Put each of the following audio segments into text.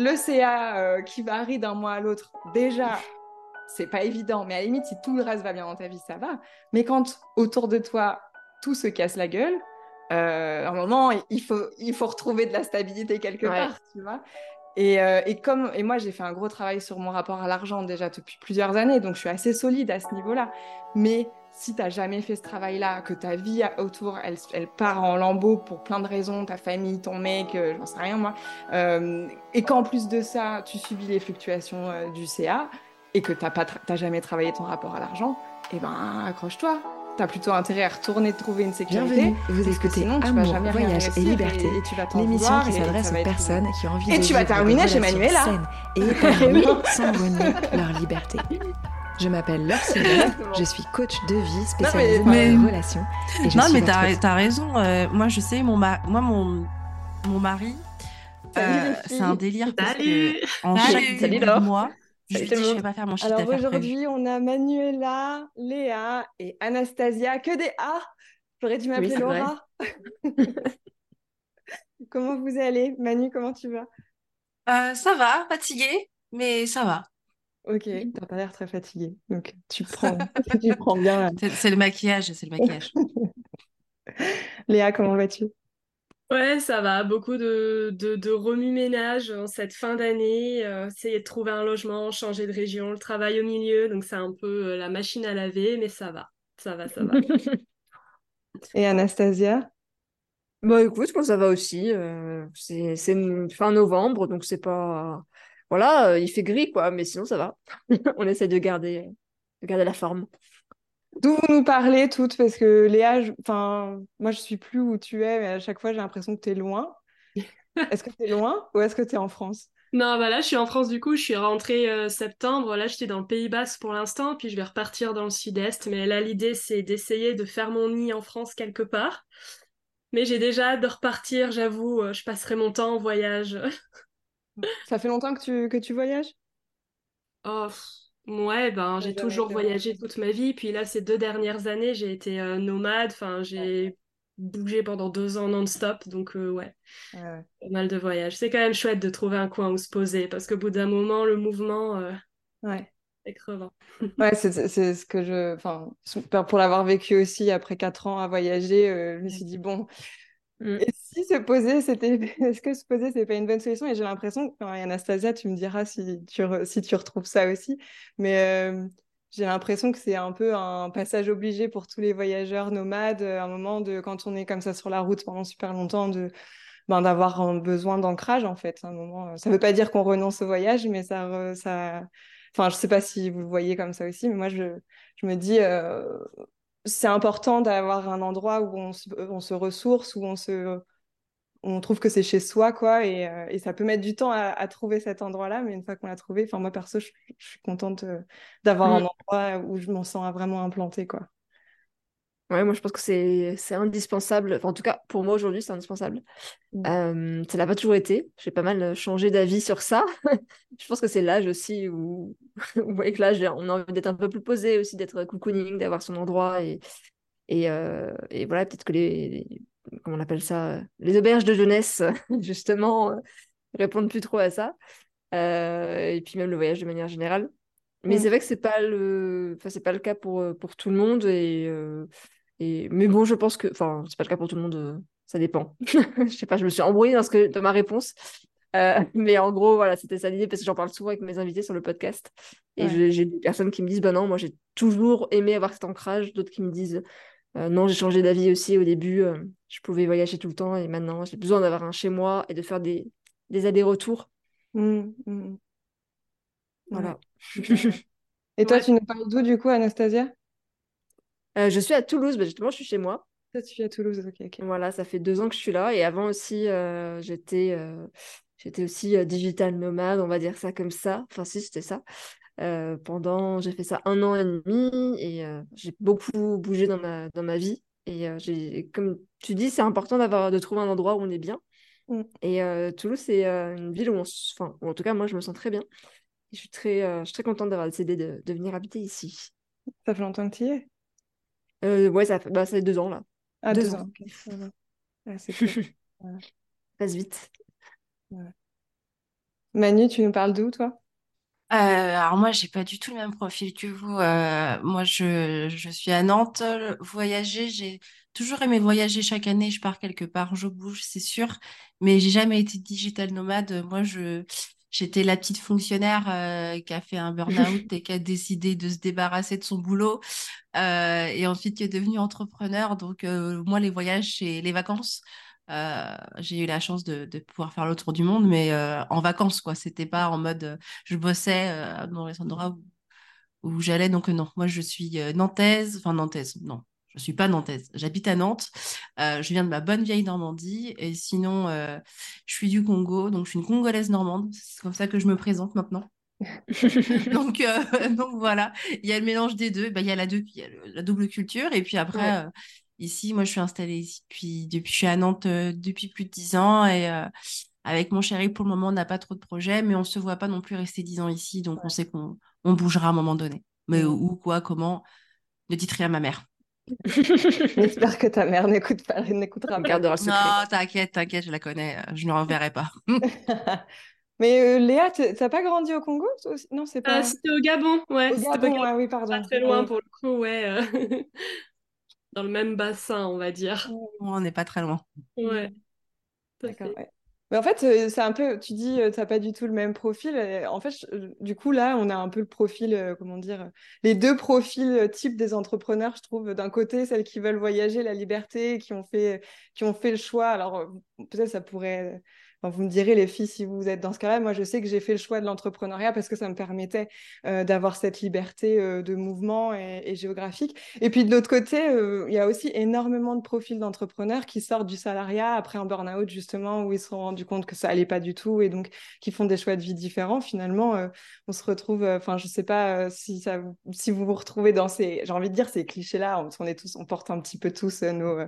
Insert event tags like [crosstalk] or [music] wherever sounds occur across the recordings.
le CA euh, qui varie d'un mois à l'autre, déjà, c'est pas évident. Mais à la limite, si tout le reste va bien dans ta vie, ça va. Mais quand autour de toi, tout se casse la gueule, euh, à un moment, il faut, il faut retrouver de la stabilité quelque part, tu vois. Et, euh, et, comme, et moi, j'ai fait un gros travail sur mon rapport à l'argent déjà depuis plusieurs années, donc je suis assez solide à ce niveau-là. Mais si tu n'as jamais fait ce travail-là, que ta vie autour, elle, elle, part en lambeaux pour plein de raisons, ta famille, ton mec, euh, j'en sais rien moi, euh, et qu'en plus de ça, tu subis les fluctuations euh, du CA, et que tu n'as jamais travaillé ton rapport à l'argent, eh ben accroche-toi. Tu as plutôt intérêt à retourner trouver une sécurité. Bienvenue, vous écoutez sinon, tu vas jamais Voyage et Liberté, et, et tu vas l'émission qui s'adresse aux personnes qui ont envie et de tu vas terminer chez Manuela et épanouies [laughs] sans renier leur liberté. Je m'appelle Laure Sylvain, je suis coach de vie spécialisée dans les relations. Et je non, mais t'as raison. euh, moi, je sais, mon, ma- moi, mon, mon mari, euh, c'est un délire parce Salut. que en Salut. chaque Salut, Laure. mois, je lui dis, je vais pas faire mon chiffre Alors aujourd'hui, on a Manuela, Léa et Anastasia, que des A. J'aurais dû m'appeler Oui. Laura. [laughs] comment vous allez Manu, comment tu vas? Euh, ça va, fatiguée, mais ça va. Ok, t'as pas l'air très fatiguée, donc tu prends, tu prends bien. [laughs] là. C'est le maquillage, c'est le maquillage. [laughs] Léa, comment vas-tu? Ouais, ça va. Beaucoup de, de, de remue-ménage en cette fin d'année. euh, essayer de trouver un logement, changer de région, le travail au milieu. Donc, c'est un peu euh, la machine à laver, mais ça va. Ça va, ça va. [laughs] Et Anastasia? Bah écoute, moi ça va aussi. euh, c'est fin novembre, donc c'est pas. Voilà, euh, il fait gris quoi, mais sinon ça va. [laughs] On essaie de garder, de garder la forme. D'où vous nous parlez toutes Parce que Léa, je- enfin, moi je suis plus où tu es, mais à chaque fois j'ai l'impression que tu es loin. [laughs] Est-ce que tu es loin ou est-ce que tu es en France? Non, bah là, je suis en France du coup. Je suis rentrée euh, septembre. Là, j'étais dans le Pays Basque pour l'instant. Puis je vais repartir dans le Sud-Est. Mais là, l'idée, c'est d'essayer de faire mon nid en France quelque part. Mais j'ai déjà hâte de repartir, j'avoue. euh, je passerai mon temps en voyage. [laughs] Ça fait longtemps que tu, que tu voyages? Oh, ouais, ben, j'ai toujours voyagé toute ma vie. Puis là, ces deux dernières années, j'ai été euh, nomade. Enfin, j'ai bougé pendant deux ans non-stop. Donc, euh, ouais, pas mal de voyages. C'est quand même chouette de trouver un coin où se poser. Parce qu'au bout d'un moment, le mouvement, euh, Ouais. est crevant. [laughs] Ouais, c'est ce que je. Enfin, pour l'avoir vécu aussi après quatre ans à voyager, euh, je me suis dit, bon, Mm. et si se poser, c'était. [laughs] Est-ce que se poser, c'est pas une bonne solution? Et j'ai l'impression, enfin, Anastasia, tu me diras si tu, si tu retrouves ça aussi, mais j'ai l'impression que c'est un peu un passage obligé pour tous les voyageurs nomades, euh, un moment de quand on est comme ça sur la route pendant super longtemps, de. Ben, d'avoir besoin d'ancrage en fait un moment ça veut pas dire qu'on renonce au voyage mais ça re- ça enfin je sais pas si vous le voyez comme ça aussi mais moi je je me dis c'est important d'avoir un endroit où on se, on se ressource où on se on trouve que c'est chez soi quoi et, euh, et ça peut mettre du temps à, à trouver cet endroit là mais une fois qu'on l'a trouvé enfin moi perso je, je suis contente euh, d'avoir un Mm. endroit où je m'en sens vraiment implantée quoi Ouais, moi je pense que c'est c'est indispensable. Enfin, en tout cas, pour moi aujourd'hui, c'est indispensable. Mm. Euh, ça l'a pas toujours été. J'ai pas mal changé d'avis sur ça. [laughs] Je pense que c'est l'âge aussi où, [laughs] où avec l'âge, on a envie d'être un peu plus posé aussi, d'être cocooning, d'avoir son endroit et, et, euh, et voilà, peut-être que les, les- comment on appelle ça, euh, les auberges de jeunesse, [laughs] justement, euh, répondent plus trop à ça. Euh, et puis même le voyage de manière générale. Mais Mm. c'est vrai que c'est pas le, enfin, c'est pas le cas pour, euh, pour tout le monde et, euh, et mais bon, je pense que, enfin, c'est pas le cas pour tout le monde, euh, ça dépend. [laughs] Je sais pas, je me suis embrouillée dans ce que, dans ma réponse. Euh, [laughs] mais en gros, voilà, c'était ça l'idée parce que j'en parle souvent avec mes invités sur le podcast. Et Ouais. j'ai des personnes qui me disent, bah non, moi j'ai toujours aimé avoir cet ancrage. D'autres qui me disent, euh, non, j'ai changé d'avis aussi au début. euh, je pouvais voyager tout le temps et maintenant j'ai besoin d'avoir un chez moi et de faire des, des allers-retours. Mm, mm. Voilà. [laughs] et toi Ouais. tu nous parles d'où du coup Anastasia? Euh, je suis à Toulouse, bah, justement, je suis chez moi. toi tu es à Toulouse ok Voilà, ça fait deux ans que je suis là. Et avant aussi, euh, j'étais euh, j'étais aussi digital nomade, on va dire ça comme ça. Enfin, si, c'était ça. Pendant, j'ai fait ça un an et demi et j'ai beaucoup bougé dans ma, dans ma vie. Et j'ai, comme tu dis, c'est important d'avoir, de trouver un endroit où on est bien. Mm. Et Toulouse, c'est une ville où on, enfin, où en tout cas, moi, je me sens très bien. Et je suis très, je suis très contente d'avoir décidé de, de venir habiter ici. ça fait longtemps que tu y es? Euh, ouais, ça fait, bah, ça fait deux ans là. ah Deux deux ans. ans. Ah. [laughs] Passe vite. Manu, tu nous parles d'où, toi? Euh, alors moi, j'ai pas du tout le même profil que vous. Euh, moi, je, je suis à Nantes. Voyager, j'ai toujours aimé voyager chaque année. Je pars quelque part, je bouge, c'est sûr. Mais j'ai jamais été digital nomade. Moi, je j'étais la petite fonctionnaire euh, qui a fait un burn-out et qui a décidé de se débarrasser de son boulot euh, et ensuite qui est devenue entrepreneur. Donc euh, moi, les voyages et les vacances. J'ai eu la chance de, pouvoir faire le tour du monde, mais en vacances, quoi. C'était pas en mode je bossais dans les endroits où, où j'allais. Donc, non, moi, je suis nantaise, enfin, nantaise, non, je suis pas nantaise. J'habite à Nantes. je viens de ma bonne vieille Normandie. Et sinon, je suis du Congo. Donc, je suis une Congolaise normande. C'est comme ça que je me présente maintenant. [laughs] donc, [laughs] donc voilà, il y a le mélange des deux. Bah, il y a la, deux, y a la double culture. Et puis après, Ici, moi, je suis installée ici depuis, depuis je suis à Nantes euh, depuis plus de dix ans et euh, avec mon chéri, pour le moment, on n'a pas trop de projets, mais on ne se voit pas non plus rester dix ans ici, donc on sait qu'on on bougera à un moment donné. Mais où, quoi, comment Ne dites rien à ma mère. [laughs] J'espère que ta mère n'écoute pas, n'écoutera pas. Non, t'inquiète, t'inquiète, je la connais, je ne reverrai pas. [laughs] [laughs] Mais euh, Léa, t'as pas grandi au Congo Non, c'est pas. c'était au Gabon, ouais. Au Gabon, ah oui, pardon. Pas très loin pour le coup, ouais dans le même bassin, on va dire. On n'est pas très loin. Ouais. D'accord. En fait, euh, c'est un peu, tu dis, euh, tu n'as pas du tout le même profil. En fait, du coup, là, on a un peu le profil, euh, comment dire, les deux profils types des entrepreneurs, je trouve. D'un côté, celles qui veulent voyager, la liberté, qui ont fait, qui ont fait le choix. Alors, peut-être ça pourrait vous me direz, les filles, si vous êtes dans ce cas-là, moi, je sais que j'ai fait le choix de l'entrepreneuriat parce que ça me permettait euh, d'avoir cette liberté euh, de mouvement et, géographique. Et puis, de l'autre côté, euh, il y a aussi énormément de profils d'entrepreneurs qui sortent du salariat après un burn-out, justement, où ils se sont rendus compte que ça allait pas du tout et donc qui font des choix de vie différents. Finalement, on se retrouve, enfin, je sais pas si, ça, si vous vous retrouvez dans ces, j'ai envie de dire, ces clichés-là, on, est tous, on porte un petit peu tous nos,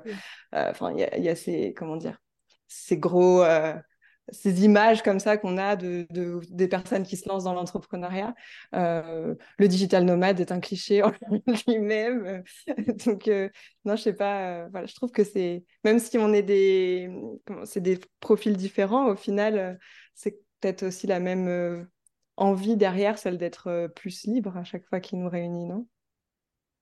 enfin, il y, y, a ces, comment dire, ces gros ces images comme ça qu'on a de, des personnes qui se lancent dans l'entrepreneuriat. Euh, le digital nomade est un cliché en [laughs] lui-même. Donc, euh, non, je sais pas. Euh, voilà, je trouve que c'est, même si on est des, c'est des profils différents, au final, c'est peut-être aussi la même envie derrière, celle d'être plus libre à chaque fois qui nous réunit, non?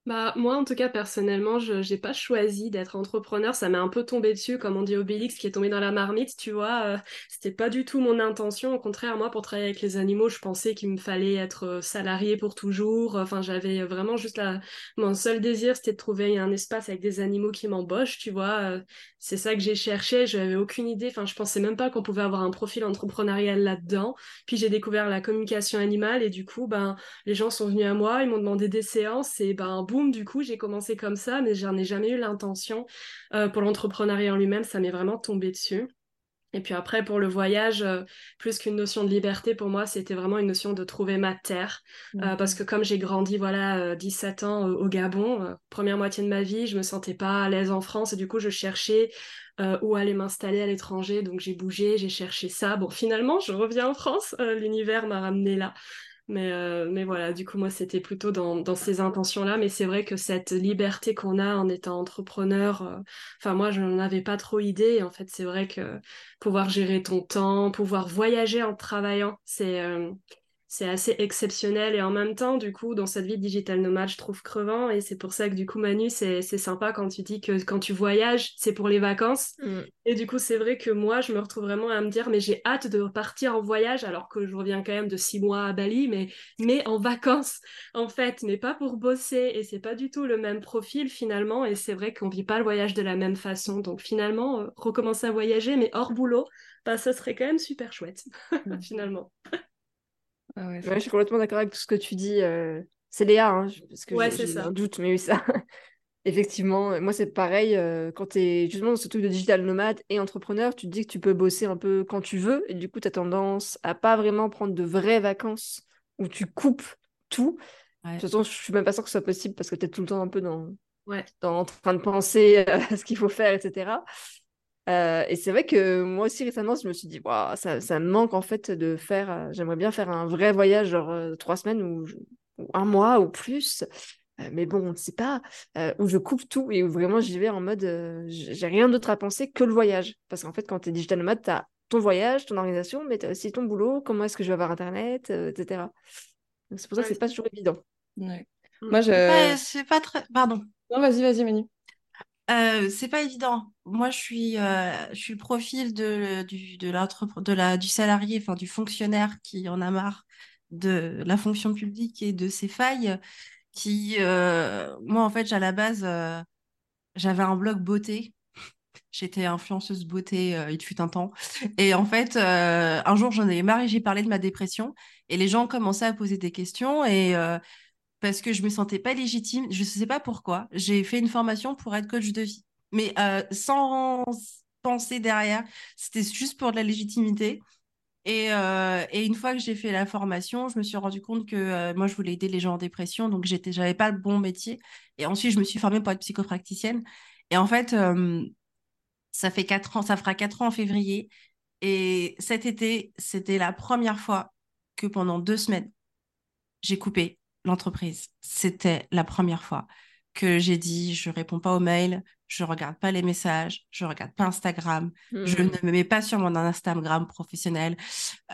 Bah, moi, en tout cas, personnellement, je n'ai pas choisi d'être entrepreneur. Ça m'est un peu tombé dessus, comme on dit Obélix, qui est tombé dans la marmite, tu vois. Euh, c'était pas du tout mon intention. Au contraire, moi, pour travailler avec les animaux, je pensais qu'il me fallait être euh, salarié pour toujours. Enfin, j'avais vraiment juste la... Mon seul désir, c'était de trouver un espace avec des animaux qui m'embauchent, tu vois. Euh, c'est ça que j'ai cherché. Je n'avais aucune idée. Enfin, je pensais même pas qu'on pouvait avoir un profil entrepreneurial là-dedans. Puis j'ai découvert la communication animale et du coup, ben, les gens sont venus à moi, ils m'ont demandé des séances et ben, du coup, j'ai commencé comme ça, mais j'en ai jamais eu l'intention. Euh, pour l'entrepreneuriat en lui-même, ça m'est vraiment tombé dessus. Et puis après, pour le voyage, euh, plus qu'une notion de liberté, pour moi, c'était vraiment une notion de trouver ma terre. Euh, mmh. parce que comme j'ai grandi, voilà, 17 ans au Gabon, première moitié de ma vie, je me sentais pas à l'aise en France et du coup, je cherchais où aller m'installer à l'étranger. Donc j'ai bougé, j'ai cherché ça. Bon, finalement, je reviens en France. L'univers m'a ramené là. Mais, euh, mais voilà, du coup, moi, c'était plutôt dans, dans ces intentions-là. Mais c'est vrai que cette liberté qu'on a en étant entrepreneur, euh, enfin, moi, je n'en avais pas trop idée. En fait, c'est vrai que pouvoir gérer ton temps, pouvoir voyager en travaillant, c'est euh, c'est assez exceptionnel et en même temps, du coup, dans cette vie de digital nomade, je trouve crevant et c'est pour ça que du coup, Manu, c'est sympa quand tu dis que quand tu voyages, c'est pour les vacances. Mm. Et du coup, c'est vrai que moi, je me retrouve vraiment à me dire, mais j'ai hâte de partir en voyage alors que je reviens quand même de six mois à Bali, mais, mais en vacances, en fait, mais pas pour bosser et c'est pas du tout le même profil finalement. Et c'est vrai qu'on vit pas le voyage de la même façon. Donc finalement, euh, recommencer à voyager, mais hors boulot, bah, ça serait quand même super chouette, [laughs] mm. finalement. Ah je suis complètement d'accord avec tout ce que tu dis. Euh, c'est Léa, hein, parce que j'ai un doute, mais oui, ça. [laughs] Effectivement, moi c'est pareil, euh, quand tu es justement dans ce truc de digital nomade et entrepreneur, tu te dis que tu peux bosser un peu quand tu veux, et du coup tu as tendance à pas vraiment prendre de vraies vacances où tu coupes tout. De toute façon, je suis même pas sûre que ce soit possible parce que tu es tout le temps un peu dans, ouais. dans en train de penser [laughs] à ce qu'il faut faire, etc. Euh, et c'est vrai que moi aussi récemment, je me suis dit, ça, ça me manque en fait de faire, euh, j'aimerais bien faire un vrai voyage, genre euh, trois semaines ou, un mois ou plus. mais bon, c'est pas où je coupe tout et où vraiment j'y vais en mode, j'ai rien d'autre à penser que le voyage. Parce qu'en fait, quand tu es digital nomade, tu as ton voyage, ton organisation, mais tu as aussi ton boulot, comment est-ce que je vais avoir Internet, etc. C'est pour ça que c'est pas toujours évident. Ouais. Mm. Moi, je... C'est pas, très... Pardon. Non, vas-y, vas-y, Manu. Euh, c'est pas évident. Moi, je suis, euh, je suis le profil de, du, de, de la, du salarié, enfin du fonctionnaire qui en a marre de la fonction publique et de ses failles. Qui, euh, moi, en fait, à la base, euh, j'avais un blog beauté. [laughs] J'étais influenceuse beauté, il fut un temps. Et en fait, un jour, j'en ai marre et j'ai parlé de ma dépression. Et les gens commençaient à poser des questions. Et parce que je me sentais pas légitime. Je ne sais pas pourquoi. J'ai fait une formation pour être coach de vie, mais euh, sans penser derrière. C'était juste pour de la légitimité. Et, euh, et une fois que j'ai fait la formation, je me suis rendu compte que euh, moi, je voulais aider les gens en dépression, donc j'étais, j'avais pas le bon métier. Et ensuite, je me suis formée pour être psychopraticienne. Et en fait, ça fait quatre ans, ça fera quatre ans en février. Et cet été, c'était la première fois que pendant deux semaines, j'ai coupé l'entreprise. C'était la première fois que j'ai dit je réponds pas aux mails, je regarde pas les messages, je regarde pas Instagram, je hmm. ne me mets pas sur mon Instagram professionnel,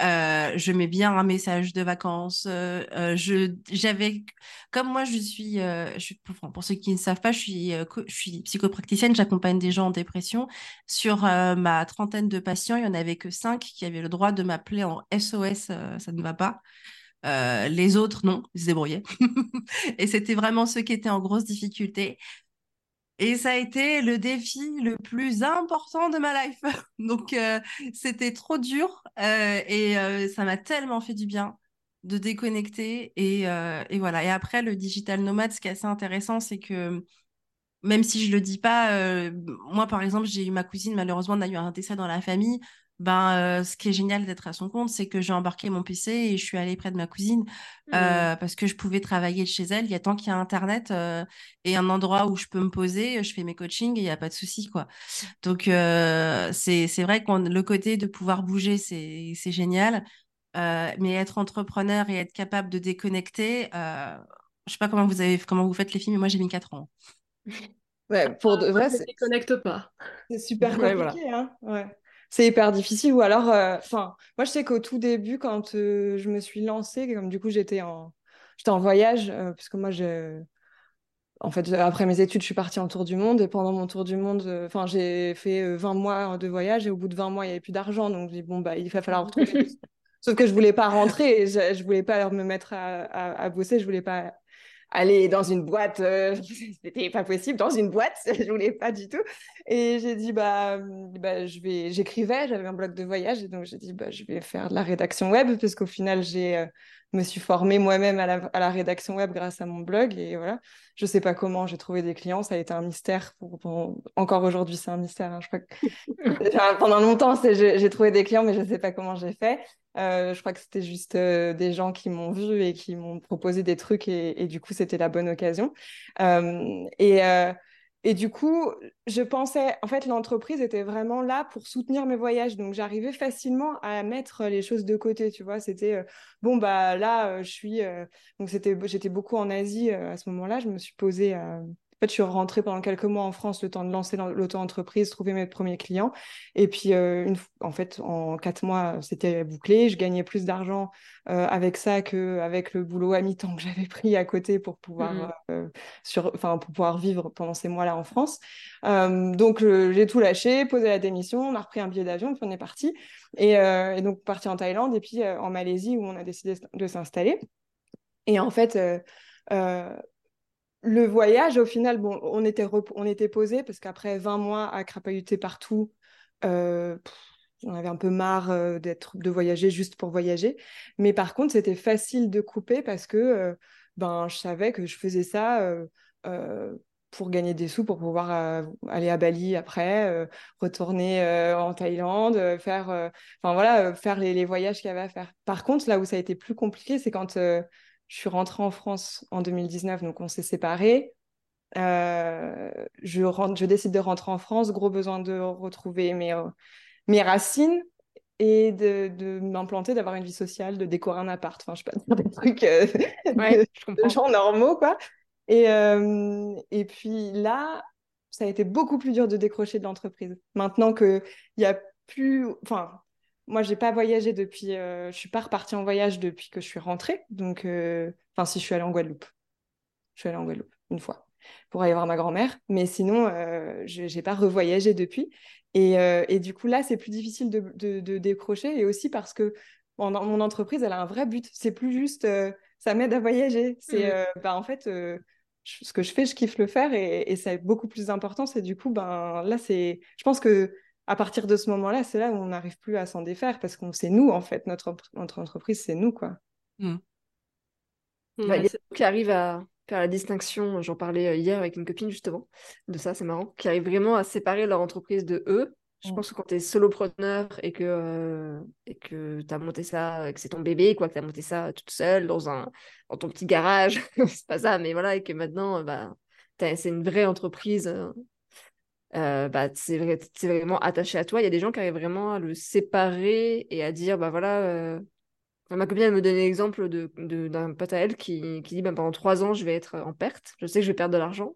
euh, je mets bien un message de vacances. Euh, euh, je j'avais comme moi je suis, je, pour, ceux qui ne savent pas, je suis je suis psychopraticienne, j'accompagne des gens en dépression. Sur ma trentaine de patients, il y en avait que cinq qui avaient le droit de m'appeler en SOS, ça ne va pas. Euh, les autres, non, ils se débrouillaient. [laughs] et c'était vraiment ceux qui étaient en grosse difficulté. Et ça a été le défi le plus important de ma life. [laughs] Donc, euh, c'était trop dur euh, et ça m'a tellement fait du bien de déconnecter. Et, et, voilà. Et après, le digital nomade, ce qui est assez intéressant, c'est que même si je le dis pas, moi, par exemple, j'ai eu ma cousine, malheureusement, on a eu un décès dans la famille ben, euh, ce qui est génial d'être à son compte, c'est que j'ai embarqué mon PC et je suis allée près de ma cousine mmh. euh, parce que je pouvais travailler de chez elle. Il y a tant qu'il y a Internet euh, et un endroit où je peux me poser, je fais mes coachings et il n'y a pas de souci. quoi. Donc, c'est vrai que le côté de pouvoir bouger, c'est génial. mais être entrepreneur et être capable de déconnecter, je sais pas comment vous, avez, comment vous faites les filles, mais moi, j'ai mis 4 ans. Ouais, pour de vrai, c'est déconnecte pas. C'est super compliqué, hein. Ouais c'est hyper difficile. Ou alors, euh, enfin, moi, je sais qu'au tout début, quand euh, je me suis lancée, comme du coup, j'étais en, j'étais en voyage, euh, parce que moi, j'ai. En fait, après mes études, je suis partie en tour du monde et pendant mon tour du monde, enfin, j'ai fait 20 mois de voyage et au bout de 20 mois, il n'y avait plus d'argent. Donc, j'ai dit, bon, bah, il va falloir retrouver. [laughs] Sauf que je voulais pas rentrer, je, ne voulais pas me mettre à, à, à, bosser, je voulais pas aller dans une boîte, euh, [laughs] c'était pas possible, dans une boîte, [laughs] je voulais pas du tout. Et j'ai dit, bah, bah je vais, j'écrivais, j'avais un blog de voyage, et donc j'ai dit, bah, je vais faire de la rédaction web, parce qu'au final, j'ai, euh, me suis formée moi-même à la, à la, rédaction web grâce à mon blog, et voilà. Je sais pas comment j'ai trouvé des clients, ça a été un mystère. Pour, Encore aujourd'hui, c'est un mystère. Hein, je crois que... [laughs] pendant longtemps, j'ai trouvé des clients, mais je sais pas comment j'ai fait. Euh, je crois que c'était juste euh, des gens qui m'ont vu et qui m'ont proposé des trucs et, du coup, c'était la bonne occasion. Euh, et, et du coup, je pensais, en fait, l'entreprise était vraiment là pour soutenir mes voyages. Donc, j'arrivais facilement à mettre les choses de côté, tu vois. C'était, bon, bah là, je suis, donc c'était, j'étais beaucoup en Asie à ce moment-là. Je me suis posée en fait, je suis rentrée pendant quelques mois en France, le temps de lancer l'auto-entreprise, trouver mes premiers clients. Et puis, euh, une, en fait, en quatre mois, c'était bouclé. Je gagnais plus d'argent euh, avec ça qu'avec le boulot à mi-temps que j'avais pris à côté pour pouvoir, mmh euh, sur, pour pouvoir vivre pendant ces mois-là en France. donc, j'ai tout lâché, posé la démission, on a repris un billet d'avion, puis on est parti. Et, et, donc, parti en Thaïlande et puis en Malaisie où on a décidé de s'installer. Et en fait, le voyage, au final, bon, on était, on était posé parce qu'après 20 mois à crapahuter partout, euh, on avait un peu marre euh, d'être, de voyager juste pour voyager. Mais par contre, c'était facile de couper parce que euh, ben, je savais que je faisais ça pour gagner des sous, pour pouvoir aller à Bali après, retourner en Thaïlande, faire, voilà, faire les, les voyages qu'il y avait à faire. Par contre, là où ça a été plus compliqué, c'est quand je suis rentrée en France en 2019, donc on s'est séparés. Euh, je, rentre, je décide de rentrer en France, gros besoin de retrouver mes, euh, mes racines et de, de m'implanter, d'avoir une vie sociale, de décorer un appart. Enfin, je sais pas, des trucs euh, de, gens normaux, quoi. Et, et puis là, ça a été beaucoup plus dur de décrocher de l'entreprise. Maintenant qu'il n'y a plus... Enfin, moi, j'ai pas voyagé depuis. je suis pas repartie en voyage depuis que je suis rentrée. Donc, enfin, si je suis allée en Guadeloupe, je suis allée en Guadeloupe une fois pour aller voir ma grand-mère. Mais sinon, je n'ai pas revoyagé depuis. Et, et, du coup, là, c'est plus difficile de, de, décrocher. Et aussi parce que mon, entreprise, elle a un vrai but. C'est plus juste, ça m'aide à voyager. C'est, bah, en fait, ce que je fais, je kiffe le faire et, et ça a beaucoup plus d'importance. Et du coup, ben, là, c'est, je pense que à partir de ce moment-là, c'est là où on n'arrive plus à s'en défaire parce qu'on c'est nous, en fait. Notre, notre entreprise, c'est nous, quoi. Mmh. Bah, il y a qui arrivent à faire la distinction, j'en parlais euh, hier avec une copine justement, de ça, c'est marrant, qui arrivent vraiment à séparer leur entreprise de eux. Je mmh. pense que quand tu es solopreneur et que euh, et que tu as monté ça, que c'est ton bébé, quoi, que tu as monté ça toute seule dans, un, dans ton petit garage, [laughs] c'est pas ça, mais voilà, et que maintenant, bah, c'est une vraie entreprise euh, euh, bah, c'est vrai, vraiment attaché à toi. Il y a des gens qui arrivent vraiment à le séparer et à dire, bah voilà, euh, ma copine elle me donné l'exemple d'un de, d'un pote à elle qui, qui dit, bah, pendant trois ans, je vais être en perte. Je sais que je vais perdre de l'argent.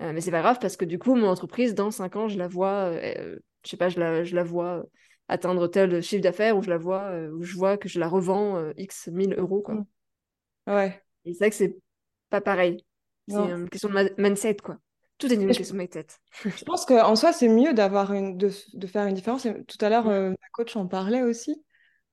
Euh, mais c'est pas grave parce que du coup, mon entreprise, dans cinq ans, je la vois, je sais pas, je la, je la vois atteindre tel chiffre d'affaires ou je la vois, ou je vois que je la revends X 1000 euros, quoi. Mmh. Ouais. Et c'est vrai que c'est pas pareil. C'est une question de mindset, quoi. Tout est une question de tête. je pense qu'en soi, c'est mieux d'avoir une, de, de, faire une différence. tout à l'heure, euh, ma coach en parlait aussi.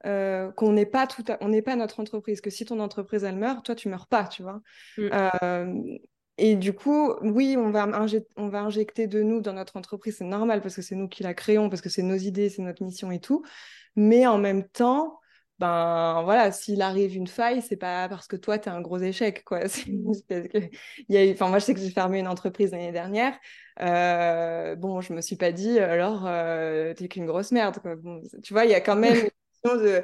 Euh, qu'on n'est pas tout on n'est pas notre entreprise que si ton entreprise elle meurt toi tu meurs pas tu vois mm. euh, et du coup oui on va on va injecter de nous dans notre entreprise c'est normal parce que c'est nous qui la créons parce que c'est nos idées c'est notre mission et tout mais en même temps ben voilà, s'il arrive une faille, c'est pas parce que toi, tu es un gros échec, quoi. [laughs] que y a enfin, moi, je sais que j'ai fermé une entreprise l'année dernière. Euh, bon, je me suis pas dit, alors, euh, t'es qu'une grosse merde, quoi. tu vois, il y a quand même [laughs] une question de...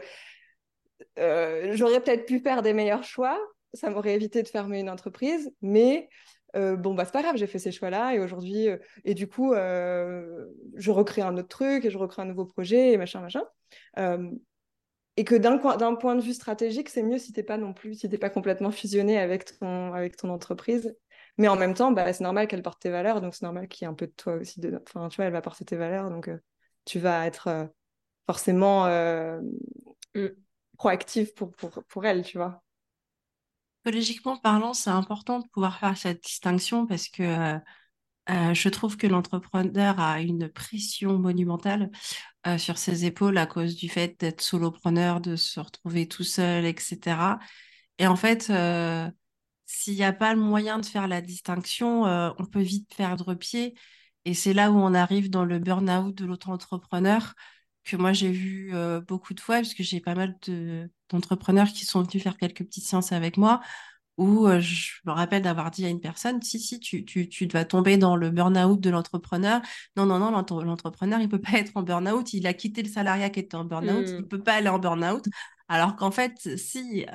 Euh, j'aurais peut-être pu faire des meilleurs choix, ça m'aurait évité de fermer une entreprise, mais bon, bah, c'est pas grave, j'ai fait ces choix-là et aujourd'hui, et du coup, je recrée un autre truc et je recrée un nouveau projet et machin, machin et que d'un point de vue stratégique, c'est mieux si t'es pas non plus, si t'es pas complètement fusionné avec ton, avec ton entreprise. Mais en même temps, bah, c'est normal qu'elle porte tes valeurs, donc c'est normal qu'il y ait un peu de toi aussi dedans. Enfin, tu vois, elle va porter tes valeurs, donc euh, tu vas être euh, forcément euh, mm. proactive pour, pour, pour elle, tu vois. Psychologiquement parlant, c'est important de pouvoir faire cette distinction parce que euh, je trouve que l'entrepreneur a une pression monumentale euh, sur ses épaules à cause du fait d'être solopreneur, de se retrouver tout seul, etc. Et en fait, euh, s'il n'y a pas le moyen de faire la distinction, on peut vite perdre pied. Et c'est là où on arrive dans le burn-out de l'autre entrepreneur que moi j'ai vu beaucoup de fois, puisque j'ai pas mal d'entrepreneurs qui sont venus faire quelques petites séances avec moi, où je me rappelle d'avoir dit à une personne, si, si, tu, tu, tu vas tomber dans le burn-out de l'entrepreneur. Non, non, non, l'entrepreneur, il ne peut pas être en burn-out. Il a quitté le salariat qui était en burn-out. Il ne peut pas aller en burn-out. Alors qu'en fait, si,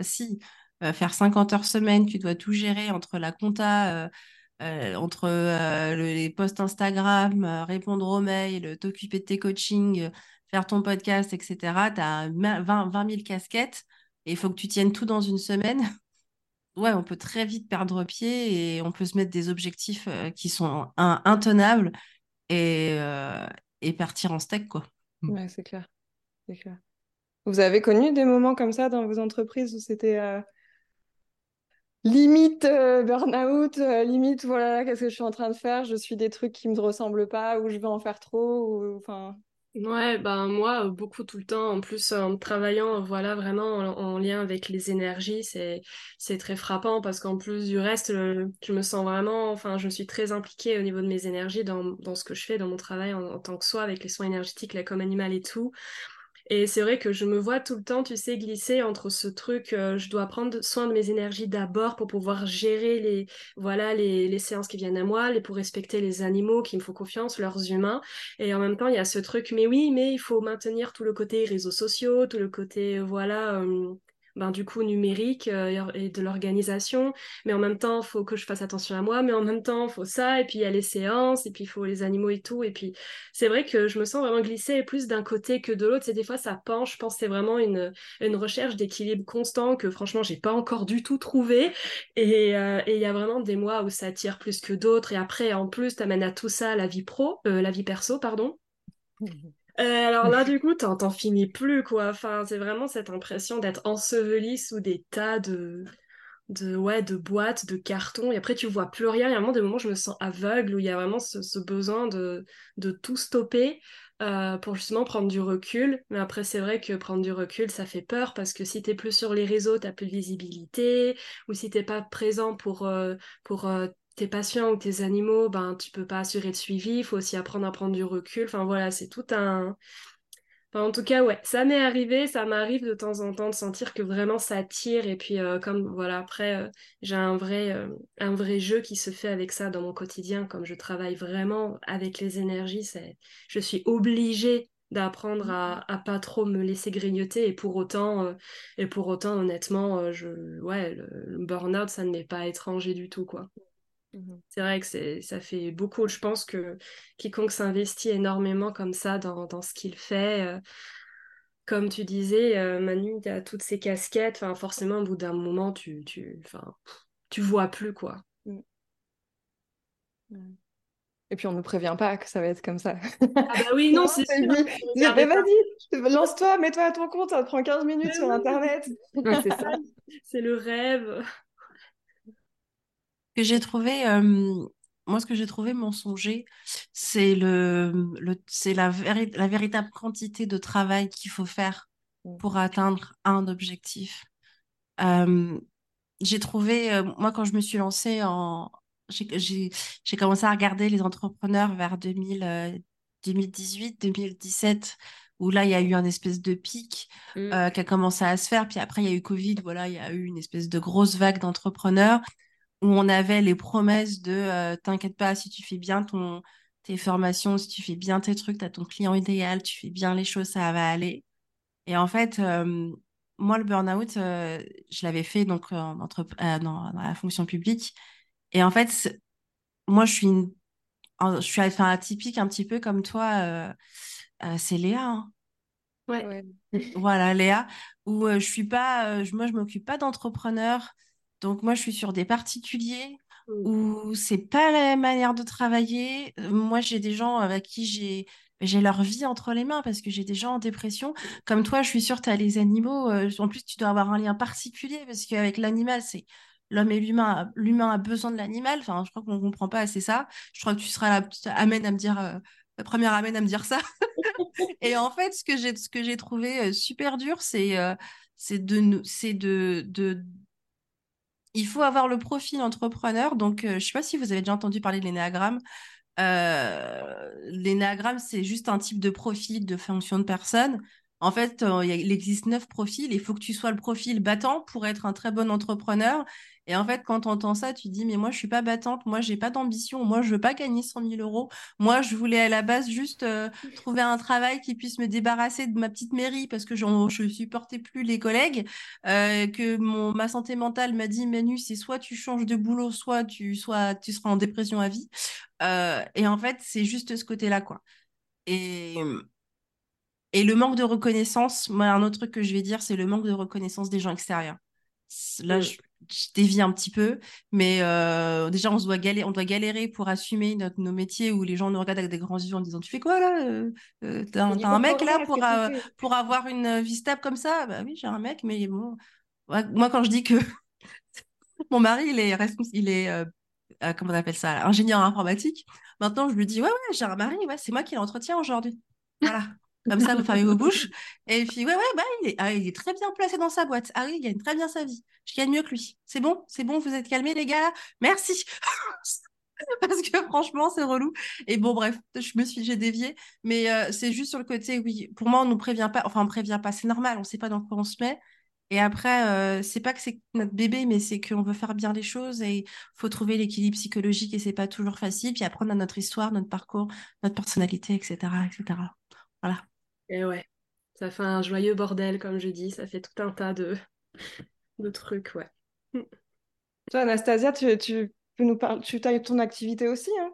si faire 50 heures semaine, tu dois tout gérer entre la compta, entre les posts Instagram, répondre aux mails, t'occuper de tes coachings, faire ton podcast, etc. Tu as 20, 20 000 casquettes et il faut que tu tiennes tout dans une semaine ouais, on peut très vite perdre pied et on peut se mettre des objectifs euh, qui sont intenables et, euh, et partir en steak, quoi. Mm. Ouais, c'est clair. clair. Vous avez connu des moments comme ça dans vos entreprises où c'était euh, limite burn-out, limite voilà, qu'est-ce que je suis en train de faire, je suis des trucs qui me ressemblent pas, ou je vais en faire trop, enfin. Ouais, ben moi, beaucoup tout le temps, en plus en travaillant, voilà, vraiment en, lien avec les énergies, c'est, c'est très frappant parce qu'en plus du reste, je me sens vraiment, enfin, je suis très impliquée au niveau de mes énergies dans, dans ce que je fais, dans mon travail en, en tant que soi, avec les soins énergétiques, la com animale et tout. Et c'est vrai que je me vois tout le temps, tu sais, glisser entre ce truc, euh, je dois prendre soin de mes énergies d'abord pour pouvoir gérer les, voilà, les, les, séances qui viennent à moi, les, pour respecter les animaux qui me font confiance, leurs humains. Et en même temps, il y a ce truc, mais oui, mais il faut maintenir tout le côté réseaux sociaux, tout le côté, voilà, euh, ben, du coup numérique euh, et de l'organisation. Mais en même temps, il faut que je fasse attention à moi, mais en même temps, il faut ça, et puis il y a les séances, et puis il faut les animaux et tout. Et puis c'est vrai que je me sens vraiment glissée plus d'un côté que de l'autre. C'est des fois ça penche. Je pense que c'est vraiment une, une recherche d'équilibre constant que franchement, j'ai pas encore du tout trouvé. Euh, et il y a vraiment des mois où ça tire plus que d'autres. Et après, en plus, tu amènes à tout ça la vie pro, euh, la vie perso, pardon. Euh, alors là, du coup, t'en finis plus, quoi. Enfin, c'est vraiment cette impression d'être enseveli sous des tas de, de, ouais, de boîtes, de cartons, et après tu vois plus rien. Il y a vraiment des moments où je me sens aveugle, où il y a vraiment ce, besoin de, de tout stopper euh, pour justement prendre du recul. Mais après, c'est vrai que prendre du recul, ça fait peur, parce que si t'es plus sur les réseaux, t'as plus de visibilité, ou si t'es pas présent pour, euh, pour tes patients ou tes animaux, ben, tu peux pas assurer le suivi, il faut aussi apprendre à prendre du recul. Enfin voilà, c'est tout un... en tout cas, ouais, ça m'est arrivé, ça m'arrive de temps en temps de sentir que vraiment ça tire. Et puis, euh, comme voilà, après, euh, j'ai un vrai, euh, un vrai jeu qui se fait avec ça dans mon quotidien. Comme je travaille vraiment avec les énergies, je suis obligée d'apprendre à, à pas trop me laisser grignoter et pour autant et pour autant honnêtement je ouais le, le burn-out ça ne m'est pas étranger du tout quoi c'est vrai que ça fait beaucoup. Je pense que quiconque s'investit énormément comme ça dans, ce qu'il fait, euh, comme tu disais, euh, Manu, tu as toutes ces casquettes. Forcément, au bout d'un moment, tu, tu, tu vois plus, quoi. Mmh. Et puis on ne nous prévient pas que ça va être comme ça. Ah bah oui, [laughs] non, c'est sûr. Mais vas-y, lance-toi, mets-toi à ton compte, ça te prend 15 minutes sur Internet. [laughs] c'est [laughs] ça. C'est le rêve que j'ai trouvé, euh, moi, ce que j'ai trouvé mensonger, c'est le, le c'est la, la véritable quantité de travail qu'il faut faire mmh. pour atteindre un objectif. Euh, j'ai trouvé, euh, moi, quand je me suis lancée en, j'ai commencé à regarder les entrepreneurs vers 2000, 2018, 2017 où là, il y a eu un espèce de pic mmh. qui a commencé à se faire. Puis après, il y a eu Covid, voilà, il y a eu une espèce de grosse vague d'entrepreneurs où on avait les promesses de euh, t'inquiète pas, si tu fais bien ton, tes formations, si tu fais bien tes trucs, tu as ton client idéal, tu fais bien les choses, ça va aller. Et en fait, euh, moi, le burn-out, euh, je l'avais fait donc entre, dans, la fonction publique. Et en fait, moi, je suis, une, je suis enfin, atypique un petit peu comme toi. c'est Léa. Hein. Ouais. Voilà, Léa, où je suis pas, moi, je m'occupe pas d'entrepreneurs. Donc moi, je suis sur des particuliers mmh. où c'est pas la manière de travailler. Euh, moi, j'ai des gens avec qui j'ai j'ai leur vie entre les mains parce que j'ai des gens en dépression. Comme toi, je suis sûre, tu as les animaux. Euh, en plus, tu dois avoir un lien particulier parce qu'avec l'animal, c'est l'homme et l'humain. L'humain a besoin de l'animal. Enfin, je crois qu'on ne comprend pas assez ça. Je crois que tu seras la amène à me dire, euh, la première amène à me dire ça. [laughs] et en fait, ce que j'ai, trouvé super dur, c'est, c'est de, c'est de, de il faut avoir le profil entrepreneur. Donc, euh, je ne sais pas si vous avez déjà entendu parler de l'énéagramme. Euh, l'énéagramme, c'est juste un type de profil de fonction de personne. En fait, euh, il existe neuf profils. Il faut que tu sois le profil battant pour être un très bon entrepreneur. Et en fait, quand tu entends ça, tu dis, mais moi, je suis pas battante, moi, j'ai pas d'ambition, moi, je veux pas gagner 100 000 euros. Moi, je voulais à la base juste euh, trouver un travail qui puisse me débarrasser de ma petite mairie parce que je ne supportais plus les collègues, euh, que mon, ma santé mentale m'a dit, Manu, c'est soit tu changes de boulot, soit tu, soit tu seras en dépression à vie. Euh, et en fait, c'est juste ce côté-là, quoi. Et, et le manque de reconnaissance, moi, un autre truc que je vais dire, c'est le manque de reconnaissance des gens extérieurs. Là, je, je dévie un petit peu, mais euh, déjà on se doit galérer, on doit galérer pour assumer notre, nos métiers où les gens nous regardent avec des grands yeux en disant tu fais quoi là euh, euh T'as un, mec là pour pour avoir une vie stable comme ça Bah oui j'ai un mec, mais bon moi quand je dis que [laughs] mon mari il est il est comment on appelle ça ingénieur informatique, maintenant je lui dis ouais ouais j'ai un mari, ouais c'est moi qui l'entretiens aujourd'hui. Voilà. Comme ça, vous fermez vos bouches. [laughs] Et puis, ouais, ouais, bah, il est, ah, il est très bien placé dans sa boîte. Ah oui, il gagne très bien sa vie. Je gagne mieux que lui. C'est bon C'est bon Vous êtes calmés, les gars Merci [laughs] Parce que franchement, c'est relou. Et bon, bref, je me suis, j'ai dévié. Mais euh, c'est juste sur le côté, oui, pour moi, on nous prévient pas. Enfin, on prévient pas. C'est normal. On sait pas dans quoi on se met. Et après, euh, c'est pas que c'est notre bébé, mais c'est qu'on veut faire bien les choses et il faut trouver l'équilibre psychologique et c'est pas toujours facile. Puis apprendre à notre histoire, notre parcours, notre personnalité, etc., etc. Voilà. Et ouais, ça fait un joyeux bordel, comme je dis, ça fait tout un tas de, [laughs] de trucs, ouais. Toi, Anastasia, tu, peux nous parler, tu as ton activité aussi, hein?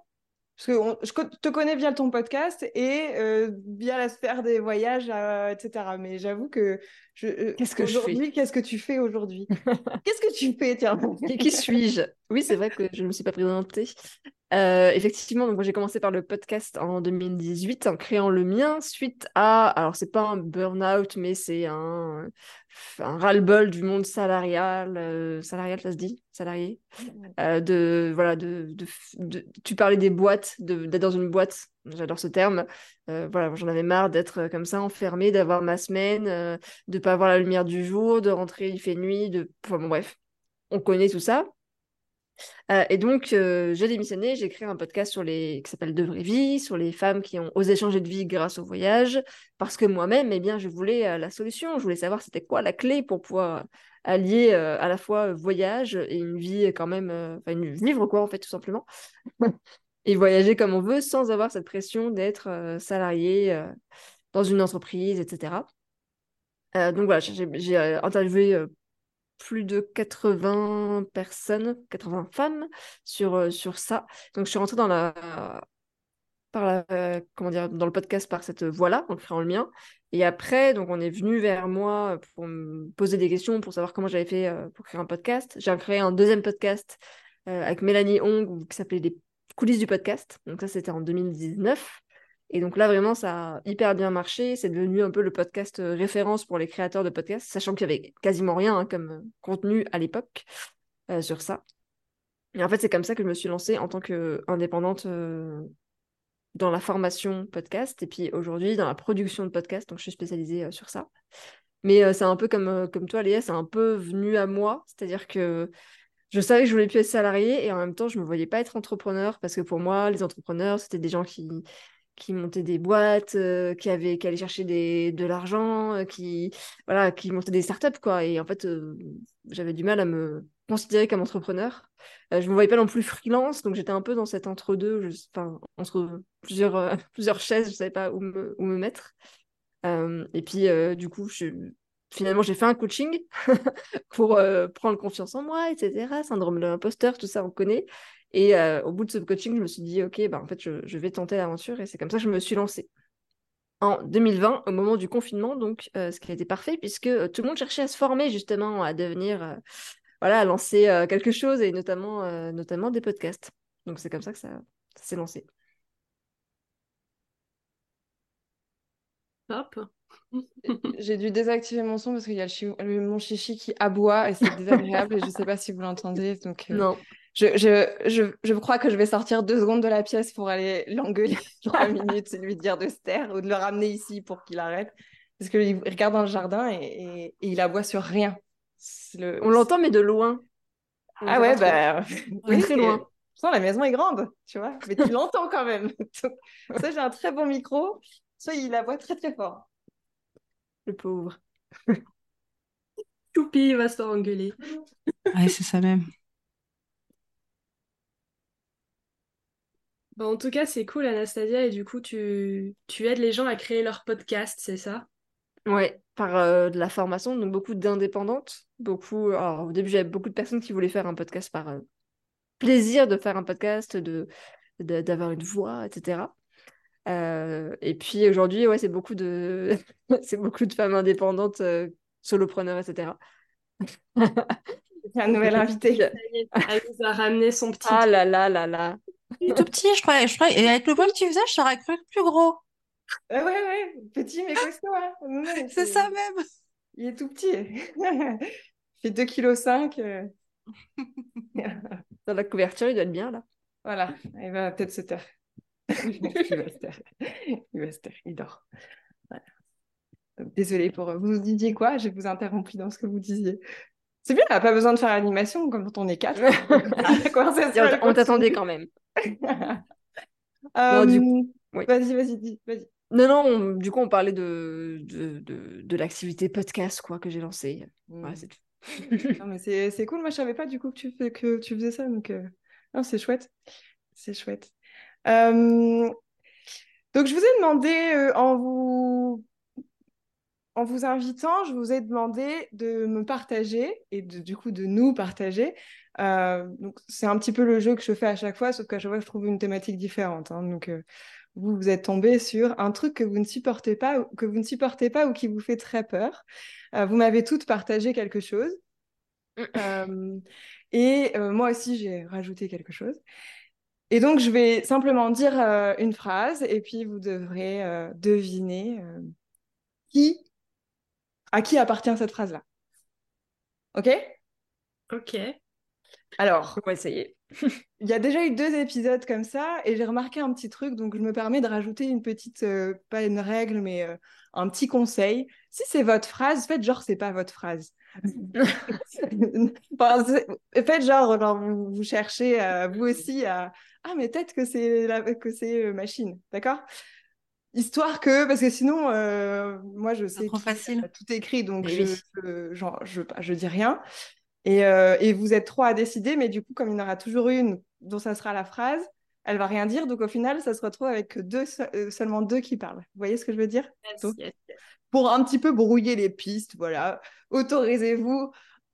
Parce que je te connais via ton podcast et euh, via la sphère des voyages, etc. Mais j'avoue que je, qu'est-ce que fais Qu'est-ce que tu fais aujourd'hui? [laughs] Qu'est-ce que tu fais Tiens, qui suis-je? Oui, c'est vrai que je ne me suis pas présentée. Euh, effectivement, donc j'ai commencé par le podcast en 2018 en créant le mien suite à, alors c'est pas un burn-out, mais c'est un, un ras-le-bol du monde salarial, euh, salarial ça se dit, salarié, euh, de voilà, de, de, tu parlais des boîtes, d'être dans une boîte, j'adore ce terme. voilà, j'en avais marre d'être comme ça enfermé, d'avoir ma semaine, de pas avoir la lumière du jour, de rentrer il fait nuit, de, enfin bon, bref, on connaît tout ça. Euh, et donc, euh, j'ai démissionné, j'ai créé un podcast sur les... qui s'appelle De vraie vie, sur les femmes qui ont osé changer de vie grâce au voyage, parce que moi-même, eh bien, je voulais euh, la solution, je voulais savoir c'était quoi la clé pour pouvoir allier à la fois voyage et une vie quand même, enfin, une... vivre quoi, en fait, tout simplement, [laughs] et voyager comme on veut sans avoir cette pression d'être salarié dans une entreprise, etc. donc voilà, j'ai interviewé plus de 80 personnes, 80 femmes sur, euh, sur ça. Donc je suis rentrée dans la, par la, euh, comment dire, dans le podcast par cette voie-là, en créant le mien. Et après, donc on est venu vers moi pour me poser des questions, pour savoir comment j'avais fait euh, pour créer un podcast. J'ai créé un deuxième podcast avec Mélanie Hong qui s'appelait Les coulisses du podcast. Donc ça, c'était en 2019. Et donc là, vraiment, ça a hyper bien marché. C'est devenu un peu le podcast euh, référence pour les créateurs de podcasts, sachant qu'il y avait quasiment rien hein, comme euh, contenu à l'époque euh, sur ça. Et en fait, c'est comme ça que je me suis lancée en tant qu'indépendante dans la formation podcast et puis aujourd'hui dans la production de podcast. Donc, je suis spécialisée sur ça. Mais c'est un peu comme, comme toi, Léa, c'est un peu venu à moi. C'est-à-dire que je savais que je voulais plus être salariée et en même temps, je ne me voyais pas être entrepreneur parce que pour moi, les entrepreneurs, c'était des gens qui, qui montaient des boîtes, euh, qui, avaient, qui allaient chercher des, de l'argent, euh, qui, voilà, qui montaient des startups. Quoi. Et en fait, euh, j'avais du mal à me considérer comme entrepreneur. je ne me voyais pas non plus freelance, donc j'étais un peu dans cet entre-deux, entre plusieurs, [laughs] plusieurs chaises, je ne savais pas où me, où me mettre. et puis, du coup, je, finalement, j'ai fait un coaching [laughs] pour prendre confiance en moi, etc. Syndrome de l'imposteur, tout ça, on connaît. Et euh, au bout de ce coaching, je me suis dit, OK, bah, en fait, je, vais tenter l'aventure. Et c'est comme ça que je me suis lancée. En 2020, au moment du confinement, donc, euh, ce qui a été parfait, puisque euh, tout le monde cherchait à se former justement, à devenir, voilà, à lancer quelque chose, et notamment, notamment des podcasts. Donc c'est comme ça que ça, s'est lancé. Hop. [laughs] J'ai dû désactiver mon son parce qu'il y a le, mon chichi qui aboie et c'est désagréable et je ne sais pas si vous l'entendez. Donc, Non je, je, je, je, crois que je vais sortir deux secondes de la pièce pour aller l'engueuler [laughs] trois minutes et lui dire de se taire ou de le ramener ici pour qu'il arrête. Parce qu'il regarde dans le jardin et, et, il aboie sur rien. On l'entend, mais de loin. ah ouais, bah. [laughs] Oui, très loin. la maison est grande, tu vois, mais tu l'entends quand même. [laughs] ça, j'ai un très bon micro. Ça, il aboie très très fort. Le pauvre. Choupi va se faire engueuler. Ouais, c'est ça même. En tout cas, c'est cool, Anastasia, et du coup, tu, tu aides les gens à créer leur podcast, c'est ça? Ouais, par euh, de la formation, donc beaucoup d'indépendantes, beaucoup. Alors, au début, j'avais beaucoup de personnes qui voulaient faire un podcast par euh, plaisir de faire un podcast, de d'avoir une voix, etc. Euh, et puis aujourd'hui, ouais, c'est beaucoup de [laughs] c'est beaucoup de femmes indépendantes, solopreneurs, etc. [laughs] C'est un nouvel invité. Elle nous a ramené son petit. Ah là là là là. Il est tout petit, je crois. Je crois. Et avec le poil que tu faisais, je t'aurais cru plus gros. Ouais, ouais, ouais. Petit mais costaud. Hein. c'est ça même. Il est tout petit. [laughs] il fait 2,5 kg. [laughs] Dans la couverture, il doit être bien là. Voilà, il va peut-être se taire. [laughs] il va se taire. Il va se taire, il dort. Voilà. Désolée pour vous disiez quoi? Je vous interrompu dans ce que vous disiez. C'est bien, on n'a pas besoin de faire l'animation comme quand on est quatre. [laughs] on t'attendait quand même. [laughs] Euh, vas-y, vas-y, vas-y. Non, non, du coup, on parlait de, de, de, l'activité podcast quoi, que j'ai lancée. Mm. [laughs] c'est c'est cool, moi je savais pas du coup que tu, fais, que tu faisais ça, donc euh, c'est chouette. C'est chouette. Euh, donc je vous ai demandé en vous en vous invitant, je vous ai demandé de me partager et du coup de nous partager. Euh, donc c'est un petit peu le jeu que je fais à chaque fois, sauf qu'à chaque fois je trouve une thématique différente. Hein. donc euh, vous vous êtes tombé sur un truc que vous ne supportez pas, que vous ne supportez pas ou qui vous fait très peur. Euh, vous m'avez toutes partagé quelque chose. et moi aussi j'ai rajouté quelque chose. Et donc je vais simplement dire une phrase et puis vous devrez deviner qui à qui appartient cette phrase-là? Ok? Ok. Alors, on va essayer. [laughs] Il y a déjà eu deux épisodes comme ça et j'ai remarqué un petit truc, donc je me permets de rajouter une petite, euh, pas une règle, mais euh, un petit conseil. Si c'est votre phrase, faites genre c'est pas votre phrase. [laughs] faites genre, vous, cherchez euh, vous aussi à ah mais peut-être que c'est que c'est machine, d'accord? Histoire que, parce que sinon, euh, moi je sais trop facile. tout écrit, donc je, je, je, dis rien. Et, euh, et, vous êtes trois à décider, mais du coup, comme il y en aura toujours une dont ça sera la phrase, elle va rien dire, donc au final, ça se retrouve avec deux, euh, seulement deux qui parlent. Vous voyez ce que je veux dire? Pour un petit peu brouiller les pistes, voilà, autorisez-vous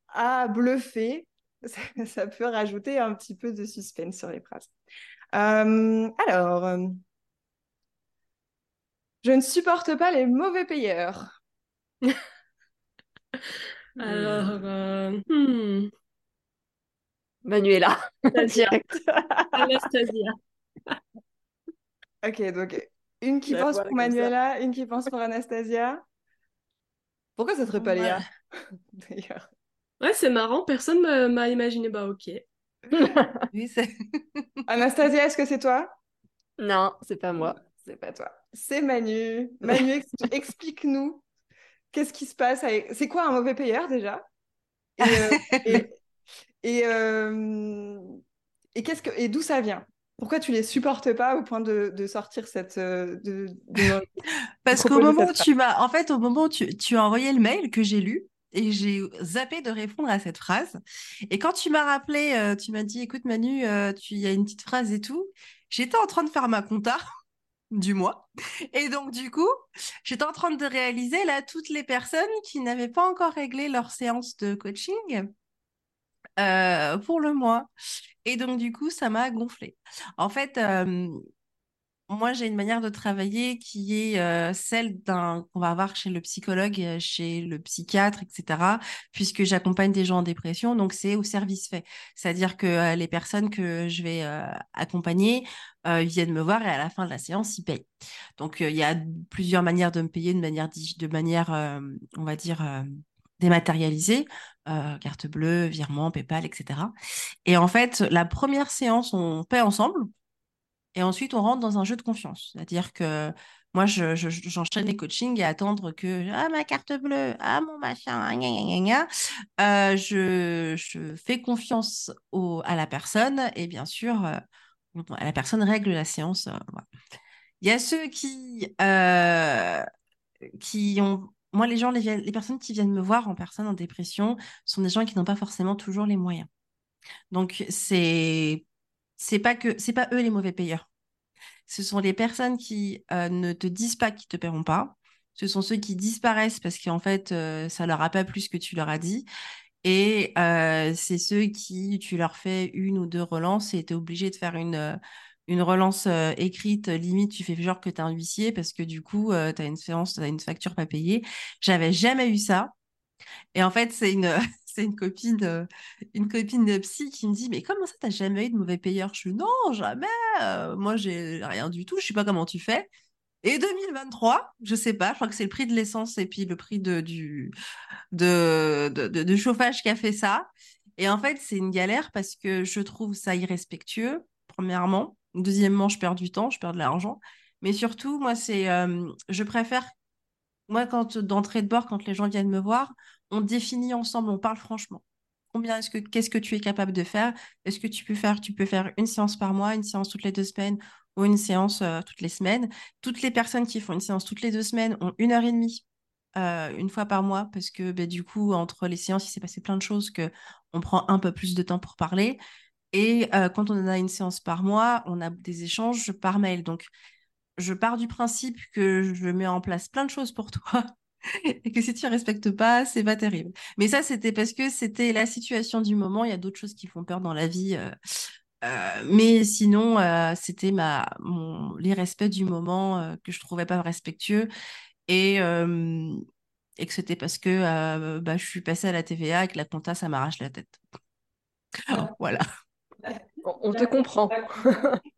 à bluffer. [laughs] Ça, ça, peut rajouter un petit peu de suspense sur les phrases. alors. Je ne supporte pas les mauvais payeurs. [laughs] Alors, euh, hmm. Manuela, direct. [laughs] Anastasia. ok, donc une qui pense pour Manuela, une qui pense pour Anastasia. Pourquoi ça serait pas Léa [laughs] D'ailleurs? Ouais, c'est marrant, personne m'a imaginé. Bah, ok. oui, Anastasia, est-ce que c'est toi? Non, c'est pas moi. C'est pas toi c'est Manu. Manu, [laughs] explique-nous qu'est-ce qui se passe. C'est quoi un mauvais payeur déjà? [laughs] Et, euh, euh, et, qu'est-ce que et d'où ça vient? Pourquoi tu les supportes pas au point de, sortir cette euh, [laughs] Parce qu'au moment où tu m'as, en fait, au moment où tu, tu as envoyé le mail que j'ai lu, et j'ai zappé de répondre à cette phrase. Et quand tu m'as rappelé, tu m'as dit, écoute Manu, il y a une petite phrase et tout. J'étais en train de faire ma compta du mois. Et donc, du coup, j'étais en train de réaliser là toutes les personnes qui n'avaient pas encore réglé leur séance de coaching euh, pour le mois. Et donc, du coup, ça m'a gonflé. En fait, euh, moi, j'ai une manière de travailler qui est euh, celle d'un qu'on va avoir chez le psychologue, chez le psychiatre, etc. Puisque j'accompagne des gens en dépression, donc c'est au service fait. C'est-à-dire que les personnes que je vais accompagner viennent me voir et à la fin de la séance, ils payent. Donc il y a plusieurs manières de me payer, de manière, de manière, on va dire dématérialisée, carte bleue, virement, PayPal, etc. Et en fait, la première séance, on paie ensemble et ensuite, on rentre dans un jeu de confiance. C'est-à-dire que moi, j'enchaîne je, les coachings et attendre que ah, ma carte bleue, ah, mon machin, gna, gna, euh, je, je, fais confiance à la personne et bien sûr, euh, la personne règle la séance. Euh, Il y a ceux qui, qui ont. Moi, les gens, les, personnes qui viennent me voir en personne en dépression sont des gens qui n'ont pas forcément toujours les moyens. Donc, c'est c'est pas que c'est pas eux les mauvais payeurs. Ce sont les personnes qui euh, ne te disent pas qu'ils te paieront pas. Ce sont ceux qui disparaissent parce qu'en fait euh, ça leur a pas plu ce que tu leur as dit. Et euh, c'est ceux qui tu leur fais une ou deux relances et tu es obligé de faire une une relance écrite, limite, tu fais genre que tu es un huissier parce que du coup, tu as une séance, tu une facture pas payée. J'avais jamais eu ça. Et en fait, c'est une, [laughs] c'est une copine, euh, une copine de psy qui me dit Mais comment ça, t'as jamais eu de mauvais payeur? Je suis Non, jamais. Euh, moi, j'ai rien du tout. Je sais pas comment tu fais. Et 2023, je sais pas, je crois que c'est le prix de l'essence et puis le prix de, du, de, de, chauffage qui a fait ça. Et en fait, c'est une galère parce que je trouve ça irrespectueux, premièrement. Deuxièmement, je perds du temps, je perds de l'argent. Mais surtout, moi, c'est, euh, je préfère, moi, quand d'entrée de bord, quand les gens viennent me voir, on définit ensemble, on parle franchement. Combien est-ce que qu'est-ce que tu es capable de faire? Est-ce que tu peux faire tu peux faire une séance par mois, une séance toutes les deux semaines? Ou une séance euh, toutes les semaines Toutes les personnes qui font une séance toutes les deux semaines ont une heure et demie euh, une fois par mois parce que ben, du coup entre les séances il s'est passé plein de choses que on prend un peu plus de temps pour parler et euh, quand on a une séance par mois on a des échanges par mail donc je pars du principe que je mets en place plein de choses pour toi [laughs] et que si tu respectes pas, c'est pas terrible. Mais ça, c'était parce que c'était la situation du moment. Il y a d'autres choses qui font peur dans la vie. Euh, mais sinon, euh, c'était ma mon, les respects du moment que je trouvais pas respectueux et et que c'était parce que bah, je suis passée à la TVA et que la compta ça m'arrache la tête. [laughs] voilà. [laughs] On te comprend.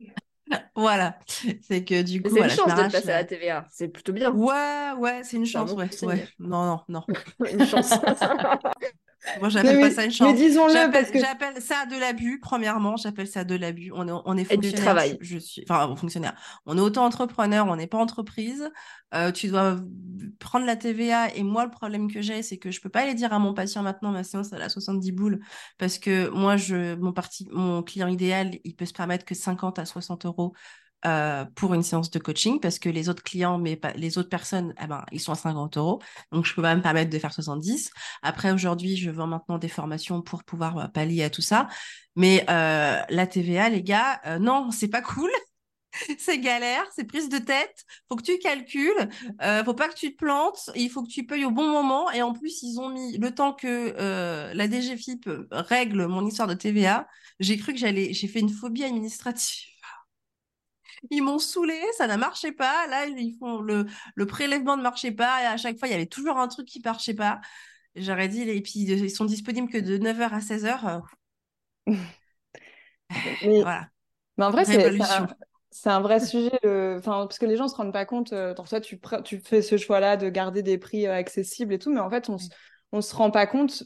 [laughs] voilà. C'est que du coup, c'est une chance de passer à la TVA. C'est plutôt bien. Ouais, ouais, c'est une chance. Ouais, ouais. Non, non, non. une chance. Moi, j'appelle pas ça une chance. Mais disons-le parce que j'appelle ça de l'abus. Premièrement, j'appelle ça de l'abus. On est, on est fonctionnaire. Et du travail. Je, suis, enfin, fonctionnaire. On est auto-entrepreneur, on n'est pas entreprise. Euh, tu dois prendre la TVA. Et moi, le problème que j'ai, c'est que je peux pas aller dire à mon patient maintenant, ma séance elle a 70 boules, parce que moi, je, mon parti, mon client idéal, il peut se permettre que 50 à 60 euros euh, pour une séance de coaching parce que les autres clients, mais les autres personnes, eh ben, ils sont à 50 euros. Donc, je peux pas me permettre de faire 70. Après, aujourd'hui, je vends maintenant des formations pour pouvoir euh, pallier à tout ça. Mais euh, la TVA, les gars, euh, non, c'est pas cool. [laughs] c'est galère, c'est prise de tête. Faut que tu calcules. Faut pas que tu te plantes. Il faut que tu payes au bon moment. Et en plus, ils ont mis le temps que la DGFIP règle mon histoire de TVA. J'ai cru que j'allais, j'ai fait une phobie administrative ils m'ont saoulé, ça n'a marché pas. Là, ils font le, le prélèvement ne marchait pas. Et à chaque fois, il y avait toujours un truc qui marchait pas. J'aurais dit, et puis ils sont disponibles que de 9h à 16h. [laughs] mais, voilà. Mais en vrai, c'est un, vrai sujet, enfin, parce que les gens ne se rendent pas compte. Euh, toi, tu, tu fais ce choix-là de garder des prix euh, accessibles et tout, mais en fait, on ne se rend pas compte,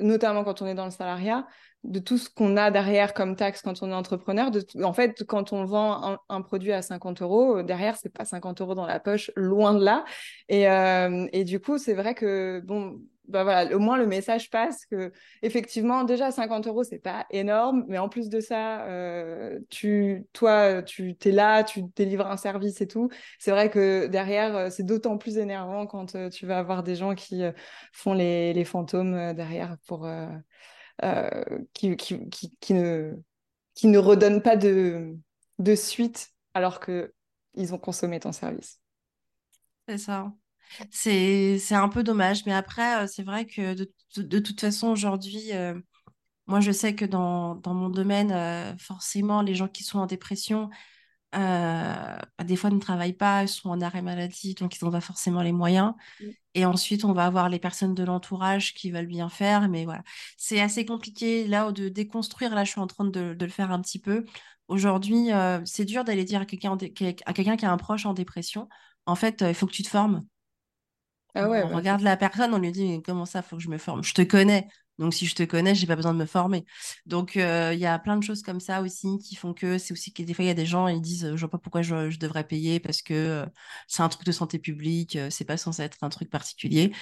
notamment quand on est dans le salariat, de tout ce qu'on a derrière comme taxe quand on est entrepreneur. En fait, quand on vend un, produit à 50 euros, derrière, c'est pas 50 euros dans la poche, loin de là. Et, euh, et du coup, c'est vrai que, bon, bah voilà, au moins le message passe que, effectivement, déjà 50 euros, c'est pas énorme, mais en plus de ça, euh, tu, toi, tu es là, tu délivres un service et tout. C'est vrai que derrière, euh, c'est d'autant plus énervant quand tu vas avoir des gens qui font les, les fantômes derrière pour euh, qui, qui, qui, ne, qui ne redonnent pas de, de suite alors qu'ils ont consommé ton service. C'est ça. C'est, c'est un peu dommage, mais après, euh, c'est vrai que de, de, toute façon, aujourd'hui, euh, moi, je sais que dans, dans mon domaine, forcément, les gens qui sont en dépression, euh, des fois ne travaillent pas, ils sont en arrêt maladie, donc ils n'ont pas forcément les moyens. Mm. Et ensuite, on va avoir les personnes de l'entourage qui veulent bien faire, mais voilà. C'est assez compliqué là de déconstruire. Là, je suis en train de, le faire un petit peu. Aujourd'hui, euh, c'est dur d'aller dire à quelqu'un à quelqu'un qui a un proche en dépression, en fait, euh, il faut que tu te formes. Ah ouais, on bah, regarde la personne, on lui dit comment ça, faut que je me forme? Je te connais. Donc, si je te connais, j'ai pas besoin de me former. Donc, euh, il y a plein de choses comme ça aussi qui font que c'est aussi que des fois, il y a des gens, ils disent, je vois pas pourquoi je, devrais payer parce que euh, c'est un truc de santé publique, euh, c'est pas censé être un truc particulier.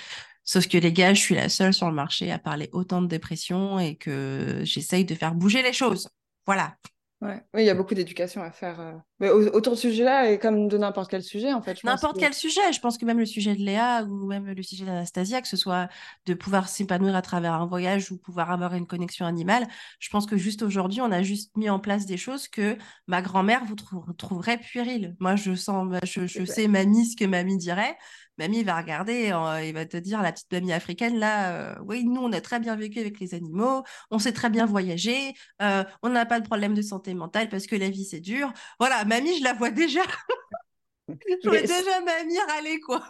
Sauf que les gars, je suis la seule sur le marché à parler autant de dépression et que j'essaye de faire bouger les choses. Voilà. Oui, il y a beaucoup d'éducation à faire. Euh. Mais autour de ce sujet-là, et comme de n'importe quel sujet, en fait. N'importe quel sujet. Je pense que même le sujet de Léa ou même le sujet d'Anastasia, que ce soit de pouvoir s'épanouir à travers un voyage ou pouvoir avoir une connexion animale, je pense que juste aujourd'hui, on a juste mis en place des choses que ma grand-mère vous trouverait puériles. Moi, je sens, je, je sais, mamie, ce que mamie dirait mamie va regarder et il va te dire, la petite mamie africaine, là, euh, oui, nous, on a très bien vécu avec les animaux, on sait très bien voyager, euh, on n'a pas de problème de santé mentale parce que la vie, c'est dur. Voilà, mamie, je la vois déjà. [laughs] je vois déjà mamie râler, quoi.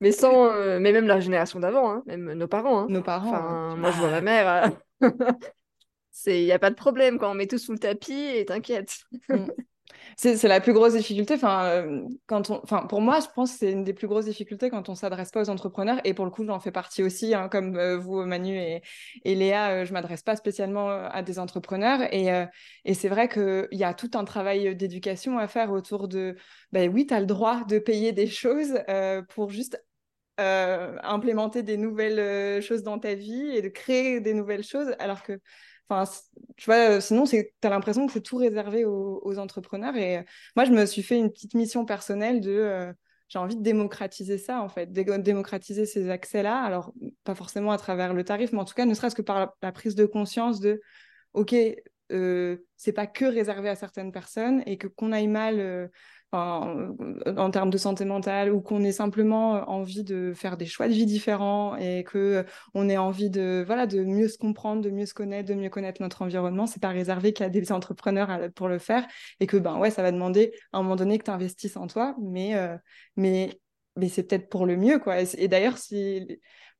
Mais sans, euh, mais même la génération d'avant, hein, même nos parents. Hein. Nos parents. Enfin, moi, je vois ma mère. [laughs] Il n'y a pas de problème quand on met tout sous le tapis et t'inquiète. C'est la plus grosse difficulté. Enfin, euh, quand on, enfin, pour moi, je pense que c'est une des plus grosses difficultés quand on s'adresse pas aux entrepreneurs. Et pour le coup, j'en fais partie aussi, hein, comme euh, vous, Manu et, et Léa. Euh, je m'adresse pas spécialement à des entrepreneurs. Et, et c'est vrai qu'il y a tout un travail d'éducation à faire autour de, ben oui, tu as le droit de payer des choses pour juste implémenter des nouvelles choses dans ta vie et de créer des nouvelles choses, alors que Enfin, tu vois, euh, sinon, tu as l'impression que c'est tout réservé aux, entrepreneurs. Et euh, moi, je me suis fait une petite mission personnelle de. Euh, j'ai envie de démocratiser ça, en fait, démocratiser ces accès-là. Alors, pas forcément à travers le tarif, mais en tout cas, ne serait-ce que par la, prise de conscience de OK, c'est pas que réservé à certaines personnes et que qu'on aille mal en termes de santé mentale ou qu'on ait simplement envie de faire des choix de vie différents et que on ait envie de voilà de mieux se comprendre, de mieux se connaître, de mieux connaître notre environnement, c'est pas réservé qu'à des entrepreneurs pour le faire et que ben ouais, ça va demander à un moment donné que tu investisses en toi, mais mais mais c'est peut-être pour le mieux quoi. Et, d'ailleurs si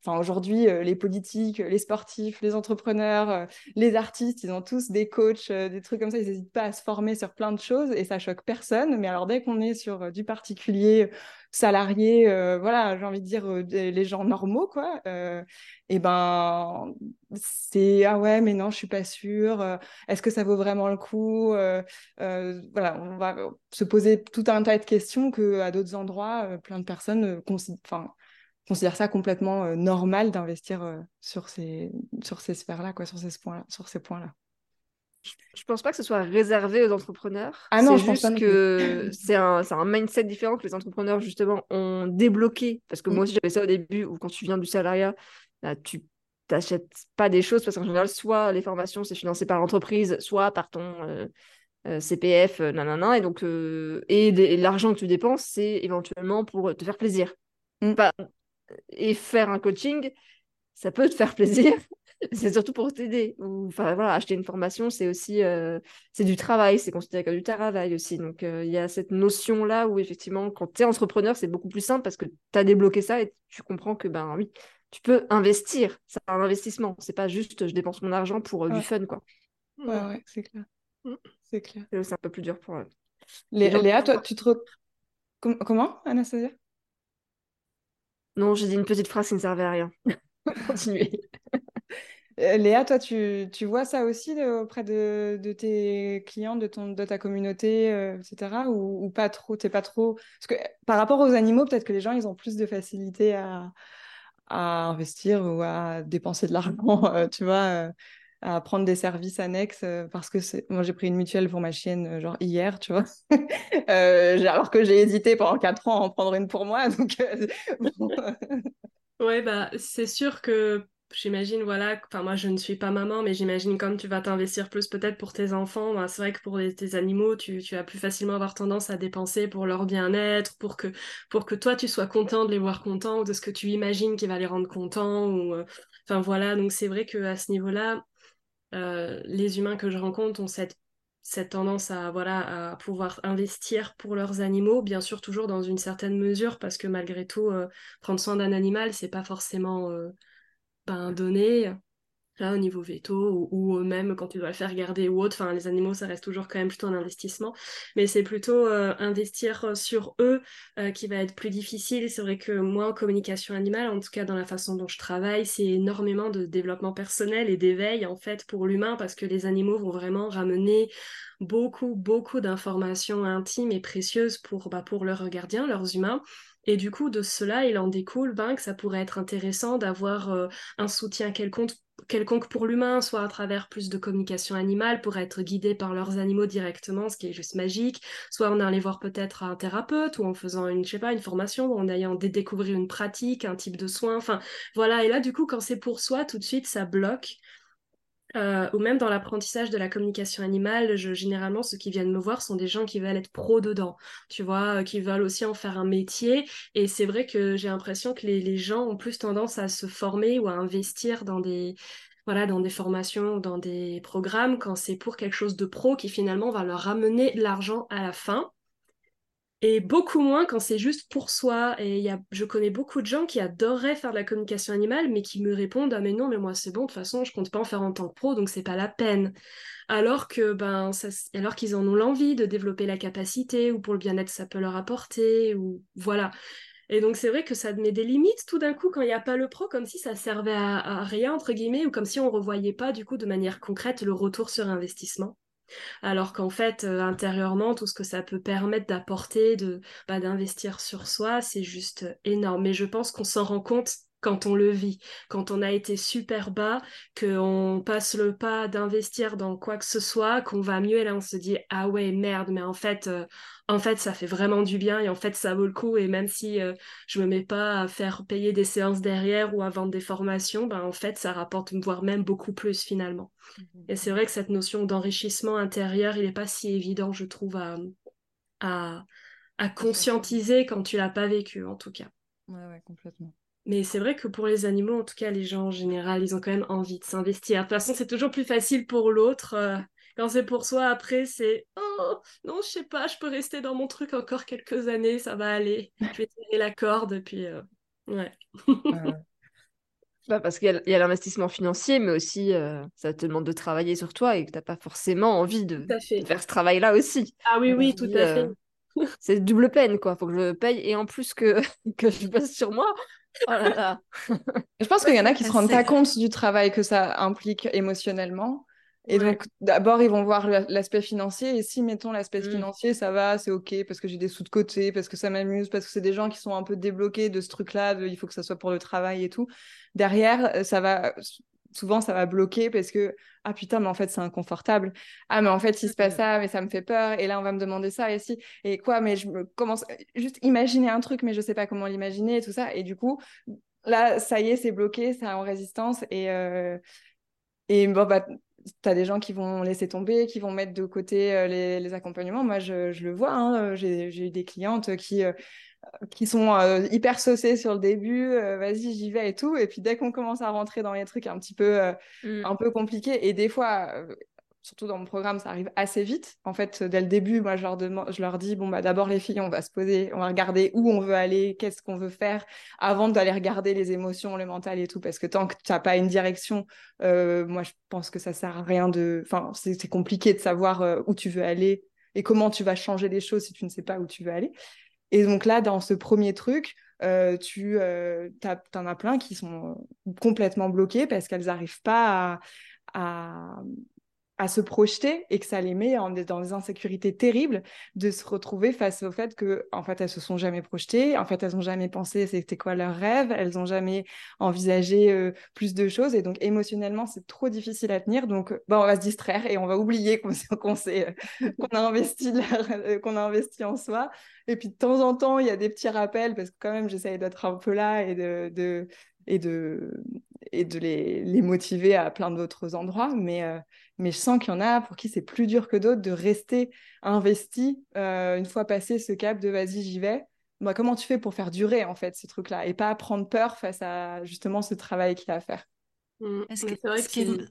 Enfin, aujourd'hui, euh, les politiques, les sportifs, les entrepreneurs, euh, les artistes, ils ont tous des coachs, euh, des trucs comme ça. Ils n'hésitent pas à se former sur plein de choses et ça choque personne. Mais alors, dès qu'on est sur du particulier, salarié, voilà, j'ai envie de dire les gens normaux, quoi, et ben, c'est ah ouais, mais non, je suis pas sûre. Est-ce que ça vaut vraiment le coup Voilà, on va se poser tout un tas de questions que à d'autres endroits, plein de personnes enfin considère ça complètement euh, normal d'investir euh, sur ces, sur ces sphères-là, quoi, sur ces points-là. Sur ces points-là. Je pense pas que ce soit réservé aux entrepreneurs. Ah non, je pense juste que c'est un, un, mindset différent que les entrepreneurs justement ont débloqué. Parce que moi mm. aussi j'avais ça au début, où quand tu viens du salariat, là, tu t'achètes pas des choses parce qu'en général, soit les formations c'est financé par l'entreprise, soit par ton euh, CPF, nanana, et donc et, l'argent que tu dépenses, c'est éventuellement pour te faire plaisir. Mm. Pas, et faire un coaching, ça peut te faire plaisir. [laughs] c'est surtout pour t'aider. Enfin voilà, acheter une formation, c'est aussi euh, c'est du travail, c'est considéré comme du travail aussi. Donc euh, il y a cette notion là où effectivement, quand tu es entrepreneur, c'est beaucoup plus simple parce que tu as débloqué ça et tu comprends que ben oui, tu peux investir. C'est un investissement. C'est pas juste je dépense mon argent pour euh, du fun quoi. Ouais ouais, c'est clair. Mm. C'est clair. C'est un peu plus dur pour eux. Léa, toi, tu te comment Anastasia? Non, j'ai dit une petite phrase qui ne servait à rien. [laughs] Continuez. Euh, Léa, toi, tu, tu, vois ça aussi auprès de, de, tes clients, de, ton, de ta communauté, euh, etc. Ou, pas trop T'es pas trop Parce que par rapport aux animaux, peut-être que les gens, ils ont plus de facilité à, à investir ou à dépenser de l'argent, [laughs] euh, tu vois à prendre des services annexes euh, parce que moi j'ai pris une mutuelle pour ma chienne euh, genre hier tu vois. [laughs] Euh, alors que j'ai hésité pendant quatre ans à en prendre une pour moi [laughs] donc ouais bah c'est sûr que j'imagine voilà enfin moi je ne suis pas maman mais j'imagine comme tu vas t'investir plus peut-être pour tes enfants bah, c'est vrai que pour tes animaux tu, tu, vas plus facilement avoir tendance à dépenser pour leur bien-être pour que pour que toi tu sois content de les voir contents ou de ce que tu imagines qui va les rendre contents ou enfin voilà. Donc c'est vrai que à ce niveau là euh, les humains que je rencontre ont cette, tendance à pouvoir investir pour leurs animaux, bien sûr toujours dans une certaine mesure, parce que malgré tout, euh, prendre soin d'un animal, c'est pas forcément euh, ben, donné là au niveau veto ou, même quand tu dois le faire garder ou autre enfin les animaux ça reste toujours quand même plutôt un investissement. Mais c'est plutôt euh, investir euh, sur eux euh, qui va être plus difficile. C'est vrai que moi en communication animale en tout cas dans la façon dont je travaille c'est énormément de développement personnel et d'éveil en fait pour l'humain parce que les animaux vont vraiment ramener beaucoup beaucoup d'informations intimes et précieuses pour bah, pour leurs gardiens leurs humains et du coup, de cela, il en découle ben, que ça pourrait être intéressant d'avoir un soutien quelconque quelconque pour l'humain, soit à travers plus de communication animale pour être guidé par leurs animaux directement, ce qui est juste magique, soit en allant voir peut-être un thérapeute ou en faisant une, je sais pas, une formation ou en ayant découvrir une pratique, un type de soin, enfin voilà. Et là, du coup, quand c'est pour soi, tout de suite, ça bloque. Euh, ou même dans l'apprentissage de la communication animale, je, généralement, ceux qui viennent me voir sont des gens qui veulent être pro dedans, tu vois, euh, qui veulent aussi en faire un métier. Et c'est vrai que j'ai l'impression que les, les, gens ont plus tendance à se former ou à investir dans des, voilà, dans des formations, dans des programmes, quand c'est pour quelque chose de pro qui finalement va leur ramener l'argent à la fin. Et beaucoup moins quand c'est juste pour soi. Et je connais beaucoup de gens qui adoreraient faire de la communication animale, mais qui me répondent Ah, mais non, mais moi c'est bon, de toute façon, je compte pas en faire en tant que pro, donc c'est pas la peine. Alors que, ben, alors qu'ils en ont l'envie de développer la capacité, ou pour le bien-être, ça peut leur apporter, ou voilà. Et donc c'est vrai que ça met des limites tout d'un coup quand il n'y a pas le pro, comme si ça servait à, à, rien, entre guillemets, ou comme si on ne revoyait pas du coup de manière concrète le retour sur investissement alors qu'en fait euh, intérieurement tout ce que ça peut permettre d'apporter de bah, d'investir sur soi c'est juste énorme. Mais je pense qu'on s'en rend compte quand on le vit, quand on a été super bas, qu'on passe le pas d'investir dans quoi que ce soit, qu'on va mieux et là on se dit ah ouais merde mais en fait euh, en fait ça fait vraiment du bien et en fait ça vaut le coup et même si euh, je me mets pas à faire payer des séances derrière ou à vendre des formations, ben en fait ça rapporte voire même beaucoup plus finalement. Mmh et c'est vrai que cette notion d'enrichissement intérieur, il n'est pas si évident je trouve à, à à conscientiser quand tu l'as pas vécu, en tout cas. Ouais, ouais, complètement. Mais c'est vrai que pour les animaux, en tout cas, les gens en général, ils ont quand même envie de s'investir. De toute façon, c'est toujours plus facile pour l'autre. Euh, quand c'est pour soi, après, c'est Oh, non, je sais pas, je peux rester dans mon truc encore quelques années, ça va aller. Je vais tirer la corde, puis euh, ouais. Bah parce qu'il y a, l'investissement financier, mais aussi euh, ça te demande de travailler sur toi et que tu n'as pas forcément envie de, faire ce travail-là aussi. Ah oui, oui, tout à fait. c'est double peine, quoi. Faut que je paye et en plus que, [laughs] que je bosse sur moi. Oh là là. [laughs] je pense qu'il y en a qui se rendent pas compte du travail que ça implique émotionnellement. Et donc, d'abord, ils vont voir l'aspect financier. Et si, mettons, l'aspect mmh. financier, ça va, c'est OK, parce que j'ai des sous de côté, parce que ça m'amuse, parce que c'est des gens qui sont un peu débloqués de ce truc-là, il faut que ça soit pour le travail et tout. Derrière, euh, ça va, souvent, ça va bloquer parce que, ah putain, mais en fait, c'est inconfortable. Ah, mais en fait, il se passe ça, mais ça me fait peur. Et là, on va me demander ça et si. Et quoi, mais je me commence juste imaginer un truc, mais je sais pas comment l'imaginer et tout ça. Et du coup, là, ça y est, c'est bloqué, c'est en résistance. Et. Euh... Et bon, bah, tu as des gens qui vont laisser tomber, qui vont mettre de côté euh, les, accompagnements. Moi, je, le vois. Hein, euh, j'ai eu des clientes qui, qui sont hyper saucées sur le début. Vas-y, j'y vais et tout. Et puis, dès qu'on commence à rentrer dans les trucs un petit peu, mmh. un peu compliqués, et des fois, surtout dans mon programme, ça arrive assez vite. En fait, dès le début, moi, je leur, je leur dis, bon, bah, d'abord, les filles, on va se poser, on va regarder où on veut aller, qu'est-ce qu'on veut faire, avant d'aller regarder les émotions, le mental et tout. Parce que tant que tu n'as pas une direction, euh, moi, je pense que ça sert à rien de... Enfin, c'est compliqué de savoir euh, où tu veux aller et comment tu vas changer les choses si tu ne sais pas où tu veux aller. Et donc là, dans ce premier truc, euh, tu en as plein qui sont complètement bloqués parce qu'elles n'arrivent pas à se projeter et que ça les met dans des insécurités terribles de se retrouver face au fait que en fait elles se sont jamais projetées. En fait elles ont jamais pensé c'était quoi leur rêve. Elles ont jamais envisagé euh, plus de choses. Et donc émotionnellement c'est trop difficile à tenir. Donc bah, on va se distraire et on va oublier qu'on qu'on a investi euh, qu'on a investi en soi. Et puis de temps en temps il y a des petits rappels parce que quand même j'essaye d'être un peu là et de, et de et de les, les motiver à plein d'autres endroits. Mais euh, mais je sens qu'il y en a pour qui c'est plus dur que d'autres de rester investi euh, une fois passé ce cap de vas-y, j'y vais. Bah, comment tu fais pour faire durer en fait ce truc-là et pas prendre peur face à justement ce travail qu'il y a à faire? Mmh. C'est vrai que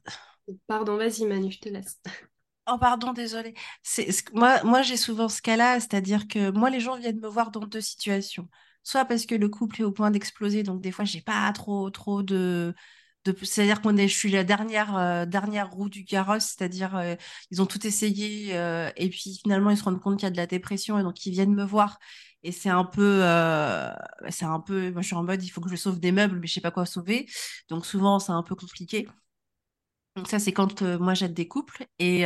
Pardon, vas-y Manu, je te laisse. [laughs] Oh pardon, désolé. C'est moi, moi j'ai souvent ce cas-là, c'est-à-dire que moi les gens viennent me voir dans deux situations. Soit parce que le couple est au point d'exploser, donc des fois j'ai pas trop trop de c'est-à-dire qu'on est, je suis la dernière euh, dernière roue du carrosse, c'est-à-dire euh, ils ont tout essayé euh, et puis finalement ils se rendent compte qu'il y a de la dépression et donc ils viennent me voir. Et c'est un peu c'est un peu moi je suis en mode il faut que je sauve des meubles mais je sais pas quoi sauver. Donc souvent c'est un peu compliqué. Donc ça c'est quand moi j'aide des couples et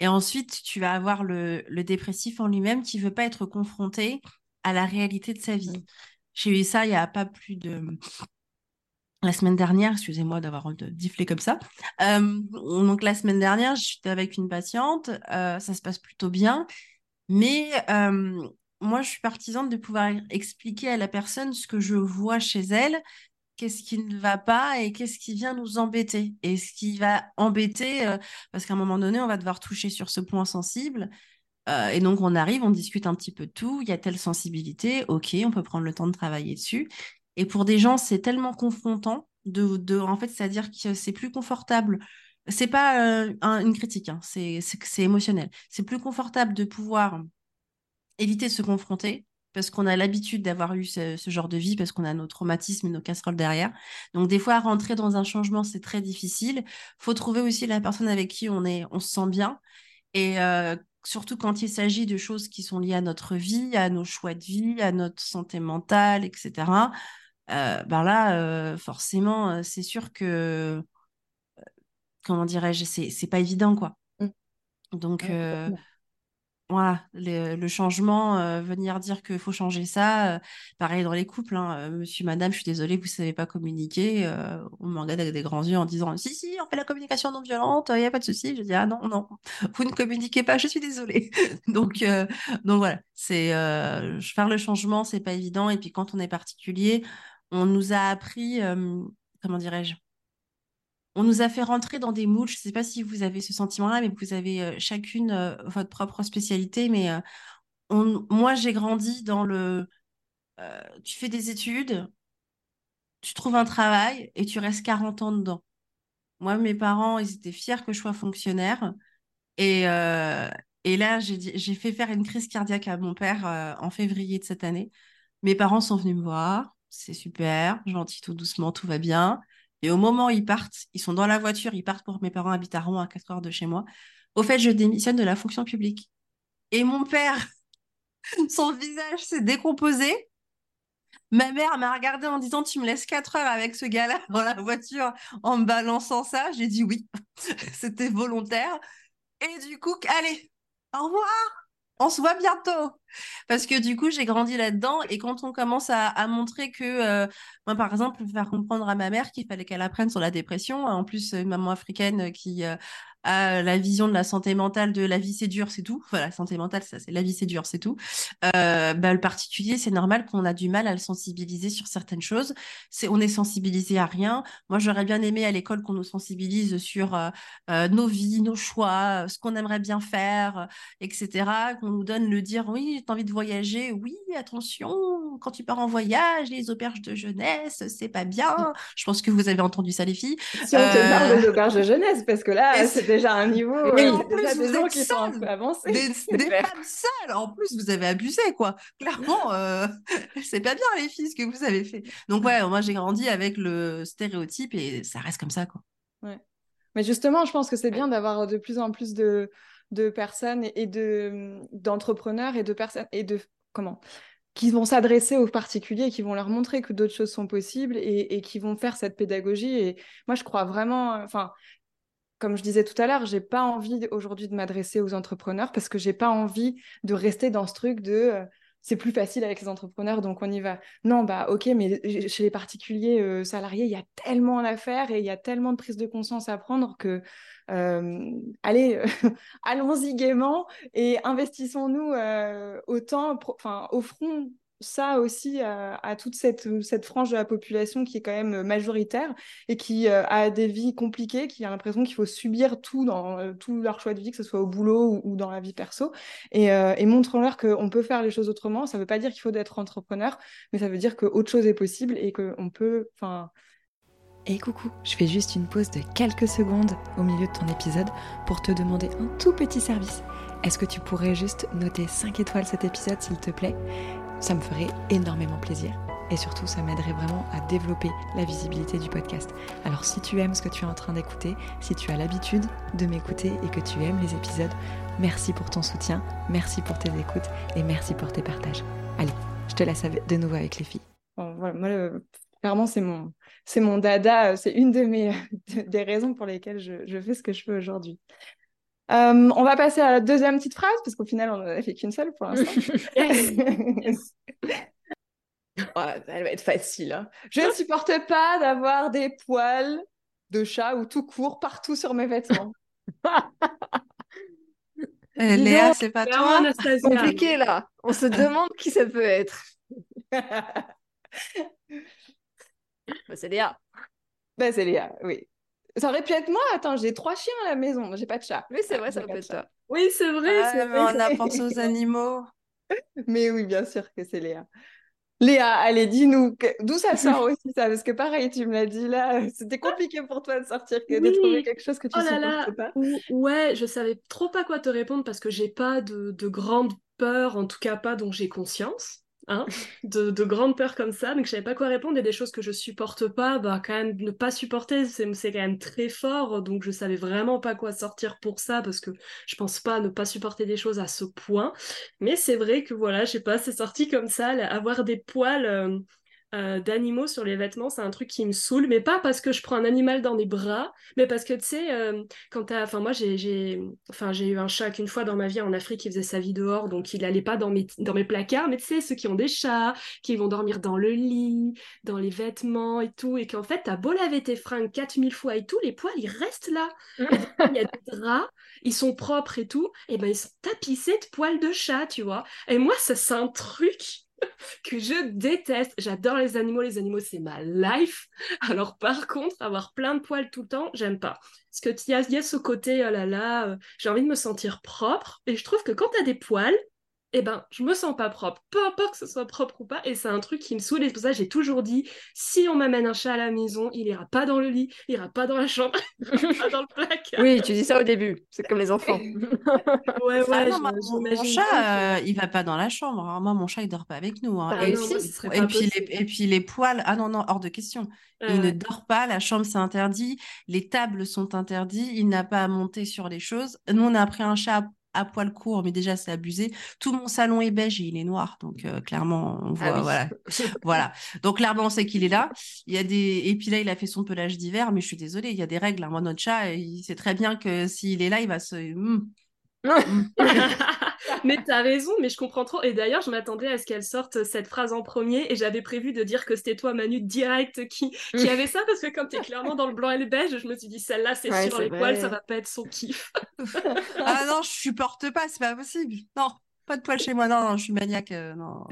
et ensuite tu vas avoir le, le dépressif en lui-même qui veut pas être confronté à la réalité de sa vie. J'ai eu ça il y a pas plus de la semaine dernière, excusez-moi d'avoir difflé comme ça. Euh, donc la semaine dernière, j'étais avec une patiente, euh, ça se passe plutôt bien, mais euh, moi je suis partisane de pouvoir expliquer à la personne ce que je vois chez elle, qu'est-ce qui ne va pas et qu'est-ce qui vient nous embêter. Et ce qui va embêter, parce qu'à un moment donné, on va devoir toucher sur ce point sensible. et donc on arrive, on discute un petit peu de tout, il y a telle sensibilité, ok, on peut prendre le temps de travailler dessus. Et pour des gens, c'est tellement confrontant de, de en fait, c'est-à-dire que c'est plus confortable. C'est pas euh, une critique, hein, c'est émotionnel. C'est plus confortable de pouvoir éviter de se confronter parce qu'on a l'habitude d'avoir eu ce, genre de vie, parce qu'on a nos traumatismes et nos casseroles derrière. Donc des fois, rentrer dans un changement, c'est très difficile. faut trouver aussi la personne avec qui on, est, on se sent bien. Et euh, surtout quand il s'agit de choses qui sont liées à notre vie, à nos choix de vie, à notre santé mentale, etc. Euh, ben là, euh, forcément, euh, c'est sûr que, comment dirais-je, c'est pas évident, quoi. Mmh. Donc, voilà, le changement, venir dire qu'il faut changer ça, pareil dans les couples, hein, monsieur, madame, je suis désolée, vous ne savez pas communiquer, on me regarde avec des grands yeux en disant, si, si, on fait la communication non violente, il n'y a pas de souci. Je dis, ah non, non, [laughs] vous ne communiquez pas, je suis désolée. [laughs] donc, donc voilà, c'est faire le changement, c'est pas évident. Et puis quand on est particulier, on nous a appris, euh, comment dirais-je, on nous a fait rentrer dans des moules. Je ne sais pas si vous avez ce sentiment-là, mais vous avez euh, chacune euh, votre propre spécialité, mais moi, j'ai grandi dans le. Tu fais des études, tu trouves un travail et tu restes 40 ans dedans. Moi, mes parents, ils étaient fiers que je sois fonctionnaire. Et, là, j'ai fait faire une crise cardiaque à mon père en février de cette année. Mes parents sont venus me voir. C'est super, gentil, tout doucement, tout va bien. Et au moment où ils partent, ils sont dans la voiture, ils partent pour mes parents habitent à Rouen, à 4 heures de chez moi. Au fait, je démissionne de la fonction publique. Et mon père, [laughs] son visage s'est décomposé. Ma mère m'a regardé en disant Tu me laisses 4 heures avec ce gars-là dans la voiture en me balançant ça? J'ai dit oui, [laughs] c'était volontaire. Et du coup, allez, au revoir, on se voit bientôt. Parce que du coup, j'ai grandi là-dedans. Et quand on commence à, montrer que, euh, moi, par exemple, faire comprendre à ma mère qu'il fallait qu'elle apprenne sur la dépression, en plus, une maman africaine qui euh, la vision de la santé mentale, de la vie c'est dur, c'est tout. Voilà, santé mentale, ça c'est la vie c'est dur, c'est tout. Euh, bah, le particulier, c'est normal qu'on a du mal à le sensibiliser sur certaines choses. C'est, on est sensibilisé à rien. Moi, j'aurais bien aimé à l'école qu'on nous sensibilise sur euh, euh, nos vies, nos choix, ce qu'on aimerait bien faire, etc. Qu'on nous donne le dire, oui, as envie de voyager, oui, attention, quand tu pars en voyage, les auberges de jeunesse, c'est pas bien. Je pense que vous avez entendu ça, les filles. Si on te parle des auberges de jeunesse, parce que là, [laughs] c'était déjà un niveau. Et en plus, des gens qui sont un peu avancés. Des, femmes seules, en plus, vous avez abusé, quoi. Clairement, [laughs] euh, [laughs] c'est pas bien, les filles, ce que vous avez fait. Donc, ouais, moi, j'ai grandi avec le stéréotype et ça reste comme ça, quoi. Ouais. Mais justement, je pense que c'est bien d'avoir de plus en plus de, de personnes et de d'entrepreneurs et de personnes et de comment qui vont s'adresser aux particuliers, qui vont leur montrer que d'autres choses sont possibles et, et, qui vont faire cette pédagogie. Et moi, je crois vraiment, enfin, comme je disais tout à l'heure, j'ai pas envie aujourd'hui de m'adresser aux entrepreneurs parce que j'ai pas envie de rester dans ce truc de euh, c'est plus facile avec les entrepreneurs donc on y va. Non, bah ok, mais chez les particuliers euh, salariés, il y a tellement à faire et il y a tellement de prise de conscience à prendre que euh, allez, [laughs] allons-y gaiement et investissons-nous autant, enfin offrons ça aussi à, toute cette, cette, frange de la population qui est quand même majoritaire et qui euh, a des vies compliquées, qui a l'impression qu'il faut subir tout dans euh, tout leur choix de vie, que ce soit au boulot ou, dans la vie perso. Et, euh, montrons-leur qu'on peut faire les choses autrement. Ça ne veut pas dire qu'il faut être entrepreneur, mais ça veut dire qu'autre chose est possible et qu'on peut... enfin et coucou, je fais juste une pause de quelques secondes au milieu de ton épisode pour te demander un tout petit service. Est-ce que tu pourrais juste noter 5 étoiles cet épisode s'il te plaît? Ça me ferait énormément plaisir. Et surtout, ça m'aiderait vraiment à développer la visibilité du podcast. Alors si tu aimes ce que tu es en train d'écouter, si tu as l'habitude de m'écouter et que tu aimes les épisodes, merci pour ton soutien, merci pour tes écoutes et merci pour tes partages. Allez, je te laisse de nouveau avec les filles. voilà, moi, clairement, c'est mon, mon dada. C'est une de mes, [laughs] des raisons pour lesquelles je fais ce que je fais aujourd'hui. Euh, on va passer à la deuxième petite phrase, parce qu'au final, on n'en a fait qu'une seule pour l'instant. [laughs] elle va être facile. Hein. Je ne supporte pas d'avoir des poils de chat ou tout court partout sur mes vêtements. [laughs] Eh, Léa, c'est pas toi. C'est compliqué là. On se [laughs] demande qui ça peut être. bah, c'est Léa. Bah, c'est Léa, oui. Ça aurait pu être moi. Attends, j'ai trois chiens à la maison. J'ai pas de chat. Oui, c'est vrai, ça peut être toi. Oui, c'est vrai. Ah, c'est vrai. On a pensé aux animaux. [laughs] mais oui, bien sûr que c'est Léa. Léa, allez, dis-nous, d'où ça sort [laughs] aussi ça? Parce que pareil, tu me l'as dit là, c'était compliqué pour toi de sortir, que de trouver quelque chose que tu oh là là. pas. Ouais, je savais trop pas quoi te répondre parce que j'ai pas de, de grande peur, en tout cas pas dont j'ai conscience. Hein, de, de grandes peurs comme ça, mais que je savais pas quoi répondre, et des choses que je supporte pas, bah quand même ne pas supporter, c'est quand même très fort, donc je savais vraiment pas quoi sortir pour ça, parce que je pense pas ne pas supporter des choses à ce point, mais c'est vrai que voilà, je sais pas, c'est sorti comme ça, avoir des poils... Euh, euh, d'animaux sur les vêtements, c'est un truc qui me saoule, mais pas parce que je prends un animal dans les bras, mais parce que tu sais, euh, quand t'as. Enfin, moi, j'ai enfin, eu un chat qu'une fois dans ma vie en Afrique, il faisait sa vie dehors, donc il allait pas dans mes, dans mes placards, mais tu sais, ceux qui ont des chats, qui vont dormir dans le lit, dans les vêtements et tout, et qu'en fait, t'as beau laver tes fringues 4000 fois et tout, les poils, ils restent là. [laughs] il y a des draps, ils sont propres et tout, et ben ils sont tapissés de poils de chat, tu vois. Et moi, ça, c'est un truc [laughs] que je déteste. J'adore les animaux, les animaux c'est ma life. [laughs] Alors par contre, avoir plein de poils tout le temps, j'aime pas. Parce que il y, a ce côté, oh là là, euh, j'ai envie de me sentir propre. Et je trouve que quand tu as des poils, eh ben, je me sens pas propre, peu importe que ce soit propre ou pas, et c'est un truc qui me saoule, et pour ça j'ai toujours dit, si on m'amène un chat à la maison, il ira pas dans le lit, il ira pas dans la chambre, [laughs] pas dans le placard. Oui, tu dis ça au début, c'est comme les enfants. ouais, [laughs] ouais, ah non, mon, chat, euh, il va pas dans la chambre, hein. moi mon chat il dort pas avec nous. Hein. Et, puis les, et puis les poils, ah non, non, hors de question. Il ne dort pas, la chambre c'est interdit, les tables sont interdites, il n'a pas à monter sur les choses. Nous on a pris un chat à poil court, mais déjà c'est abusé. Tout mon salon est beige et il est noir, donc euh, clairement on ah voit, voilà, voilà. Donc clairement on sait qu'il est là. Il y a des et puis là il a fait son pelage d'hiver, mais je suis désolée, il y a des règles. Hein. Moi notre chat, il sait très bien que s'il est là, il va se hmm. [laughs] mais t'as raison, mais je comprends trop. Et d'ailleurs, je m'attendais à ce qu'elle sorte cette phrase en premier et j'avais prévu de dire que c'était toi, Manu, direct, qui, qui [laughs] avait ça parce que comme t'es clairement dans le blanc et le beige, je me suis dit, celle-là, c'est sur les poils, ça va pas être son kiff. ah non, je supporte pas, c'est pas possible. Non, pas de poils chez moi, non, non je suis maniaque, euh, non.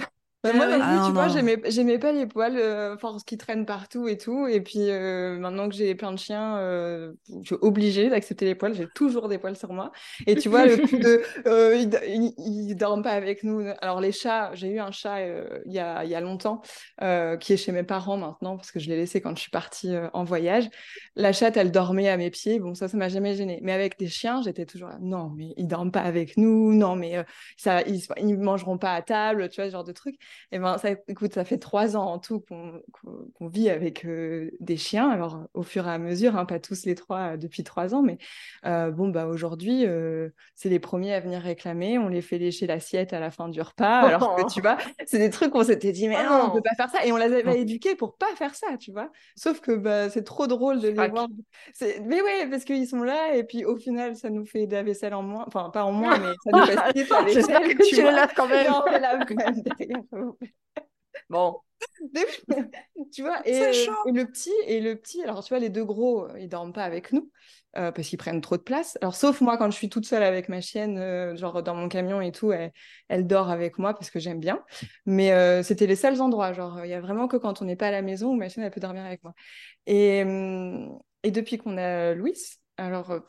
Bah, moi, ah, tu vois, j'aimais pas les poils, euh, force qui traînent partout et tout. Et puis, euh, maintenant que j'ai plein de chiens, euh, je suis obligée d'accepter les poils. J'ai toujours des poils sur moi. Et tu vois, le coup de. [laughs] Euh, ils, ils, dorment pas avec nous. Alors, les chats, j'ai eu un chat il y, a, y a longtemps, qui est chez mes parents maintenant, parce que je l'ai laissé quand je suis partie en voyage. La chatte, elle dormait à mes pieds. Bon, ça, ça m'a jamais gênée. Mais avec des chiens, j'étais toujours là. Non, mais ils dorment pas avec nous. Non, mais ça, ils, ils mangeront pas à table, tu vois, ce genre de truc. Et eh ben, ça, écoute, ça fait trois ans en tout qu'on vit avec euh, des chiens. Alors, au fur et à mesure, hein, pas tous les trois euh, depuis trois ans, mais euh, bon, bah aujourd'hui, c'est les premiers à venir réclamer. On les fait lécher l'assiette à la fin du repas. Alors que tu vois, c'est des trucs qu'on s'était dit, mais oh non, on peut pas faire ça. Et on les avait éduqués pour pas faire ça, tu vois. Sauf que bah, c'est trop drôle de les voir. Mais ouais, parce qu'ils sont là et puis au final, ça nous fait de la vaisselle en moins. Enfin, pas en moins, [laughs] mais ça nous facilite la vaisselle. tu, tu le laves quand même. [laughs] [laughs] Bon. tu vois, et, euh, et, le petit, et le petit, alors tu vois, les deux gros, euh, ils dorment pas avec nous euh, parce qu'ils prennent trop de place. Alors, sauf moi, quand je suis toute seule avec ma chienne, genre dans mon camion et tout, elle, elle dort avec moi parce que j'aime bien. Mais c'était les seuls endroits. Genre, il y a vraiment que quand on n'est pas à la maison où ma chienne, elle peut dormir avec moi. Et, et depuis qu'on a Louis, alors,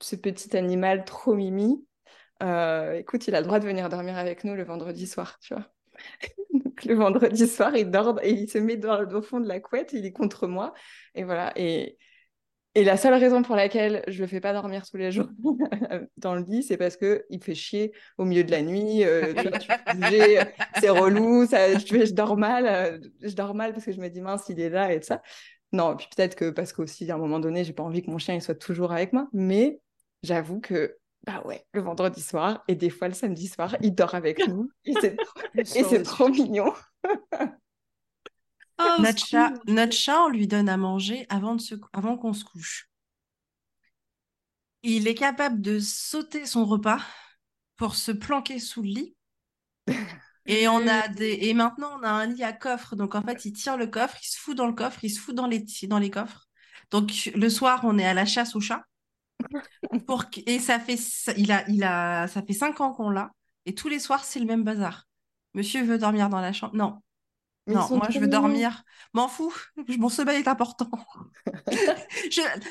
ce petit animal trop mimi, écoute, il a le droit de venir dormir avec nous le vendredi soir, tu vois. [laughs] Donc, le vendredi soir, il dort et il se met dans, au fond de la couette, il est contre moi. Et voilà. Et, et la seule raison pour laquelle je le fais pas dormir tous les jours [laughs] dans le lit, c'est parce que il fait chier au milieu de la nuit. Euh, c'est relou, ça, je, je, dors mal. Euh, je dors mal parce que je me dis mince, il est là et ça. Non, puis peut-être que parce qu'aussi à un moment donné, j'ai pas envie que mon chien il soit toujours avec moi. Mais j'avoue que bah ouais, le vendredi soir et des fois le samedi soir, il dort avec nous et c'est [laughs] trop, mignon. Oh, notre, chat, notre chat, on lui donne à manger avant, de se, avant qu'on se couche. Il est capable de sauter son repas pour se planquer sous le lit. [laughs] Et on a des et maintenant on a un lit à coffre donc en fait il tire le coffre, il se fout dans le coffre, il se fout dans les dans les coffres. Donc le soir on est à la chasse au chat pour... Et ça fait, il a, il a, ça fait cinq ans qu'on l'a. Et tous les soirs, c'est le même bazar. Monsieur veut dormir dans la chambre. Non. non, moi je veux dormir. M'en fous. [laughs] Mon sommeil est important. [laughs]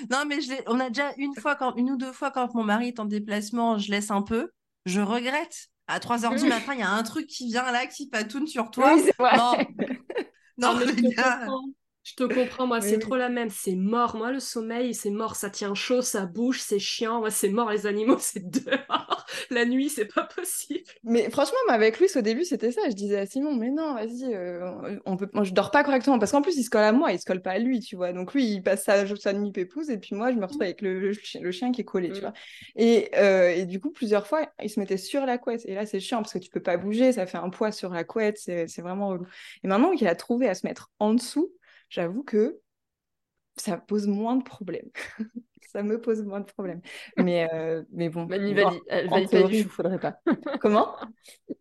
Non, mais je on a déjà une fois, quand... une ou deux fois, quand mon mari est en déplacement, je laisse un peu. Je regrette. À 3 h du matin, il y a un truc qui vient là, qui patoune sur toi. non, [laughs] non, les gars. Je te comprends, moi, c'est trop la même. C'est mort. Moi, le sommeil, c'est mort. Ça tient chaud, ça bouge, c'est chiant. Moi, c'est mort. Les animaux, [laughs] c'est dehors. La nuit, c'est pas possible. Mais franchement, avec Louis, au début, c'était ça. Je disais à Simon, mais non, vas-y, euh, on peut... je dors pas correctement. Parce qu'en plus, il se colle à moi, il se colle pas à lui, tu vois. Donc, lui, il passe sa, sa nuit pépouse. Et puis, moi, je me retrouve avec le, le, chien qui est collé, tu mm. vois. Et, euh, et, du coup, plusieurs fois, il se mettait sur la couette. Et là, c'est chiant parce que tu peux pas bouger. Ça fait un poids sur la couette. C'est vraiment relou. Et maintenant qu'il a trouvé à se mettre en dessous, j'avoue que ça pose moins de problèmes. [laughs] ça me pose moins de problèmes. Mais, euh, mais bon. Manuela, elle valide pas du chou, faudrait pas. Comment?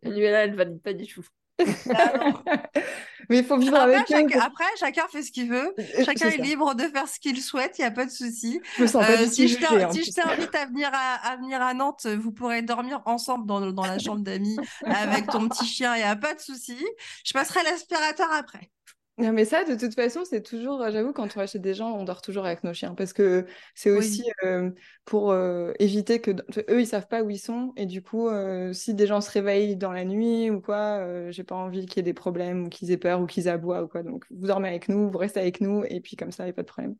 Manuela, elle valide pas du chou. mais il faut vivre avec eux. Après, chacun fait ce qu'il veut. Chacun est, libre de faire ce qu'il souhaite. Il n'y a pas de souci. Euh, si je t'invite à venir à, à, venir à Nantes, vous pourrez dormir ensemble dans, dans la chambre d'amis avec ton petit chien. Il n'y a pas de souci. Je passerai l'aspirateur après. Non, mais ça, de toute façon, c'est toujours, euh, j'avoue, quand on va chez des gens, on dort toujours avec nos chiens parce que c'est Oui. aussi euh, pour euh, éviter que eux, ils savent pas où ils sont et du coup, euh, si des gens se réveillent dans la nuit ou quoi, j'ai pas envie qu'il y ait des problèmes ou qu'ils aient peur ou qu'ils aboient ou quoi. Donc, vous dormez avec nous, vous restez avec nous et puis comme ça, il n'y a pas de problème.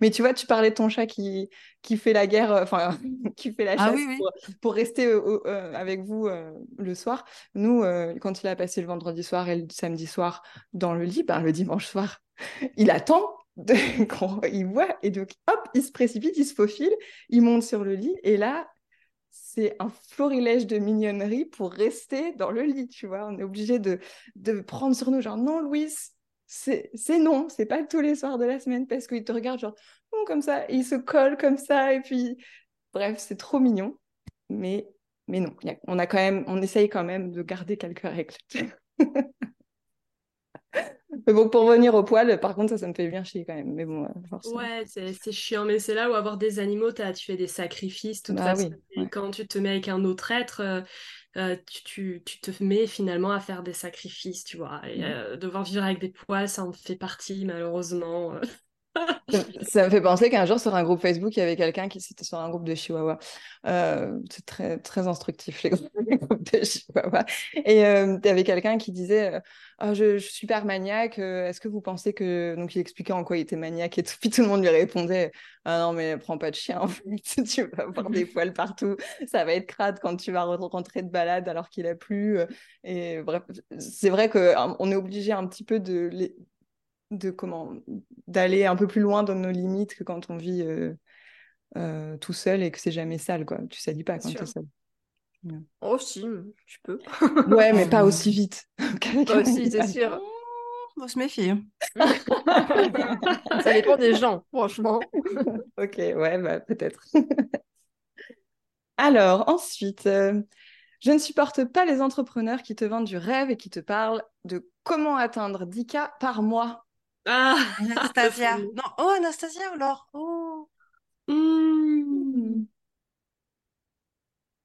Mais tu vois, tu parlais de ton chat qui, qui fait la guerre, euh, enfin, [laughs] qui fait la Ah chasse oui, oui. Pour, pour rester euh, au- euh, avec vous euh, le soir. Nous, euh, quand il a passé le vendredi soir et le samedi soir dans le lit, ben, le dimanche soir, [laughs] il attend de- [laughs] qu'on il voit et donc hop, il se précipite, il se faufile, il monte sur le lit et là, c'est un florilège de mignonnerie pour rester dans le lit, tu vois. On est obligé de, de prendre sur nous, genre non, Louise, c'est non, c'est pas tous les soirs de la semaine parce qu'il te regarde genre Hum, comme ça, et il se colle comme ça et puis bref, c'est trop mignon. Mais mais non, a- on a quand même, on essaye quand même de garder quelques règles. [laughs] Mais bon, pour revenir au poil, par contre, ça, ça me fait bien chier quand même. Mais bon, euh, forcément. Ouais, c'est chiant, mais c'est là où avoir des animaux, t'as- tu fais des sacrifices, toute Ah façon. oui, ouais. quand tu te mets avec un autre être, euh, euh, tu, tu, tu te mets finalement à faire des sacrifices, tu vois. Et Mhm. euh, devoir vivre avec des poils, ça en fait partie, malheureusement. [laughs] Ça, me fait penser qu'un jour, sur un groupe Facebook, il y avait quelqu'un qui, c'était sur un groupe de Chihuahua. Euh, c'est très, très instructif, les [laughs] groupes de Chihuahua. Et euh, il y avait quelqu'un qui disait euh, Ah, je, je suis super maniaque, euh, est-ce que vous pensez que. Donc, il expliquait en quoi il était maniaque et tout. Puis tout le monde lui répondait Ah non, mais prends pas de chien, en fait. [laughs] tu vas avoir des poils partout. Ça va être crade quand tu vas re- rentrer de balade alors qu'il a plu. Et bref, c'est vrai qu'on est obligé un petit peu de. De comment d'aller un peu plus loin dans nos limites que quand on vit euh, euh, tout seul et que c'est jamais sale quoi tu salis pas quand sûr. t'es seul Oh, si, tu peux. [laughs] ouais mais pas [laughs] aussi vite [laughs] un aussi, c'est sûr. Faut se méfier. Ça dépend des gens, franchement. ok ouais bah, peut-être alors ensuite euh, je ne supporte pas les entrepreneurs qui te vendent du rêve et qui te parlent de comment atteindre 10K par mois Ah, Anastasia. [laughs] Non, oh, Anastasia ou Laure Oh, Hmm.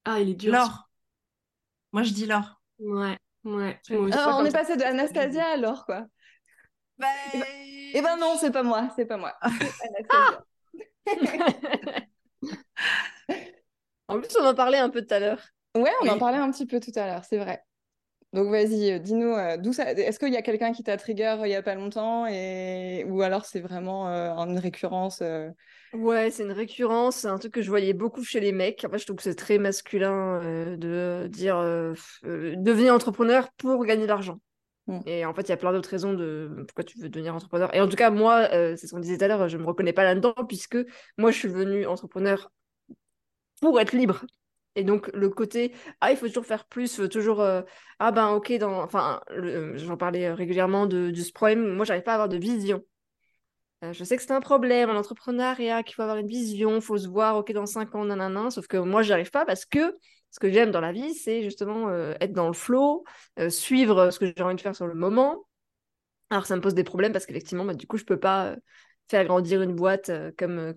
Ah, il est dur. Laure. Moi, je dis Laure. Ouais, ouais. Je- moi aussi. Ah, pas on est passé de Anastasia alors quoi Bah, eh ben non c'est pas moi c'est pas moi Anastasia. [laughs] En plus, on en parlait un peu tout à l'heure. Ouais, on en parlait un petit peu tout à l'heure, c'est vrai. Donc vas-y, euh, dis-nous euh, d'où ça. Est-ce qu'il y a quelqu'un qui t'a trigger euh, il y a pas longtemps et ou alors c'est vraiment une récurrence Ouais, c'est une récurrence, c'est un truc que je voyais beaucoup chez les mecs. En fait, je trouve que c'est très masculin euh, de dire euh, euh, devenir entrepreneur pour gagner de l'argent. Mm. Et en fait, il y a plein d'autres raisons de pourquoi tu veux devenir entrepreneur. Et en tout cas, moi, c'est ce qu'on disait tout à l'heure, je me reconnais pas là-dedans puisque moi, je suis devenue entrepreneur pour être libre. Et donc, le côté, ah, il faut toujours faire plus, faut toujours, euh, ah ben, ok, dans, enfin, le- j'en parlais euh, régulièrement de, ce problème, moi, j'arrive pas à avoir de vision. Euh, je sais que c'est un problème en entrepreneuriat, qu'il faut avoir une vision, il faut se voir, ok, dans 5 ans, nanana, sauf que moi, j'y arrive pas parce que ce que j'aime dans la vie, c'est justement euh, être dans le flow, euh, suivre ce que j'ai envie de faire sur le moment. Alors, ça me pose des problèmes parce qu'effectivement, bah, du coup, je peux pas euh, faire grandir une boîte euh, comme, euh,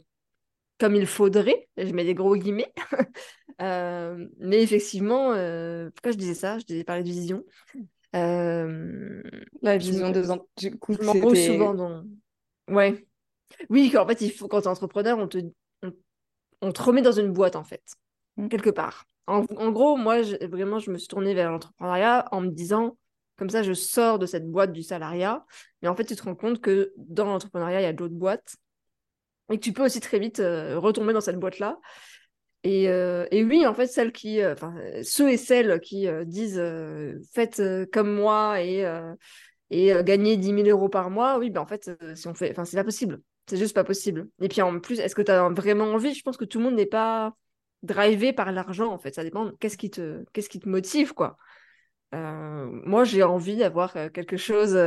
comme il faudrait. Je mets des gros guillemets. [laughs] Euh, mais effectivement, euh, pourquoi je disais ça? Je disais parler de vision. Euh, la vision des en- du coup je c'était- souvent dans. Ouais. Oui, qu'en fait, il faut, quand tu es entrepreneur, on te, on, on te remet dans une boîte, en fait, Mm. quelque part. En, en gros, moi, je- vraiment, je me suis tournée vers l'entrepreneuriat en me disant, comme ça, je sors de cette boîte du salariat. Mais en fait, tu te rends compte que dans l'entrepreneuriat, il y a d'autres boîtes. Et que tu peux aussi très vite euh, retomber dans cette boîte-là. Et, euh, oui, en fait, celles qui, euh, ceux et celles qui euh, disent euh, faites comme moi et, et gagner 10 000 euros par mois, oui, ben en fait, si on fait, c'est pas possible. C'est juste pas possible. Et puis en plus, est-ce que tu as vraiment envie? Je pense que tout le monde n'est pas drivé par l'argent, en fait. Ça dépend qu'est-ce qui te, qu'est-ce qui te motive, quoi. Moi, j'ai envie d'avoir quelque chose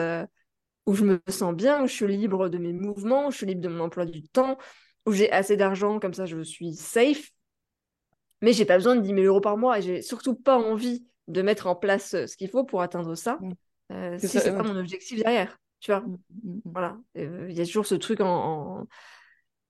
où je me sens bien, où je suis libre de mes mouvements, où je suis libre de mon emploi du temps, où j'ai assez d'argent, comme ça je suis safe. Mais j'ai pas besoin de 10 000 euros par mois et j'ai surtout pas envie de mettre en place euh, ce qu'il faut pour atteindre ça, Mm. euh, si c'est pas mon objectif derrière, tu vois. Mm, mm. Voilà, Euh, il y a toujours ce truc en, en-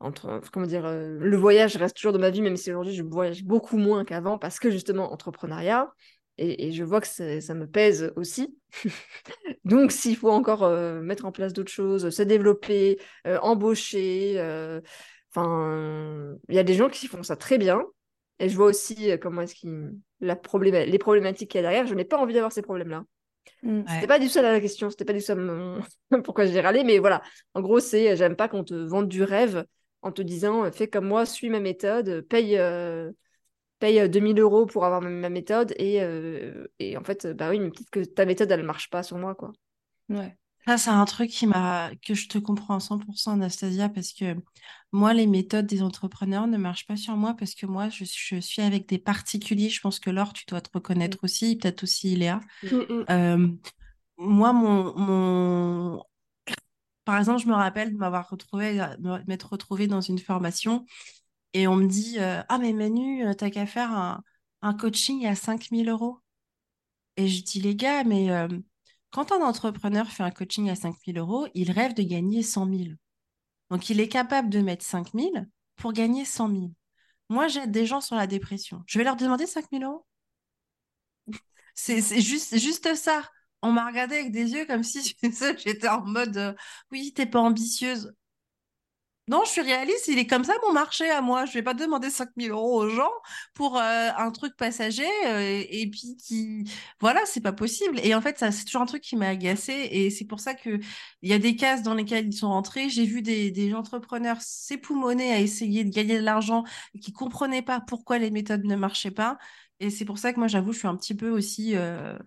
entre, comment dire, euh, le voyage reste toujours dans ma vie, même si aujourd'hui je voyage beaucoup moins qu'avant parce que justement entrepreneuriat. Et, je vois que ça me pèse aussi. [laughs] Donc, s'il faut encore euh, mettre en place d'autres choses, se développer, euh, embaucher, euh, enfin, il y a des gens qui font ça très bien. Et je vois aussi comment est-ce qu'il la les problématiques qu'il y a derrière. Je n'ai pas envie d'avoir ces problèmes-là. Mm. C'était pas du tout ça la question, c'était pas du tout [laughs] ça pourquoi j'ai râlé, mais voilà. En gros, c'est j'aime pas qu'on te vende du rêve en te disant fais comme moi, suis ma méthode, paye, paye 2000 euros pour avoir ma, méthode et, et, en fait, bah oui, mais peut-être que ta méthode elle marche pas sur moi quoi. Ouais. Ça, c'est un truc qui m'a que je te comprends à 100%, Anastasia, parce que moi, les méthodes des entrepreneurs ne marchent pas sur moi parce que moi, je, suis avec des particuliers. Je pense que Laure, tu dois te reconnaître mmh. aussi, peut-être aussi Léa. Mmh, mmh. moi, mon, mon, par exemple, je me rappelle de m'avoir retrouvé, m'être retrouvée dans une formation et on me dit Ah, mais Manu, t'as qu'à faire un, coaching à 5000 euros. Et je dis Les gars, mais quand un entrepreneur fait un coaching à 5 000 euros, il rêve de gagner 100 000. Donc, il est capable de mettre 5 000 pour gagner 100 000. Moi, j'aide des gens sur la dépression. Je vais leur demander 5 000 euros. [laughs] C'est juste, juste ça. On m'a regardé avec des yeux comme si [laughs] j'étais en mode euh, Oui, t'es pas ambitieuse. Non, je suis réaliste, il est comme ça mon marché à moi. Je vais pas demander 5000 euros aux gens pour euh, un truc passager euh, et puis qui. Voilà, c'est pas possible. Et en fait, c'est toujours un truc qui m'a agacé et c'est pour ça que il y a des cases dans lesquelles ils sont rentrés. J'ai vu des, entrepreneurs s'époumoner à essayer de gagner de l'argent qui comprenaient pas pourquoi les méthodes ne marchaient pas. Et c'est pour ça que moi, j'avoue, je suis un petit peu aussi euh,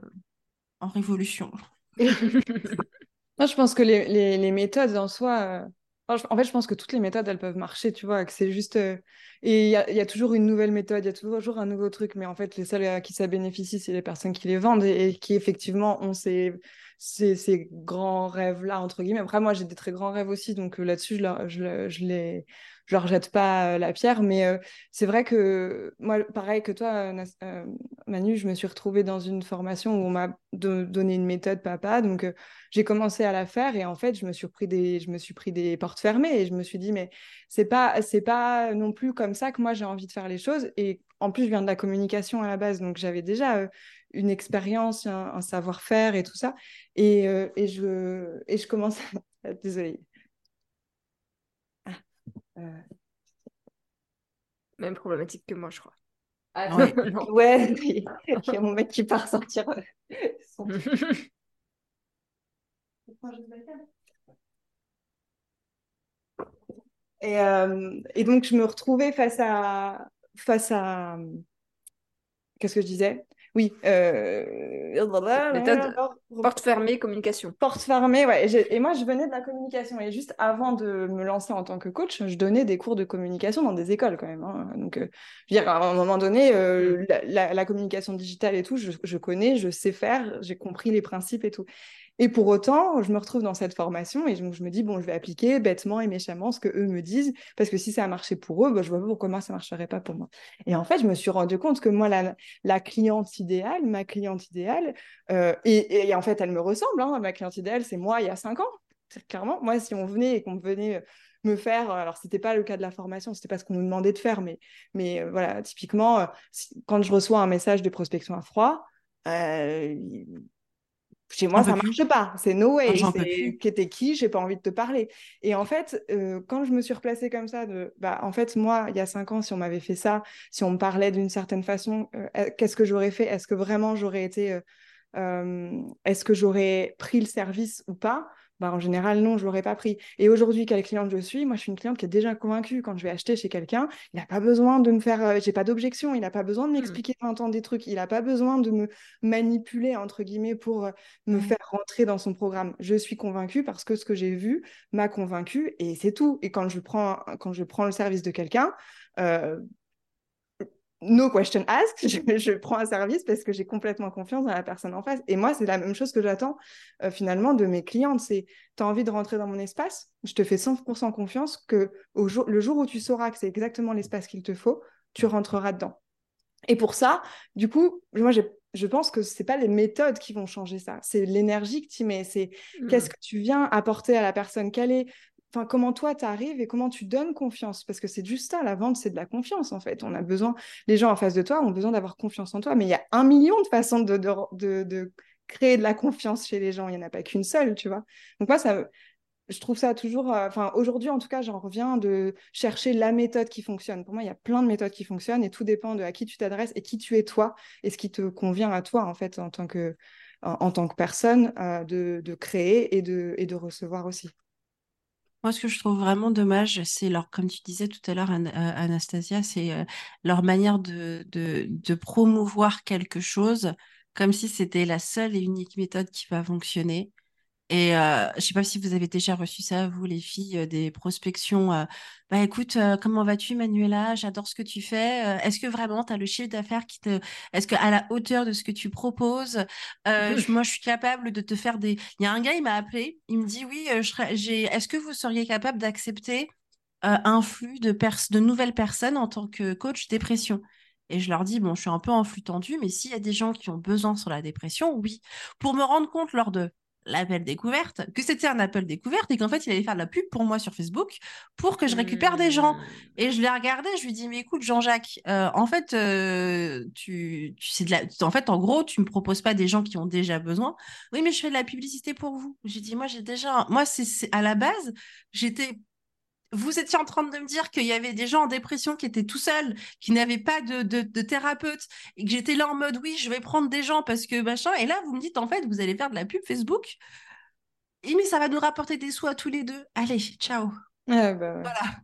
en révolution. [laughs] moi, je pense que les méthodes en soi en fait, je pense que toutes les méthodes, elles peuvent marcher, tu vois, que c'est juste... Euh, et il y, a, toujours une nouvelle méthode, il y a toujours un nouveau truc, mais en fait, les seuls à qui ça bénéficie, c'est les personnes qui les vendent et, qui, effectivement, ont ces, ces, grands rêves-là, entre guillemets. Après, moi, j'ai des très grands rêves aussi, donc euh, là-dessus, je, je, je, les je leur jette pas euh, la pierre, mais euh, c'est vrai que moi, pareil que toi, euh, Manu, je me suis retrouvée dans une formation où on m'a donné une méthode papa, donc j'ai commencé à la faire et en fait, je me suis pris des, portes fermées et je me suis dit mais c'est pas, c'est pas non plus comme ça que moi j'ai envie de faire les choses et en plus, je viens de la communication à la base, donc j'avais déjà une expérience, un, savoir-faire et tout ça. Et, et, je, et je commence à... [laughs] Désolée. Euh, Même problématique que moi, je crois. Ah, ouais, [laughs] [laughs] il y a mon mec qui part sortir euh, [laughs] Et, euh, et, donc, je me retrouvais face à. Face à. Qu'est-ce que je disais? Oui. Euh... Méthode porte fermée, communication. Porte fermée, ouais. Et, moi, je venais de la communication. Et juste avant de me lancer en tant que coach, je donnais des cours de communication dans des écoles quand même. Hein. Donc, euh, je veux dire, à un moment donné, euh, la, communication digitale et tout, je, je connais, je sais faire, j'ai compris les principes et tout. Et pour autant, je me retrouve dans cette formation et je, me dis, bon, je vais appliquer bêtement et méchamment ce que eux me disent, parce que si ça a marché pour eux, bah, je vois pas pourquoi moi, ça marcherait pas pour moi. Et en fait, je me suis rendu compte que moi, la, cliente idéale, ma cliente idéale, euh, et, en fait, elle me ressemble, hein, ma cliente idéale, c'est moi il y a cinq ans. Clairement, moi, si on venait et qu'on venait me faire, alors c'était pas le cas de la formation, c'était pas ce qu'on nous demandait de faire, mais, mais euh, voilà, typiquement, euh, quand je reçois un message de prospection à froid, chez moi, ça ne marche pas. C'est no way. Qui était qui J'ai pas envie de te parler. Et en fait, euh, quand je me suis replacée comme ça, de, bah, en fait, moi, il y a cinq ans, si on m'avait fait ça, si on me parlait d'une certaine façon, euh, qu'est-ce que j'aurais fait? Est-ce que vraiment j'aurais été, euh, est-ce que j'aurais pris le service ou pas? Bah, en général, non, je l'aurais pas pris. Et aujourd'hui, quelle cliente je suis Moi, je suis une cliente qui est déjà convaincue. Quand je vais acheter chez quelqu'un, il n'a pas besoin de me faire. Euh, j'ai pas d'objection. Il n'a pas besoin de mmh. m'expliquer 20 ans des trucs. Il n'a pas besoin de me manipuler, entre guillemets, pour euh, me faire rentrer dans son programme. Je suis convaincue parce que ce que j'ai vu m'a convaincue et c'est tout. Et quand je prends, quand je prends le service de quelqu'un, euh, no question asked, je, prends un service parce que j'ai complètement confiance dans la personne en face. Et moi, c'est la même chose que j'attends euh, finalement de mes clientes. C'est, tu as envie de rentrer dans mon espace, je te fais 100% confiance que au jour, le jour où tu sauras que c'est exactement l'espace qu'il te faut, tu rentreras dedans. Et pour ça, du coup, moi, je pense que ce pas les méthodes qui vont changer ça, c'est l'énergie que tu mets, c'est mmh. qu'est-ce que tu viens apporter à la personne, quelle est enfin comment toi tu arrives et comment tu donnes confiance? Parce que c'est juste ça la vente c'est de la confiance en fait. On a besoin les gens en face de toi ont besoin d'avoir confiance en toi mais il y a un million de façons de, créer de la confiance chez les gens. Il n'y en a pas qu'une seule tu vois. Donc moi ça je trouve ça toujours euh, enfin aujourd'hui en tout cas j'en reviens de chercher la méthode qui fonctionne. Pour moi il y a plein de méthodes qui fonctionnent et tout dépend de à qui tu t'adresses et qui tu es toi et ce qui te convient à toi en fait en tant que en, tant que personne euh, de, créer et de recevoir aussi. Moi, ce que je trouve vraiment dommage, c'est leur, comme tu disais tout à l'heure, euh, Anastasia, c'est euh, leur manière de, de, de, promouvoir quelque chose comme si c'était la seule et unique méthode qui va fonctionner. Et euh, je sais pas si vous avez déjà reçu ça, vous, les filles, euh, des prospections. Euh, bah écoute, euh, comment vas-tu, Manuela? J'adore ce que tu fais. Est-ce que vraiment tu as le chiffre d'affaires qui te. Est-ce qu'à la hauteur de ce que tu proposes, moi, je suis capable de te faire des. Il y a un gars, il m'a appelé. Il me dit Oui, je j'ai... est-ce que vous seriez capable d'accepter un flux de, pers... de nouvelles personnes en tant que coach dépression? Et je leur dis, bon, je suis un peu en flux tendu, mais s'il y a des gens qui ont besoin sur la dépression, oui. Pour me rendre compte lors de l'appel découverte, que c'était un appel découverte et qu'en fait, il allait faire de la pub pour moi sur Facebook pour que je récupère des gens. Mmh. Et je l'ai regardé, je lui dis, mais écoute, Jean-Jacques, euh, en fait, euh, tu, tu sais de la... en fait, en gros, tu me proposes pas des gens qui ont déjà besoin. Oui, mais je fais de la publicité pour vous. J'ai dit, moi, j'ai déjà, moi, c'est à la base, j'étais vous étiez en train de me dire qu'il y avait des gens en dépression qui étaient tout seuls, qui n'avaient pas de, de, thérapeute, et que j'étais là en mode oui, je vais prendre des gens parce que machin. Et là, vous me dites en fait, vous allez faire de la pub Facebook. Et mais ça va nous rapporter des sous à tous les deux. Allez, ciao. bah Voilà.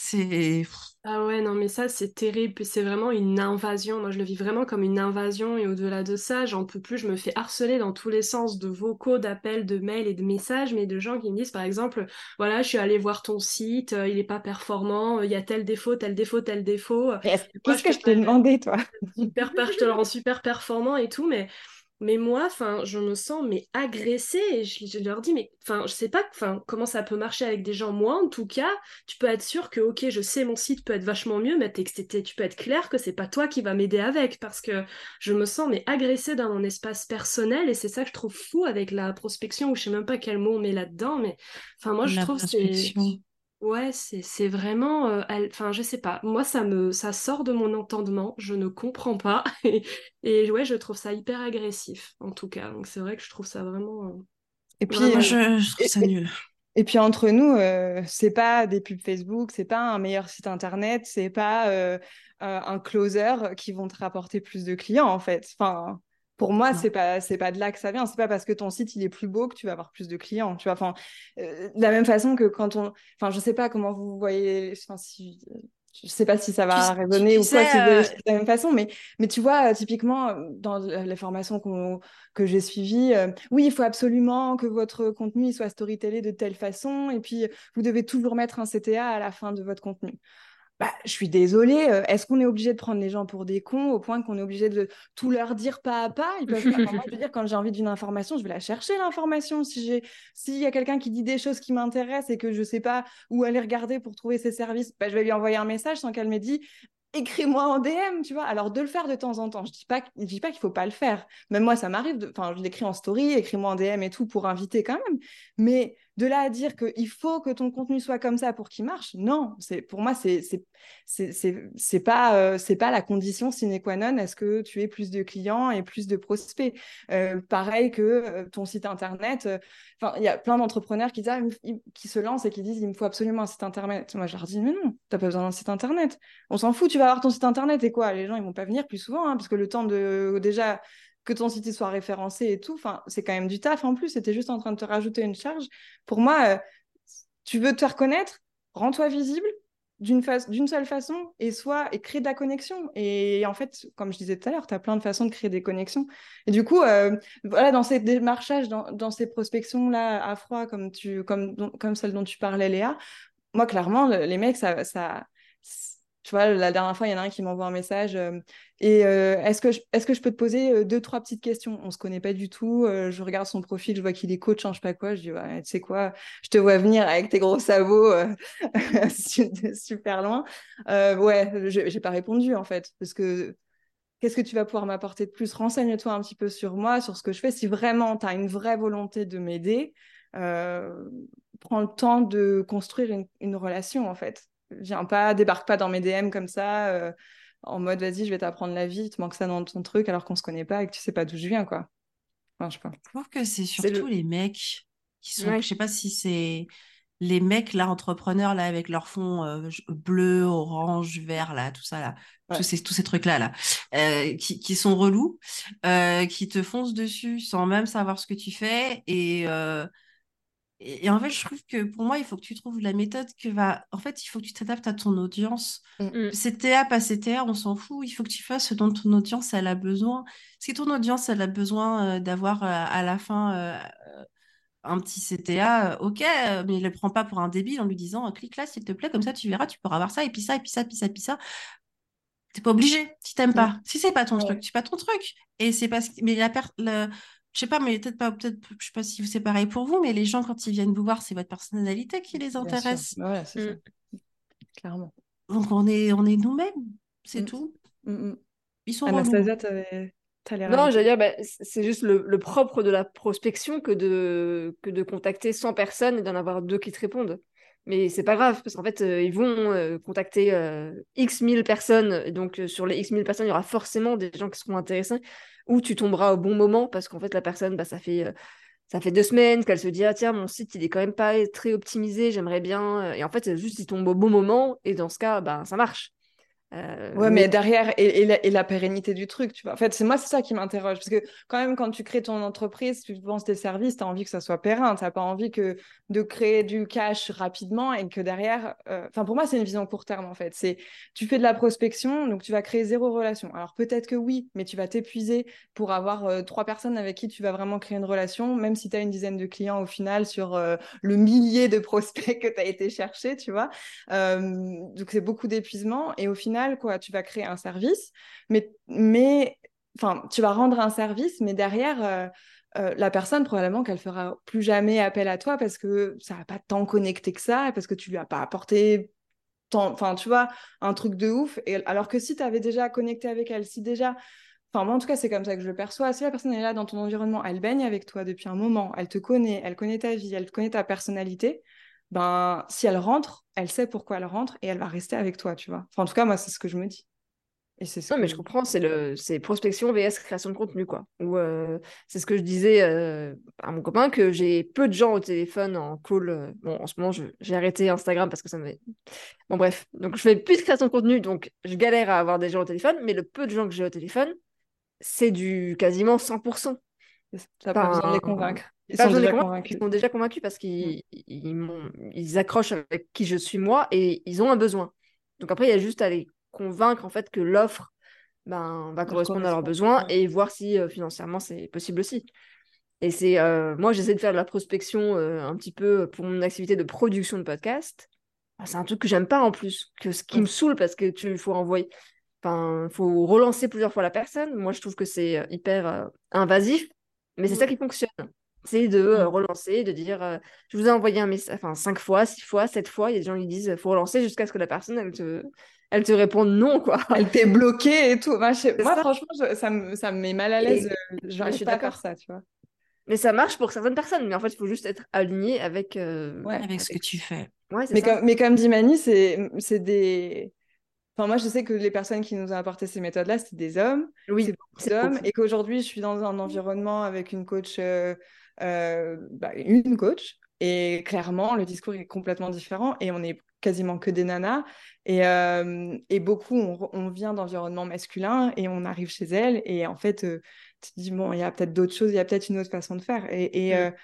C'est. Ah ouais, non, mais ça, c'est terrible. C'est vraiment une invasion. Moi, je le vis vraiment comme une invasion. Et au-delà de ça, j'en peux plus. Je me fais harceler dans tous les sens de vocaux, d'appels, de mails et de messages, mais de gens qui me disent, par exemple, voilà, je suis allé voir ton site, euh, il n'est pas performant, il y a tel défaut, tel défaut, tel défaut. Qu'est-ce que je t'ai demandé, toi? [laughs] super, Je te le rends super performant et tout, mais mais moi, je me sens mais agressée. Et je, leur dis mais enfin, je sais pas, comment ça peut marcher avec des gens. Moi, en tout cas, tu peux être sûr que ok, je sais mon site peut être vachement mieux, mais tu peux être clair que c'est pas toi qui va m'aider avec. Parce que je me sens mais agressée dans mon espace personnel. Et c'est ça que je trouve fou avec la prospection ou je sais même pas quel mot on met là-dedans, mais enfin moi je trouve c'est Ouais, c'est vraiment, euh, enfin, je sais pas. Moi, ça me, ça sort de mon entendement. Je ne comprends pas. [laughs] Et, ouais, je trouve ça hyper agressif, en tout cas. Donc, c'est vrai que je trouve ça vraiment. Euh, et puis, je, trouve ça nul. Et puis entre nous, euh, c'est pas des pubs Facebook, c'est pas un meilleur site internet, c'est pas un closer qui vont te rapporter plus de clients en fait. Enfin, pour moi, c'est pas c'est pas de là que ça vient. C'est pas parce que ton site il est plus beau que tu vas avoir plus de clients. Tu vois, enfin, euh, de la même façon que quand on, enfin, je sais pas comment vous voyez, enfin, si, je sais pas si ça va résonner ou quoi, euh, de la même façon, mais mais tu vois, typiquement dans les formations que j'ai suivies, euh, oui, il faut absolument que votre contenu soit storytellé de telle façon, et puis vous devez toujours mettre un CTA à la fin de votre contenu bah, je suis désolée, euh, est-ce qu'on est obligé de prendre les gens pour des cons au point qu'on est obligé de tout leur dire pas à pas? Ils peuvent moi, je veux dire, quand j'ai envie d'une information, je vais la chercher, l'information. Si s'il y a quelqu'un qui dit des choses qui m'intéressent et que je sais pas où aller regarder pour trouver ses services, bah, je vais lui envoyer un message sans qu'elle me dise écris-moi en DM, tu vois. Alors, de le faire de temps en temps. Je dis pas, je dis pas qu'il faut pas le faire. Même moi, ça m'arrive. Enfin, je l'écris en story, écris-moi en DM et tout pour inviter quand même. Mais de là à dire qu'il faut que ton contenu soit comme ça pour qu'il marche, non. Pour moi, c'est euh, c'est pas la condition sine qua non. Est-ce que tu aies plus de clients et plus de prospects euh, Pareil que euh, ton site internet. Il y a plein d'entrepreneurs qui, ah, qui se lancent et qui disent il me faut absolument un site internet. Moi, je leur dis mais non, t'as pas besoin d'un site internet. On s'en fout. Tu vas avoir ton site internet et quoi? Les gens ils vont pas venir plus souvent hein, parce que le temps de déjà que ton site soit référencé et tout. Enfin, c'est quand même du taf en plus. C'était juste en train de te rajouter une charge. Pour moi, euh, tu veux te faire connaître, rends-toi visible d'une seule façon et soit et crée de la connexion. Et en fait, comme je disais tout à l'heure, tu as plein de façons de créer des connexions. Et du coup, euh, voilà, dans ces démarchages, dans, dans ces prospections là à froid, comme tu comme comme celle dont tu parlais, Léa, moi clairement, les mecs, ça, ça tu vois, la dernière fois, il y en a un qui m'envoie un message euh, et euh, est-ce que, je, est-ce que je peux te poser euh, deux, trois petites questions? On se connaît pas du tout. je regarde son profil, je vois qu'il est coach, je sais pas quoi. Je dis, tu sais quoi, je te vois venir avec tes gros sabots [laughs] super loin. ouais, j'ai pas répondu en fait, parce que qu'est-ce que tu vas pouvoir m'apporter de plus? Renseigne-toi un petit peu sur moi, sur ce que je fais. Si vraiment tu as une vraie volonté de m'aider, prends le temps de construire une, une, relation en fait. Viens pas, débarque pas dans mes DM comme ça en mode vas-y, je vais t'apprendre la vie, tu manques ça dans ton truc alors qu'on se connaît pas et que tu sais pas d'où je viens, quoi. Enfin, je, sais pas. je trouve que c'est surtout les mecs qui sont, je sais pas si c'est les mecs là, entrepreneurs là, avec leur fond euh, bleu, orange, vert, là, tout ça là, tous, ces, tous ces trucs là, là, euh, qui, qui, sont relous, euh, qui te foncent dessus sans même savoir ce que tu fais et et, en fait, je trouve que pour moi, il faut que tu trouves la méthode que va. En fait, il faut que tu t'adaptes à ton audience. Mm. CTA, pas CTA, on s'en fout. Il faut que tu fasses ce dont ton audience elle a besoin. Si ton audience elle a besoin euh, d'avoir euh, à la fin euh, un petit CTA, ok, mais il ne le prend pas pour un débile en lui disant clique là, s'il te plaît, comme ça tu verras, tu pourras avoir ça, et puis ça, et puis ça, et puis ça, et puis ça. T'es pas obligé si t'aimes pas. Mm. Si c'est pas ton truc, c'est pas ton truc. Et c'est parce que mais la, per... le je sais pas, mais peut-être pas, peut-être, je sais pas si c'est pareil pour vous, mais les gens, quand ils viennent vous voir, c'est votre personnalité qui les intéresse. Ouais, c'est ça. Mm. Clairement. Donc, on est, on est nous-mêmes, c'est mm. tout. Mm, ils sont Anastasia, t'as l'air. Non, j'allais dire, bah, c'est juste le, propre de la prospection que de, que de contacter 100 personnes et d'en avoir deux qui te répondent. Mais c'est pas grave, parce qu'en fait, euh, ils vont euh, contacter euh, X mille personnes. Donc, sur les X mille personnes, il y aura forcément des gens qui seront intéressés. Ou tu tomberas au bon moment, parce qu'en fait, la personne, bah, ça fait. ça fait deux semaines qu'elle se dit ah tiens mon site il est quand même pas très optimisé j'aimerais bien et en fait juste il tombe au bon moment et dans ce cas bah ça marche euh, ouais, mais, derrière, et, la, pérennité du truc, tu vois. En fait, c'est moi, c'est ça qui m'interroge. Parce que quand même, quand tu crées ton entreprise, tu penses tes services, tu as envie que ça soit pérenne. Tu n'as pas envie que de créer du cash rapidement et que derrière. Euh, enfin, pour moi, c'est une vision court terme, en fait. C'est tu fais de la prospection, donc tu vas créer zéro relation. Alors peut-être que oui, mais tu vas t'épuiser pour avoir euh, trois personnes avec qui tu vas vraiment créer une relation, même si tu as une dizaine de clients au final sur le millier de [laughs] prospects que tu as été chercher, tu vois. donc c'est beaucoup d'épuisement. Et au final, Tu vas créer un service, mais, mais tu vas rendre un service, mais derrière, euh, euh, la personne, probablement qu'elle fera plus jamais appel à toi parce que ça va pas tant connecté que ça, parce que tu lui as pas apporté enfin, tu vois, un truc de ouf. Alors que si tu avais déjà connecté avec elle, si déjà Enfin, moi, en tout cas, c'est comme ça que je le perçois. Si la personne est là dans ton environnement, elle baigne avec toi depuis un moment, elle te connaît, elle connaît ta vie, elle connaît ta personnalité, ben, si elle rentre, elle sait pourquoi elle rentre et elle va rester avec toi, tu vois. Enfin, en tout cas, moi, c'est ce que je me dis. Et c'est non, mais je comprends, c'est le c'est prospection vs création de contenu, quoi. Ou euh, c'est ce que je disais euh, à mon copain, que j'ai peu de gens au téléphone en call. Euh, bon, en ce moment, j'ai arrêté Instagram parce que ça me... Bon, bref. Donc, je fais plus de création de contenu, donc je galère à avoir des gens au téléphone, mais le peu de gens que j'ai au téléphone, c'est du quasiment 100%. T'as pas besoin de les convaincre. Ils sont, déjà convaincus. ils sont déjà convaincus parce qu'ils mm. ils, accrochent avec qui je suis moi et ils ont un besoin. Donc après, il y a juste à les convaincre en fait que l'offre ben, va correspondre à leurs besoins et voir si euh, financièrement c'est possible aussi. Et c'est euh, moi j'essaie de faire de la prospection euh, un petit peu pour mon activité de production de podcast. Ben, c'est un truc que j'aime pas en plus, que ce qui me saoule parce que tu faut envoyer, enfin faut relancer plusieurs fois la personne. Moi je trouve que c'est hyper invasif, mais c'est ça mm. qui fonctionne c'est de euh, mmh. relancer, de dire euh, je vous ai envoyé un message, enfin cinq fois, six fois, sept fois, il y a des gens qui disent faut relancer jusqu'à ce que la personne elle te, elle te réponde non quoi. [laughs] Elle t'est bloquée et tout. Moi, franchement, ça, me, ça me met mal à l'aise. Euh, je suis faire ça, tu vois. Mais ça marche pour certaines personnes, mais en fait, il faut juste être aligné avec, ouais, avec, ce que tu fais. mais, comme, mais comme dit Mani, c'est des. Enfin, moi, je sais que les personnes qui nous ont apporté ces méthodes-là, c'était des hommes. Oui, c'est hommes. Et qu'aujourd'hui, je suis dans un environnement avec une coach euh, bah, une coach. Et clairement, le discours est complètement différent et on est quasiment que des nanas. Et, euh, et beaucoup, on, vient d'environnements masculins et on arrive chez elles. Et en fait, euh, tu te dis, bon, il y a peut-être d'autres choses, il y a peut-être une autre façon de faire. Et, et, mm.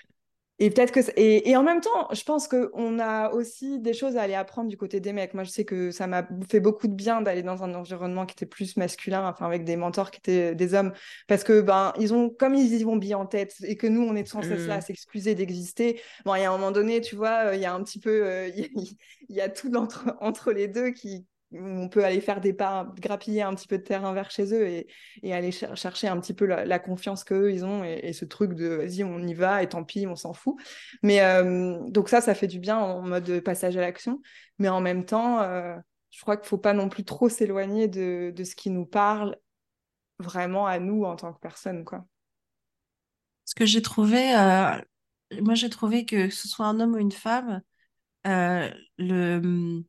Et peut-être que et, et, en même temps, je pense qu'on a aussi des choses à aller apprendre du côté des mecs. Moi, je sais que ça m'a fait beaucoup de bien d'aller dans un environnement qui était plus masculin, enfin avec des mentors qui étaient des hommes, parce que ben ils ont comme ils y vont bien en tête et que nous on est sans cesse là à s'excuser d'exister. Bon, il y a un moment donné, tu vois, il y a un petit peu, euh, [laughs] il y, a tout entre entre les deux qui on peut aller faire des pas, grappiller un petit peu de terrain vers chez eux et, aller chercher un petit peu la, confiance qu'eux, ils ont et, ce truc de vas-y, on y va et tant pis, on s'en fout. Mais euh, donc ça, ça fait du bien en mode passage à l'action. Mais en même temps, euh, je crois qu'il ne faut pas non plus trop s'éloigner de, ce qui nous parle vraiment à nous en tant que personne. Quoi. Ce que j'ai trouvé, euh, moi j'ai trouvé que, que ce soit un homme ou une femme, le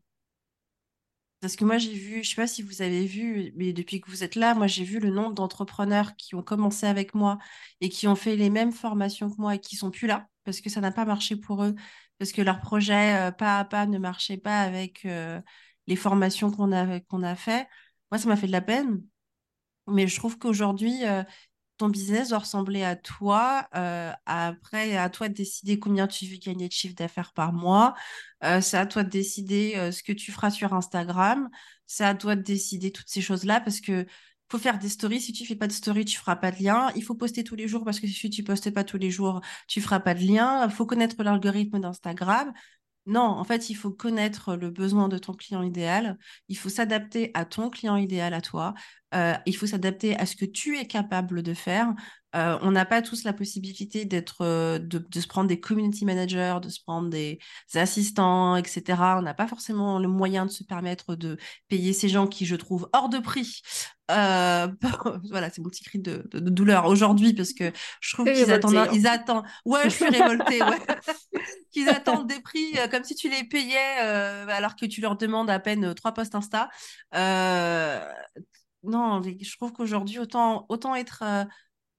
parce que moi, j'ai vu, je sais pas si vous avez vu, mais depuis que vous êtes là, moi, j'ai vu le nombre d'entrepreneurs qui ont commencé avec moi et qui ont fait les mêmes formations que moi et qui sont plus là parce que ça n'a pas marché pour eux, parce que leur projet euh, pas à pas ne marchait pas avec euh, les formations qu'on a, qu'on a fait. Moi, ça m'a fait de la peine. Mais je trouve qu'aujourd'hui, euh, ton business doit ressembler à toi. Euh, après, à toi de décider combien tu veux gagner de chiffre d'affaires par mois. Euh, c'est à toi de décider euh, ce que tu feras sur Instagram. C'est à toi de décider toutes ces choses-là parce que faut faire des stories. Si tu fais pas de story, tu feras pas de lien. Il faut poster tous les jours parce que si tu postes pas tous les jours, tu feras pas de lien. Il faut connaître l'algorithme d'Instagram. Non, en fait, il faut connaître le besoin de ton client idéal. Il faut s'adapter à ton client idéal à toi. Euh, il faut s'adapter à ce que tu es capable de faire. Euh, on n'a pas tous la possibilité d'être, euh, de, de, se prendre des community managers, de se prendre des, assistants, etc. On n'a pas forcément le moyen de se permettre de payer ces gens qui, je trouve, hors de prix. Euh, [laughs] voilà, c'est mon petit cri de, de, de douleur aujourd'hui parce que je trouve qu'ils attendent, hein. ils attendent. Ouais, je suis révoltée. ouais. [laughs] [laughs] qu'ils attendent des prix comme si tu les payais alors que tu leur demandes à peine trois posts Insta. non, je trouve qu'aujourd'hui autant autant être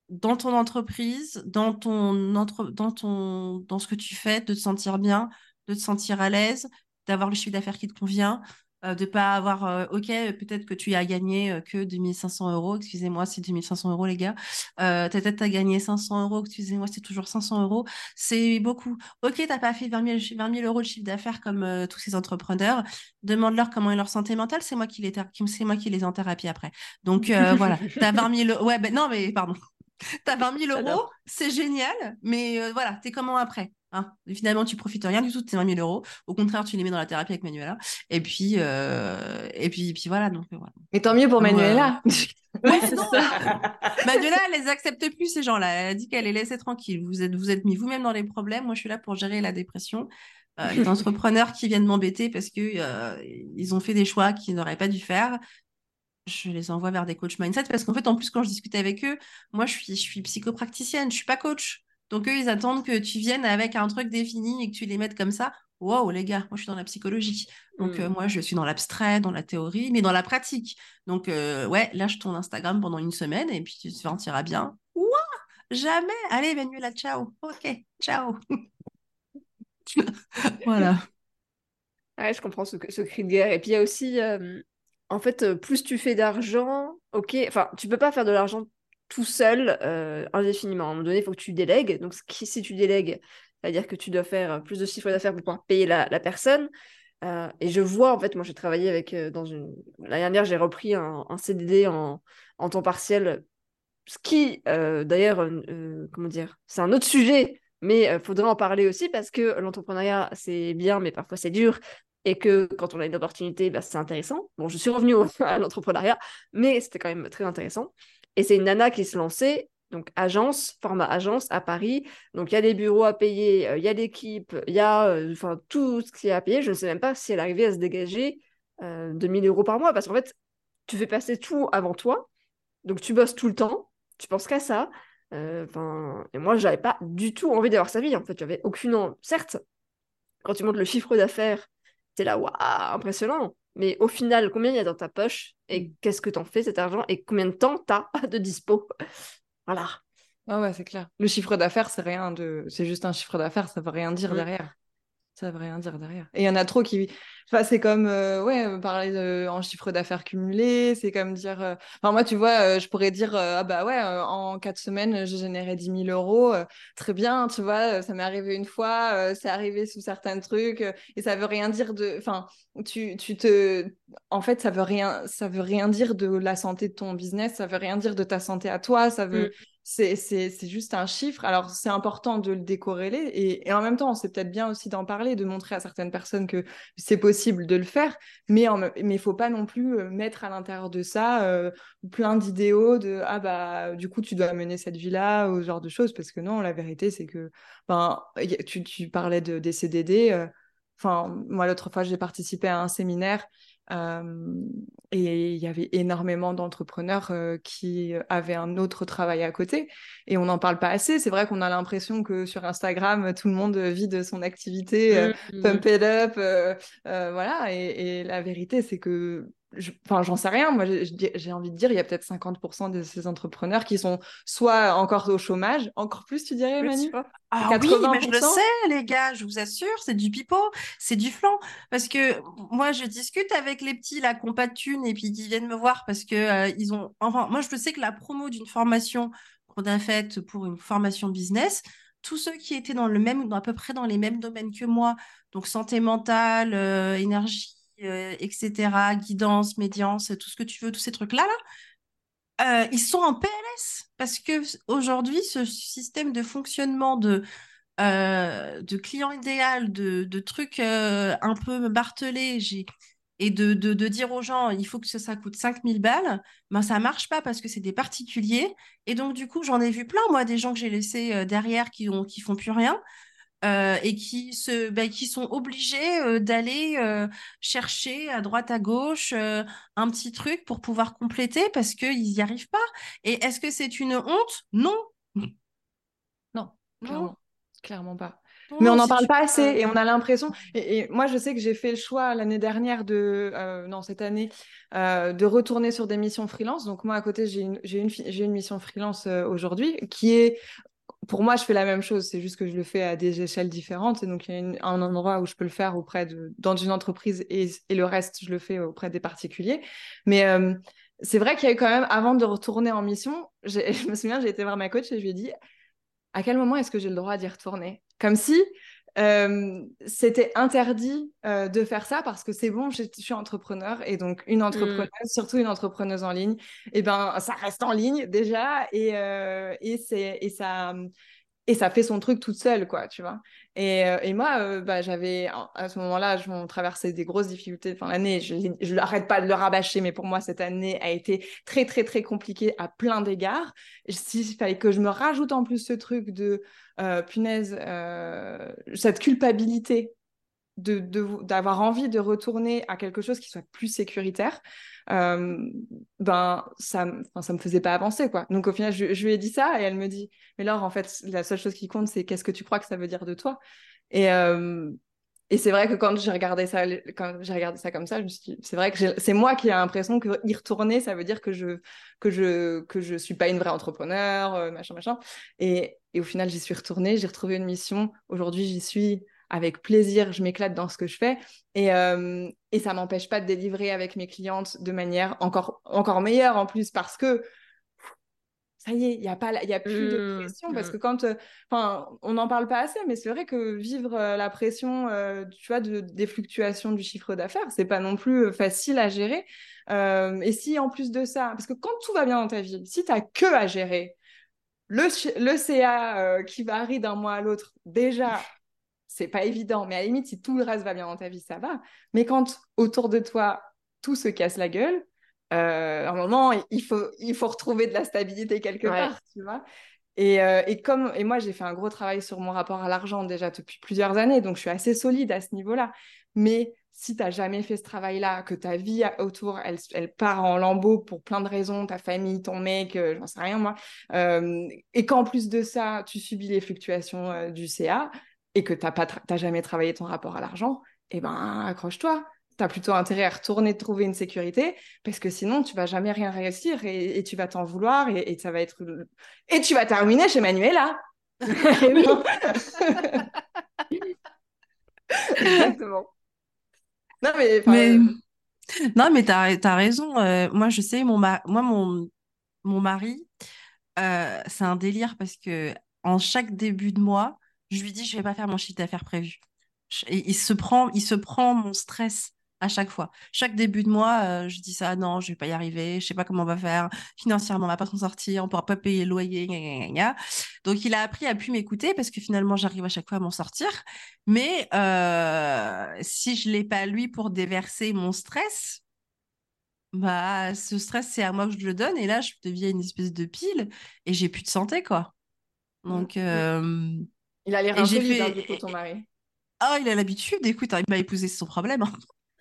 dans ton entreprise, dans ton entre... dans ton dans ce que tu fais, de te sentir bien, de te sentir à l'aise, d'avoir le chiffre d'affaires qui te convient, euh, de pas avoir euh, ok peut-être que tu as gagné euh, que 2500 euros, excusez-moi c'est 2500 euros les gars, euh, peut-être tu as gagné 500 euros, excusez-moi c'est toujours 500 euros, c'est beaucoup. Ok t'as pas fait 20 000, 20 000 euros de chiffre d'affaires comme tous ces entrepreneurs, demande-leur comment est leur santé mentale, c'est moi qui les c'est moi qui les en thérapie après. Donc voilà, t'as 20 000 ouais ben non mais pardon. T'as 20 000 euros, c'est génial, mais euh, voilà, t'es comment après hein? Finalement, tu profites rien du tout de tes 20 000 euros. Au contraire, tu les mets dans la thérapie avec Manuela. Et puis, euh... et puis, et puis voilà. Donc, voilà. Mais tant mieux pour Manuela. [laughs] Ouais, non, [laughs] Manuela, elle les accepte plus ces gens-là. Elle a dit qu'elle les laissait tranquilles. Vous êtes, vous êtes mis vous-même dans les problèmes. Moi, je suis là pour gérer la dépression. Euh, les entrepreneurs qui viennent m'embêter parce que euh, ils ont fait des choix qu'ils n'auraient pas dû faire je les envoie vers des coachs mindset parce qu'en fait, en plus, quand je discute avec eux, moi, je suis, je suis psychopraticienne, je suis pas coach. Donc, eux, ils attendent que tu viennes avec un truc défini et que tu les mettes comme ça. Wow, les gars, moi, je suis dans la psychologie. Donc, euh, hmm. moi, je suis dans l'abstrait, dans la théorie, mais dans la pratique. Donc, euh, ouais, lâche ton Instagram pendant une semaine et puis tu te sentiras bien. Ouah, jamais. Allez, Manuela, ciao. Ok, ciao. [laughs] [laughs] voilà. Ouais, je comprends ce, ce, cri de guerre. Et puis, il y a aussi, euh, en fait, euh, plus tu fais d'argent, ok, enfin, tu peux pas faire de l'argent tout seul euh, indéfiniment. À un moment donné, il faut que tu délègues. Donc, si tu délègues, c'est-à-dire que tu dois faire plus de chiffre d'affaires pour pouvoir payer la, personne. Euh, et je vois, en fait, moi, j'ai travaillé avec, dans une... L'année dernière, j'ai repris un, CDD en, en, temps partiel, ce qui, d'ailleurs, comment dire, c'est un autre sujet, mais il faudrait en parler aussi parce que l'entrepreneuriat, c'est bien, mais parfois c'est dur et que quand on a une opportunité, bah, c'est intéressant. Bon, je suis revenue [laughs] à l'entrepreneuriat, mais c'était quand même très intéressant. Et c'est une nana qui se lançait, donc agence, format agence à Paris. Donc il y a des bureaux à payer, euh, il y a l'équipe, il y a euh, tout ce qui est à payer. Je ne sais même pas si elle arrivait à se dégager euh, 2000 euros par mois, parce qu'en fait, tu fais passer tout avant toi. Donc tu bosses tout le temps, tu penses qu'à ça. Euh, enfin, et moi, j'avais pas du tout envie d'avoir sa vie. En fait, j'avais aucune. Certes, quand tu montes le chiffre d'affaires c'est là, waouh, impressionnant. Mais au final, combien il y a dans ta poche et qu'est-ce que t'en fais cet argent et combien de temps t'as [laughs] de dispo? Voilà. Ah ouais, c'est clair. Le chiffre d'affaires, c'est rien de. C'est juste un chiffre d'affaires, ça veut rien dire mm. derrière. Ça veut rien dire derrière. Et il y en a trop qui. Enfin, c'est comme euh, ouais, parler de... en chiffre d'affaires cumulé. C'est comme dire. Euh, enfin, moi, tu vois, euh, je pourrais dire ah bah ouais, en quatre semaines, j'ai généré 10 000 euros. très bien, tu vois, ça m'est arrivé une fois. c'est arrivé sous certains trucs. et ça veut rien dire de. Enfin, tu, tu te. En fait, ça veut rien. Ça veut rien dire de la santé de ton business. Ça veut rien dire de ta santé à toi. Ça veut. Mm c'est juste un chiffre. Alors, c'est important de le décorréler et, en même temps, c'est peut-être bien aussi d'en parler, de montrer à certaines personnes que c'est possible de le faire, mais il ne faut pas non plus euh, mettre à l'intérieur de ça euh, plein d'idéaux de ah bah du coup tu dois mener cette vie-là ou ce genre de choses parce que non, la vérité c'est que ben, tu, tu parlais de, des CDD. Euh, enfin, moi l'autre fois j'ai participé à un séminaire et il y avait énormément d'entrepreneurs qui avaient un autre travail à côté. Et on n'en parle pas assez. C'est vrai qu'on a l'impression que sur Instagram, tout le monde vit de son activité, mmh, mmh. pump it up, voilà. Et, et la vérité, c'est que enfin j'en sais rien. Moi j'ai envie de dire il y a peut-être 50% de ces entrepreneurs qui sont soit encore au chômage encore plus tu dirais Manu? ah oui mais je le sais les gars je vous assure c'est du pipeau c'est du flanc. Parce que moi je discute avec les petits là qui n'ont pas de thunes et puis qui viennent me voir parce que euh, ils ont enfin moi je sais que la promo d'une formation qu'on a faite pour une formation business tous ceux qui étaient dans le même à peu près dans les mêmes domaines que moi donc santé mentale euh, énergie euh, etc., guidance, médiance, tout ce que tu veux, tous ces trucs-là, là, euh, ils sont en PLS parce que aujourd'hui, ce système de fonctionnement de, euh, de client idéal, de, de trucs un peu bartelés, et de, de, de, dire aux gens il faut que ça, ça coûte 5000 balles, ben ça marche pas parce que c'est des particuliers. Et donc, du coup, j'en ai vu plein, moi, des gens que j'ai laissés derrière qui, ont, qui font plus rien. Euh, et qui, se, bah, qui sont obligés euh, d'aller euh, chercher à droite à gauche un petit truc pour pouvoir compléter parce qu'ils n'y arrivent pas. Et est-ce que c'est une honte? Non. Non, clairement, clairement pas. Mais on n'en parle pas assez et on a l'impression. Et, moi, je sais que j'ai fait le choix l'année dernière de, non cette année, de retourner sur des missions freelance. Donc moi, à côté, j'ai une, une, une, mission freelance aujourd'hui qui est pour moi, je fais la même chose, c'est juste que je le fais à des échelles différentes. Et donc, il y a un endroit où je peux le faire auprès de, dans une entreprise et, le reste, je le fais auprès des particuliers. Mais euh, c'est vrai qu'il y a eu quand même, avant de retourner en mission, [laughs] je me souviens, j'ai été voir ma coach et je lui ai dit à quel moment est-ce que j'ai le droit d'y retourner? Comme si euh, c'était interdit euh, de faire ça parce que c'est bon, je suis entrepreneur et donc une entrepreneuse, mm. surtout une entrepreneuse en ligne, et eh ben ça reste en ligne déjà et, euh, et, et ça et ça fait son truc toute seule, quoi, tu vois. Et, et moi, bah, j'avais, à ce moment-là, je traversais des grosses difficultés. Enfin, l'année, je n'arrête pas de le rabâcher, mais pour moi, cette année a été très, très, très compliquée à plein d'égards. S'il fallait que je me rajoute en plus ce truc de euh, punaise, euh, cette culpabilité de, d'avoir envie de retourner à quelque chose qui soit plus sécuritaire, euh, ben ça, ça me faisait pas avancer quoi. Donc au final, je, lui ai dit ça et elle me dit, mais Laure, en fait, la seule chose qui compte, c'est qu'est-ce que tu crois que ça veut dire de toi? Et, et c'est vrai que quand j'ai regardé ça, quand j'ai regardé ça comme ça, c'est vrai que c'est moi qui ai l'impression que y retourner, ça veut dire que je que je que je suis pas une vraie entrepreneur, euh, machin machin. Et, et au final, j'y suis retournée, j'ai retrouvé une mission. Aujourd'hui, j'y suis avec plaisir, je m'éclate dans ce que je fais et euh, et ça m'empêche pas de délivrer avec mes clientes de manière encore encore meilleure en plus parce que ça y est, il n'y a, pas, y a plus de mmh, pression. Parce mmh. que quand. Euh, enfin, on n'en parle pas assez, mais c'est vrai que vivre euh, la pression, euh, tu vois, de, des fluctuations du chiffre d'affaires, c'est pas non plus facile à gérer. et si en plus de ça, parce que quand tout va bien dans ta vie, si tu n'as que à gérer le, le CA qui varie d'un mois à l'autre, déjà, c'est pas évident. Mais à la limite, si tout le reste va bien dans ta vie, ça va. Mais quand autour de toi, tout se casse la gueule, euh, à un moment, il faut, il faut retrouver de la stabilité quelque part, tu vois. Et, euh, et, comme, et moi, j'ai fait un gros travail sur mon rapport à l'argent déjà depuis plusieurs années, donc je suis assez solide à ce niveau-là. Mais si tu n'as jamais fait ce travail-là, que ta vie autour, elle, elle, part en lambeaux pour plein de raisons, ta famille, ton mec, euh, j'en sais rien moi, et qu'en plus de ça, tu subis les fluctuations du CA et que tu n'as jamais travaillé ton rapport à l'argent, eh ben accroche-toi tu as plutôt intérêt à retourner trouver une sécurité parce que sinon tu vas jamais rien réussir et, tu vas t'en vouloir et, ça va être et tu vas terminer chez Manuela. [laughs] Exactement. Non mais, mais... non mais t'as as raison. Euh, moi je sais mon moi mon mon mari euh, c'est un délire parce que en chaque début de mois je lui dis je vais pas faire mon chiffre d'affaires prévu. Et il se prend il se prend mon stress à chaque fois. Chaque début de mois, euh, je dis ça, non, je vais pas y arriver, je sais pas comment on va faire, financièrement, on va pas s'en sortir, on pourra pas payer le loyer, Donc, il a appris à plus m'écouter parce que finalement, j'arrive à chaque fois à m'en sortir. Mais euh, si je l'ai pas lui pour déverser mon stress, bah, ce stress, c'est à moi que je le donne. Et là, je deviens une espèce de pile et j'ai plus de santé, quoi. Donc, euh, il a l'air un peu fait... ton mari. Oh, il a l'habitude. Écoute, hein, il m'a épousé, c'est son problème. Hein.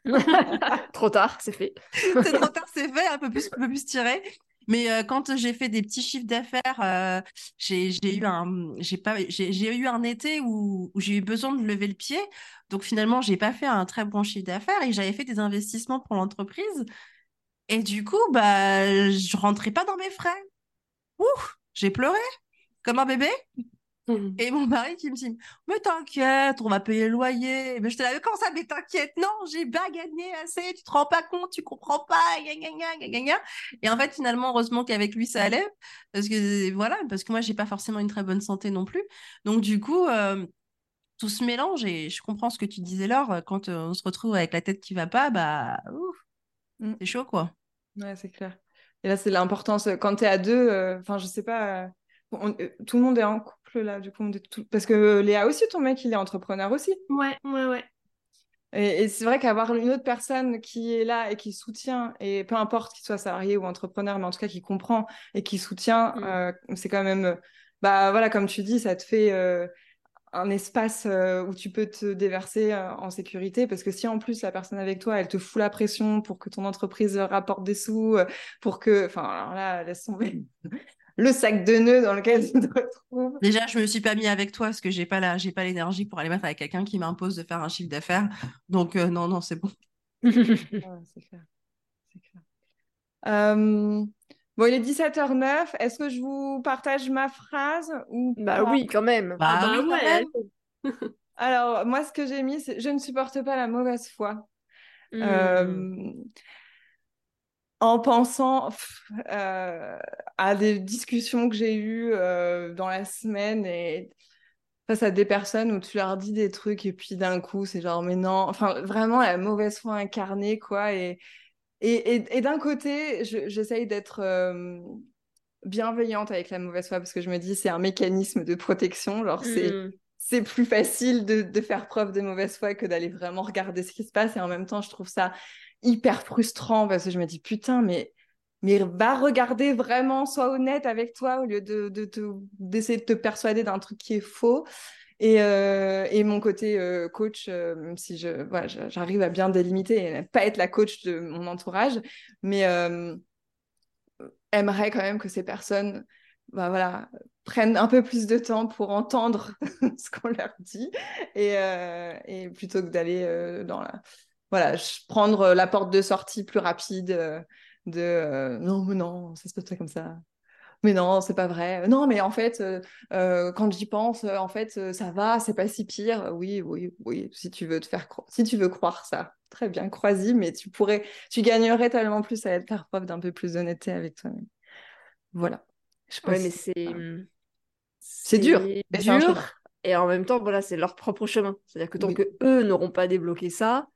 [laughs] trop tard, c'est fait. [laughs] c'est trop tard, c'est fait, un peu plus, un peu plus tiré. Mais euh, quand j'ai fait des petits chiffres d'affaires, euh, j'ai eu un, j'ai pas, j'ai eu un été où, où j'ai eu besoin de lever le pied. Donc finalement, j'ai pas fait un très bon chiffre d'affaires et j'avais fait des investissements pour l'entreprise. Et du coup, bah, je rentrais pas dans mes frais. Ouh, j'ai pleuré comme un bébé. Mmh. Et mon mari qui me dit Mais t'inquiète, on va payer le loyer. Mais je te l'avais comment ça Mais t'inquiète, non, j'ai pas gagné assez, tu te rends pas compte, tu comprends pas. Et en fait, finalement, heureusement qu'avec lui, ça allait. Parce que voilà, parce que moi, j'ai pas forcément une très bonne santé non plus. Donc, du coup, euh, tout se mélange et je comprends ce que tu disais, Laure. Quand euh, on se retrouve avec la tête qui va pas, bah, ouf, mmh. c'est chaud, quoi. Ouais, c'est clair. Et là, c'est l'importance. Quand tu es à deux, euh, enfin, je sais pas, tout le monde est en là, du coup. Parce que Léa aussi, ton mec, il est entrepreneur aussi. Ouais, ouais, ouais. Et, c'est vrai qu'avoir une autre personne qui est là et qui soutient, et peu importe qu'il soit salarié ou entrepreneur, mais en tout cas qui comprend et qui soutient, mm. euh, c'est quand même, bah voilà, comme tu dis, ça te fait euh, un espace euh, où tu peux te déverser en sécurité. Parce que si en plus la personne avec toi, elle te fout la pression pour que ton entreprise rapporte des sous, pour que, enfin, alors là, laisse tomber le sac de nœuds dans lequel tu te retrouves. Déjà, je me suis pas mis avec toi parce que j'ai pas la, j'ai pas l'énergie pour aller mettre avec quelqu'un qui m'impose de faire un chiffre d'affaires. Donc euh, non, non, c'est bon. [laughs] c'est clair. Euh, bon, il est 17h09. Est-ce que je vous partage ma phrase ou Bah oui, quand même. Bah, ah, bah ouais. [laughs] Alors, moi, ce que j'ai mis, c'est je ne supporte pas la mauvaise foi. Hmm. Euh, en pensant euh, à des discussions que j'ai eues euh, dans la semaine et face à des personnes où tu leur dis des trucs et puis d'un coup c'est genre mais non enfin vraiment la mauvaise foi incarnée quoi et et, et, d'un côté j'essaye d'être euh, bienveillante avec la mauvaise foi parce que je me dis c'est un mécanisme de protection genre c'est mmh. c'est plus facile de, de, faire preuve de mauvaise foi que d'aller vraiment regarder ce qui se passe et en même temps je trouve ça hyper frustrant parce que je me dis putain, mais, mais va regarder vraiment, sois honnête avec toi au lieu de, d'essayer de, te persuader d'un truc qui est faux. Et, euh, et mon côté euh, coach, euh, si je, voilà, j'arrive à bien délimiter et pas être la coach de mon entourage, mais aimerait quand même que ces personnes bah, voilà, prennent un peu plus de temps pour entendre [laughs] ce qu'on leur dit et, et plutôt que d'aller dans la voilà, prendre euh, la porte de sortie plus rapide euh, de euh, non, mais non, ça se passe pas comme ça. Mais non, c'est pas vrai. Non, mais en fait, quand j'y pense, en fait, ça va, c'est pas si pire. Oui, oui, oui. Si tu veux te faire, si tu veux croire ça, très bien, crois-y. Mais tu pourrais, tu gagnerais tellement plus à faire preuve d'un peu plus d'honnêteté avec toi-même. Voilà. Je ouais, mais c'est, c'est dur. C'est dur. Et en même temps, voilà, c'est leur propre chemin. C'est-à-dire que tant que eux n'auront pas débloqué ça,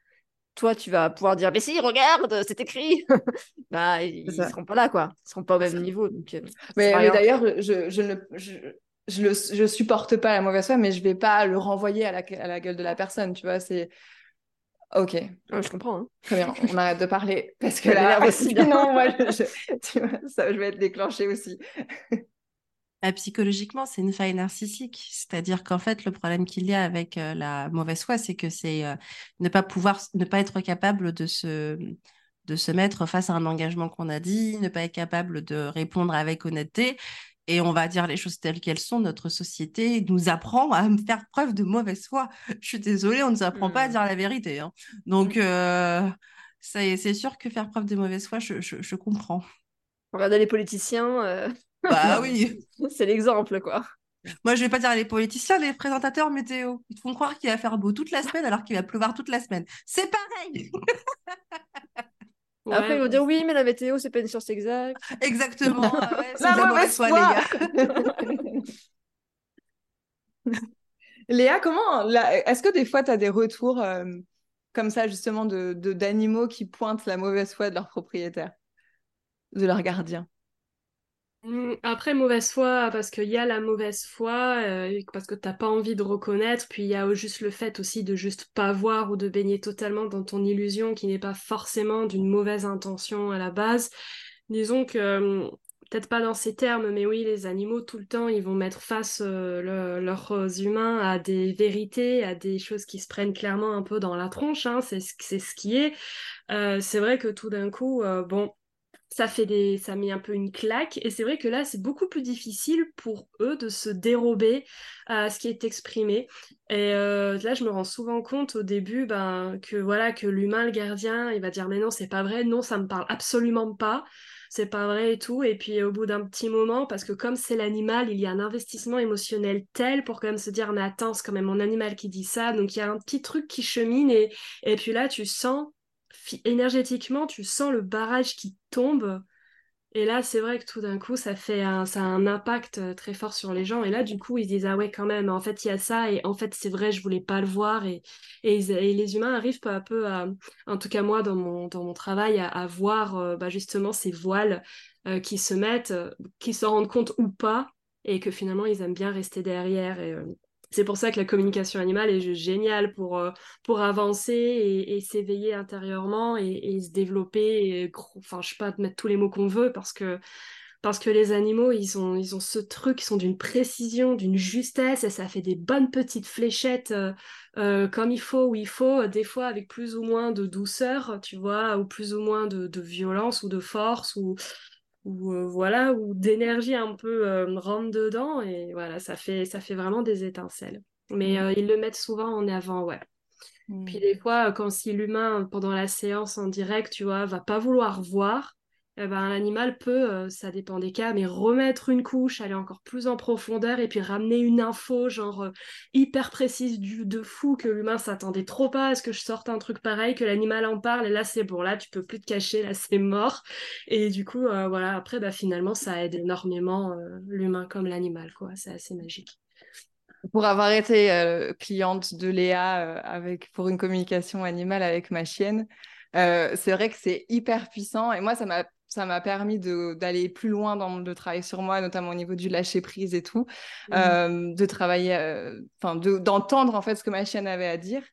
toi, tu vas pouvoir dire, mais si, regarde, c'est écrit. [laughs] bah, ils ne seront pas là, quoi. Ils seront pas au même niveau. Donc, euh, mais, d'ailleurs, je, je, ne je, je, le, je supporte pas la mauvaise foi, mais je vais pas le renvoyer à la, à la gueule de la personne, tu vois. C'est ok. je comprends. Hein. Très bien. On arrête de parler parce [laughs] que là, aussi, [laughs] non, moi, tu vois, ça, je vais être déclenchée aussi. Bah, psychologiquement, c'est une faille narcissique. C'est-à-dire qu'en fait, le problème qu'il y a avec euh, la mauvaise foi, c'est que c'est euh, ne pas pouvoir, ne pas être capable de se, de se mettre face à un engagement qu'on a dit, ne pas être capable de répondre avec honnêteté. Et on va dire les choses telles qu'elles sont. Notre société nous apprend à faire preuve de mauvaise foi. Je suis désolée, on ne nous apprend pas à mmh. dire la vérité. Hein. Donc, euh, c'est sûr que faire preuve de mauvaise foi, je, je, je comprends. Regardez les politiciens. Bah [laughs] oui. c'est l'exemple, quoi. Moi, je vais pas dire les politiciens, les présentateurs météo. Ils te font croire qu'il va faire beau toute la semaine alors qu'il va pleuvoir toute la semaine. C'est pareil. [laughs] Après, ils vont dire oui, mais la météo, c'est pas une science exacte. [laughs] Exactement. la, mauvaise foi, Léa, comment Est-ce que des fois, tu as des retours euh, comme ça, justement, de d'animaux qui pointent la mauvaise foi de leur propriétaire, de leur gardien après, mauvaise foi, parce qu'il y a la mauvaise foi, euh, parce que t'as pas envie de reconnaître, puis il y a juste le fait aussi de juste pas voir ou de baigner totalement dans ton illusion qui n'est pas forcément d'une mauvaise intention à la base. Disons que mmh, peut-être pas dans ces termes, mais oui, les animaux, tout le temps, ils vont mettre face leurs humains à des vérités, à des choses qui se prennent clairement un peu dans la tronche, hein, c'est ce qui est. c'est vrai que tout d'un coup, bon, ça fait des, ça met un peu une claque. Et c'est vrai que là, c'est beaucoup plus difficile pour eux de se dérober à ce qui est exprimé. Et euh, là, je me rends souvent compte au début, ben, que voilà, que l'humain, le gardien, il va dire mais non, c'est pas vrai, non, ça me parle absolument pas. C'est pas vrai et tout. Et puis au bout d'un petit moment, parce que comme c'est l'animal, il y a un investissement émotionnel tel pour quand même se dire mais attends, c'est quand même mon animal qui dit ça. Donc il y a un petit truc qui chemine et, et puis là, tu sens énergétiquement, tu sens le barrage qui tombe. Et là, c'est vrai que tout d'un coup, ça fait un, ça a un impact euh, très fort sur les gens. Et là, du coup, ils disent ah ouais, quand même. En fait, il y a ça. Et en fait, c'est vrai, je voulais pas le voir. Et, et, les humains arrivent peu à peu en tout cas moi, dans mon, dans mon travail, à, voir euh, bah, justement ces voiles euh, qui se mettent, qui s'en rendent compte ou pas, et que finalement, ils aiment bien rester derrière. Et, c'est pour ça que la communication animale est géniale pour, euh, pour avancer et, s'éveiller intérieurement et, se développer. Enfin, je sais pas, mettre tous les mots qu'on veut parce que, parce que les animaux, ils ont, ils ont ce truc, ils sont d'une précision, d'une justesse et ça fait des bonnes petites fléchettes euh, euh, comme il faut, où il faut, des fois avec plus ou moins de douceur, tu vois, ou plus ou moins de, de violence ou de force ou ou euh, voilà ou d'énergie un peu euh, rentre dedans et voilà ça fait ça fait vraiment des étincelles mais mmh. euh, ils le mettent souvent en avant ouais puis mmh. des fois quand si l'humain pendant la séance en direct tu vois va pas vouloir voir eh ben, l'animal peut, euh, ça dépend des cas, mais remettre une couche, aller encore plus en profondeur et puis ramener une info genre euh, hyper précise du, de fou que l'humain s'attendait trop pas à ce que je sorte un truc pareil, que l'animal en parle et là c'est bon, là tu peux plus te cacher, là c'est mort. Et du coup, euh, voilà, après bah, finalement ça aide énormément l'humain comme l'animal, quoi, c'est assez magique pour avoir été cliente de Léa avec pour une communication animale avec ma chienne, c'est vrai que c'est hyper puissant et moi ça m'a ça m'a permis d'aller plus loin dans le travail sur moi, notamment au niveau du lâcher prise et tout, mmh. euh, de travailler, euh, enfin, d'entendre en fait ce que ma chienne avait à dire.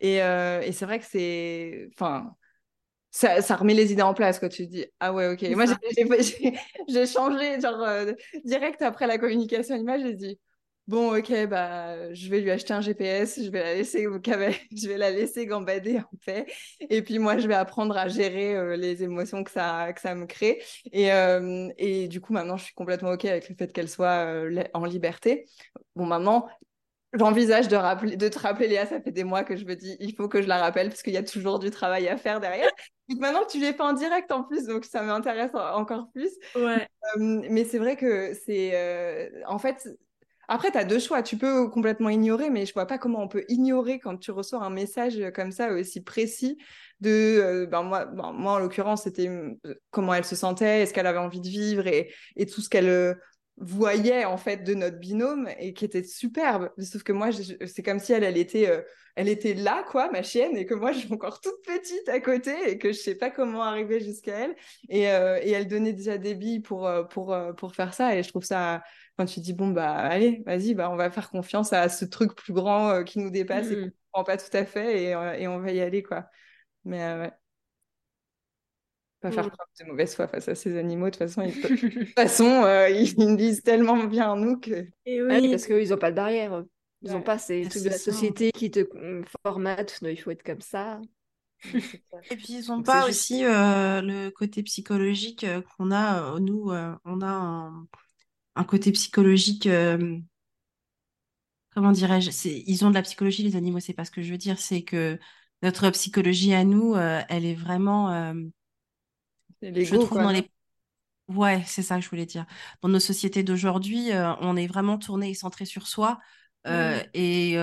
Et, euh, et c'est vrai que c'est, enfin, ça, ça, remet les idées en place quand tu te dis ah ouais ok. moi [laughs] j'ai changé genre direct après la communication animale, j'ai dit bon ok bah je vais lui acheter un GPS je vais la laisser [laughs] je vais la laisser gambader en fait et puis moi je vais apprendre à gérer euh, les émotions que ça que ça me crée et euh, et du coup maintenant je suis complètement ok avec le fait qu'elle soit euh, en liberté bon maintenant J'envisage de, rappeler, de te rappeler, Léa, ça fait des mois que je me dis, il faut que je la rappelle parce qu'il y a toujours du travail à faire derrière. Maintenant, tu l'es pas en direct en plus, donc ça m'intéresse encore plus. Ouais. mais c'est vrai que c'est, en fait, après, tu as deux choix. Tu peux complètement ignorer, mais je vois pas comment on peut ignorer quand tu reçois un message comme ça aussi précis de, euh, ben moi, ben moi, en l'occurrence, c'était euh, comment elle se sentait, est-ce qu'elle avait envie de vivre et, et tout ce qu'elle euh, voyait en fait de notre binôme et qui était superbe. Sauf que moi, c'est comme si elle, elle était, elle était là, quoi, ma chienne, et que moi, [laughs] je suis encore toute petite à côté et que je sais pas comment arriver jusqu'à elle. Et, et, elle donnait déjà des billes pour, pour, pour faire ça. Et je trouve ça quand tu dis bon bah allez vas-y bah on va faire confiance à ce truc plus grand euh, qui nous dépasse et qu'on mmh. comprend pas tout à fait et, euh, et, on va y aller quoi. Mais euh, ouais. Pas faire mmh. preuve de mauvaise foi face à ces animaux. De toute façon ils, [laughs] de toute façon ils nous disent tellement bien nous que et oui. parce qu'ils n'ont pas de barrière ils n'ont pas ces trucs de la société qui te formatent. Il faut être comme ça. Et puis ils n'ont pas aussi le côté psychologique qu'on a nous on a un un côté psychologique. Euh, comment dirais-je Ils ont de la psychologie, les animaux, c'est pas ce que je veux dire. C'est que notre psychologie à nous, euh, elle est vraiment. Euh, je trouve dans les. Ouais, c'est ça que je voulais dire. Dans nos sociétés d'aujourd'hui, on est vraiment tourné et centré sur soi. Mmh. et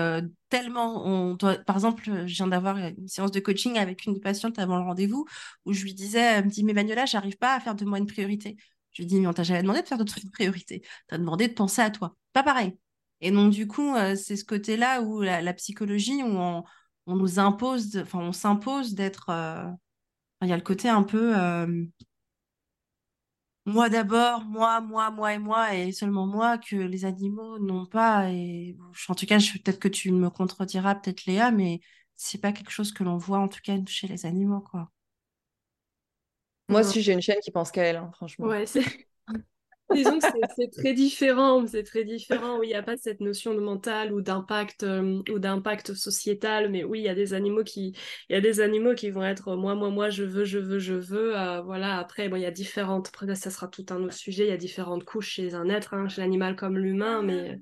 tellement on par exemple je viens d'avoir une séance de coaching avec une patiente avant le rendez-vous où je lui disais elle me dit mais Manuela j'arrive pas à faire de moi une priorité je lui dis, mais on t'a jamais demandé de faire d'autres [laughs] priorités. Tu as demandé de penser à toi. Pas pareil. Et donc, du coup, euh, c'est ce côté-là où la, psychologie, où on, nous impose, enfin, on s'impose d'être. Euh, il y a le côté un peu. Euh, moi d'abord, moi, moi, moi et moi, et seulement moi, que les animaux n'ont pas. En tout cas, peut-être que tu me contrediras, peut-être Léa, mais c'est pas quelque chose que l'on voit, en tout cas, chez les animaux, quoi. Moi aussi, j'ai une chaîne qui pense qu'à elle, hein, franchement. Ouais, c'est. [laughs] Disons que c'est très différent, c'est très différent. Oui, il n'y a pas cette notion de mental ou d'impact euh, ou d'impact sociétal, mais oui, il y a des animaux qui, il y a des animaux qui vont être moi, moi, moi, je veux, je veux, je veux. Euh, voilà. Après, bon, il y a différentes. Après, ça sera tout un autre sujet. Il y a différentes couches chez un être, hein, chez l'animal comme l'humain, mais.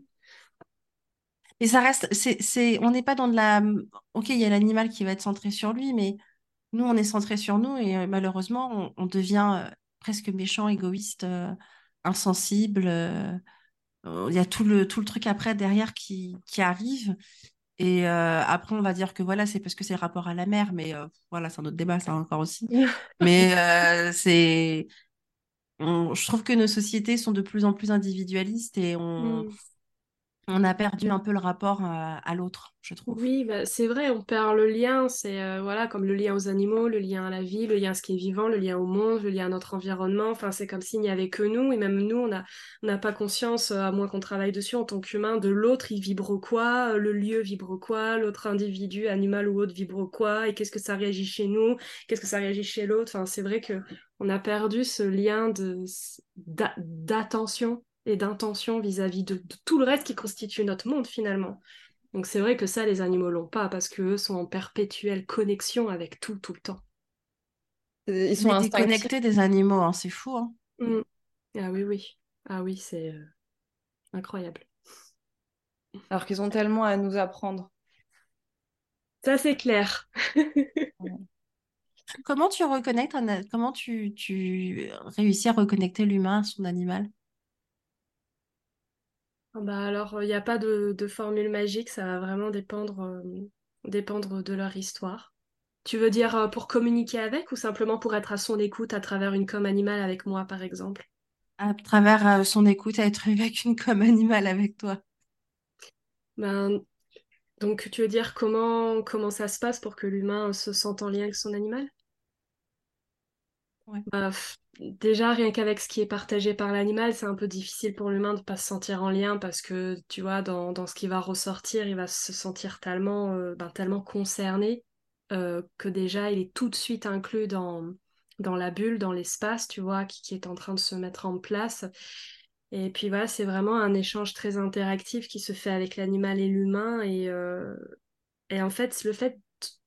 Et ça reste, c'est, on n'est pas dans de la. Ok, il y a l'animal qui va être centré sur lui, mais nous, on est centré sur nous et euh, malheureusement, on, devient presque méchant, égoïste insensible. Euh, il y a tout le, tout le truc après derrière qui, qui arrive. Et euh, après, on va dire que voilà, c'est parce que c'est le rapport à la mer, mais euh, voilà, c'est un autre débat, ça encore aussi. [laughs] mais c'est. Je trouve que nos sociétés sont de plus en plus individualistes et on, mm on a perdu un peu le rapport euh, à, l'autre, je trouve. Oui, bah, c'est vrai, on perd le lien. C'est euh, voilà, comme le lien aux animaux, le lien à la vie, le lien à ce qui est vivant, le lien au monde, le lien à notre environnement. Enfin, c'est comme s'il n'y avait que nous, et même nous, on n'a on pas conscience, euh, à moins qu'on travaille dessus en tant qu'humain, de l'autre, il vibre quoi, le lieu vibre quoi, l'autre individu, animal ou autre vibre quoi, et qu'est-ce que ça réagit chez nous, qu'est-ce que ça réagit chez l'autre. C'est vrai que on a perdu ce lien d'attention et d'intention vis-à-vis de, tout le reste qui constitue notre monde finalement. Donc c'est vrai que ça, les animaux l'ont pas parce qu'eux sont en perpétuelle connexion avec tout, tout le temps. Ils sont déconnectés des animaux, hein, c'est fou. Hein. Mmh. Ah oui, oui. Ah oui, c'est euh, incroyable. Alors qu'ils ont tellement à nous apprendre. Ça, c'est clair. [laughs] comment tu reconnectes, comment tu, tu réussis à reconnecter l'humain à son animal? Bah alors, il n'y a pas de, formule magique, ça va vraiment dépendre, euh, dépendre de leur histoire. Tu veux dire euh, pour communiquer avec ou simplement pour être à son écoute à travers une com animale avec moi, par exemple? À travers euh, son écoute, à être avec une com animale avec toi. Ben, donc, tu veux dire comment, comment ça se passe pour que l'humain se sente en lien avec son animal? Bah, déjà, rien qu'avec ce qui est partagé par l'animal, c'est un peu difficile pour l'humain de ne pas se sentir en lien parce que, tu vois, dans, dans, ce qui va ressortir, il va se sentir tellement, euh, ben, tellement concerné euh, que déjà, il est tout de suite inclus dans, dans la bulle, dans l'espace, tu vois, qui, qui, est en train de se mettre en place. Et puis voilà, c'est vraiment un échange très interactif qui se fait avec l'animal et l'humain. Et, euh, et en fait, le fait,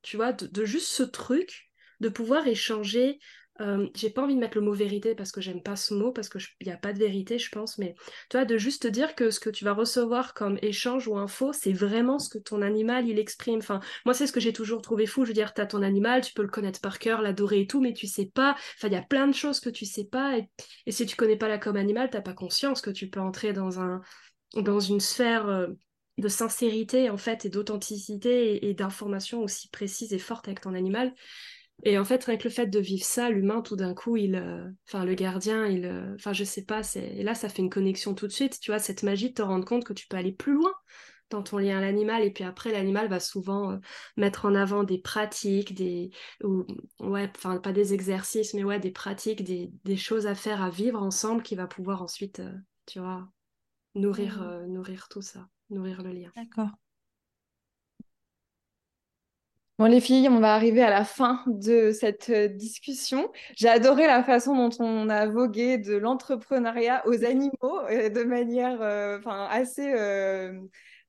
tu vois, de, de juste ce truc, de pouvoir échanger euh, j'ai pas envie de mettre le mot vérité parce que j'aime pas ce mot, parce qu'il n'y a pas de vérité, je pense, mais toi, de juste te dire que ce que tu vas recevoir comme échange ou info, c'est vraiment ce que ton animal, il exprime. Enfin, moi, c'est ce que j'ai toujours trouvé fou. Je veux dire, tu as ton animal, tu peux le connaître par cœur, l'adorer et tout, mais tu sais pas. Enfin, il y a plein de choses que tu sais pas. Et, si tu connais pas la com animal, t'as pas conscience que tu peux entrer dans, un, dans une sphère. Euh, de sincérité en fait et d'authenticité et, et d'information aussi précise et forte avec ton animal et en fait, avec le fait de vivre ça, l'humain, tout d'un coup, il, euh, enfin, le gardien, il, euh, enfin, je sais pas, c'est, et là, ça fait une connexion tout de suite, tu vois, cette magie de te rendre compte que tu peux aller plus loin dans ton lien à l'animal, et puis après, l'animal va souvent euh, mettre en avant des pratiques, des, ou, ouais, enfin, pas des exercices, mais ouais, des pratiques, des, des, choses à faire, à vivre ensemble, qui va pouvoir ensuite, tu vois, nourrir, mmh. nourrir tout ça, nourrir le lien. D'accord. Bon, les filles, on va arriver à la fin de cette euh, discussion. J'ai adoré la façon dont on a vogué de l'entrepreneuriat aux animaux euh, de manière euh, assez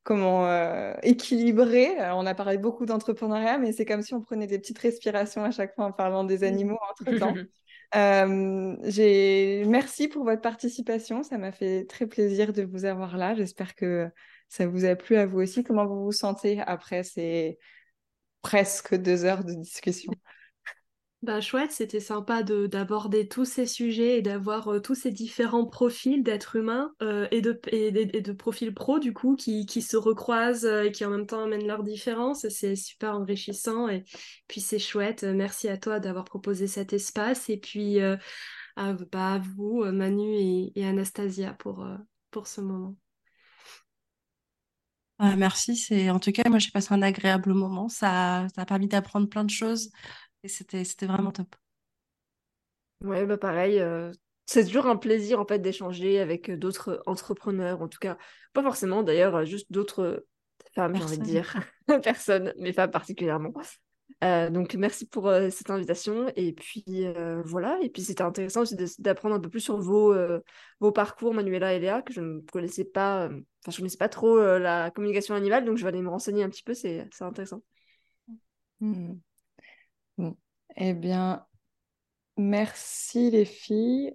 comment, équilibrée. on a parlé beaucoup d'entrepreneuriat, mais c'est comme si on prenait des petites respirations à chaque fois en parlant des animaux entre-temps. [laughs] Merci pour votre participation. Ça m'a fait très plaisir de vous avoir là. J'espère que ça vous a plu à vous aussi. Comment vous vous sentez après ces presque deux heures de discussion. Bah chouette, c'était sympa d'aborder tous ces sujets et d'avoir euh, tous ces différents profils d'êtres humains euh, et, de, et, de profils pro du coup qui, qui se recroisent euh, et qui en même temps amènent leurs différences. C'est super enrichissant et puis c'est chouette. Merci à toi d'avoir proposé cet espace et puis à, bah, à, vous, Manu et, et Anastasia pour, pour ce moment merci. C'est en tout cas, moi, j'ai passé un agréable moment. Ça, ça a permis d'apprendre plein de choses et c'était, c'était vraiment top. Ouais, bah pareil. Euh, c'est toujours un plaisir en fait d'échanger avec euh, d'autres entrepreneurs. En tout cas, pas forcément d'ailleurs, juste d'autres femmes, j'ai envie de dire, [laughs] personnes, mais femmes particulièrement. Euh, donc merci pour euh, cette invitation et puis euh, voilà et puis c'était intéressant aussi d'apprendre un peu plus sur vos vos parcours Manuela et Léa que je ne connaissais pas enfin je connaissais pas trop la communication animale donc je vais aller me renseigner un petit peu c'est intéressant. Mmh. Bon. Eh bien merci les filles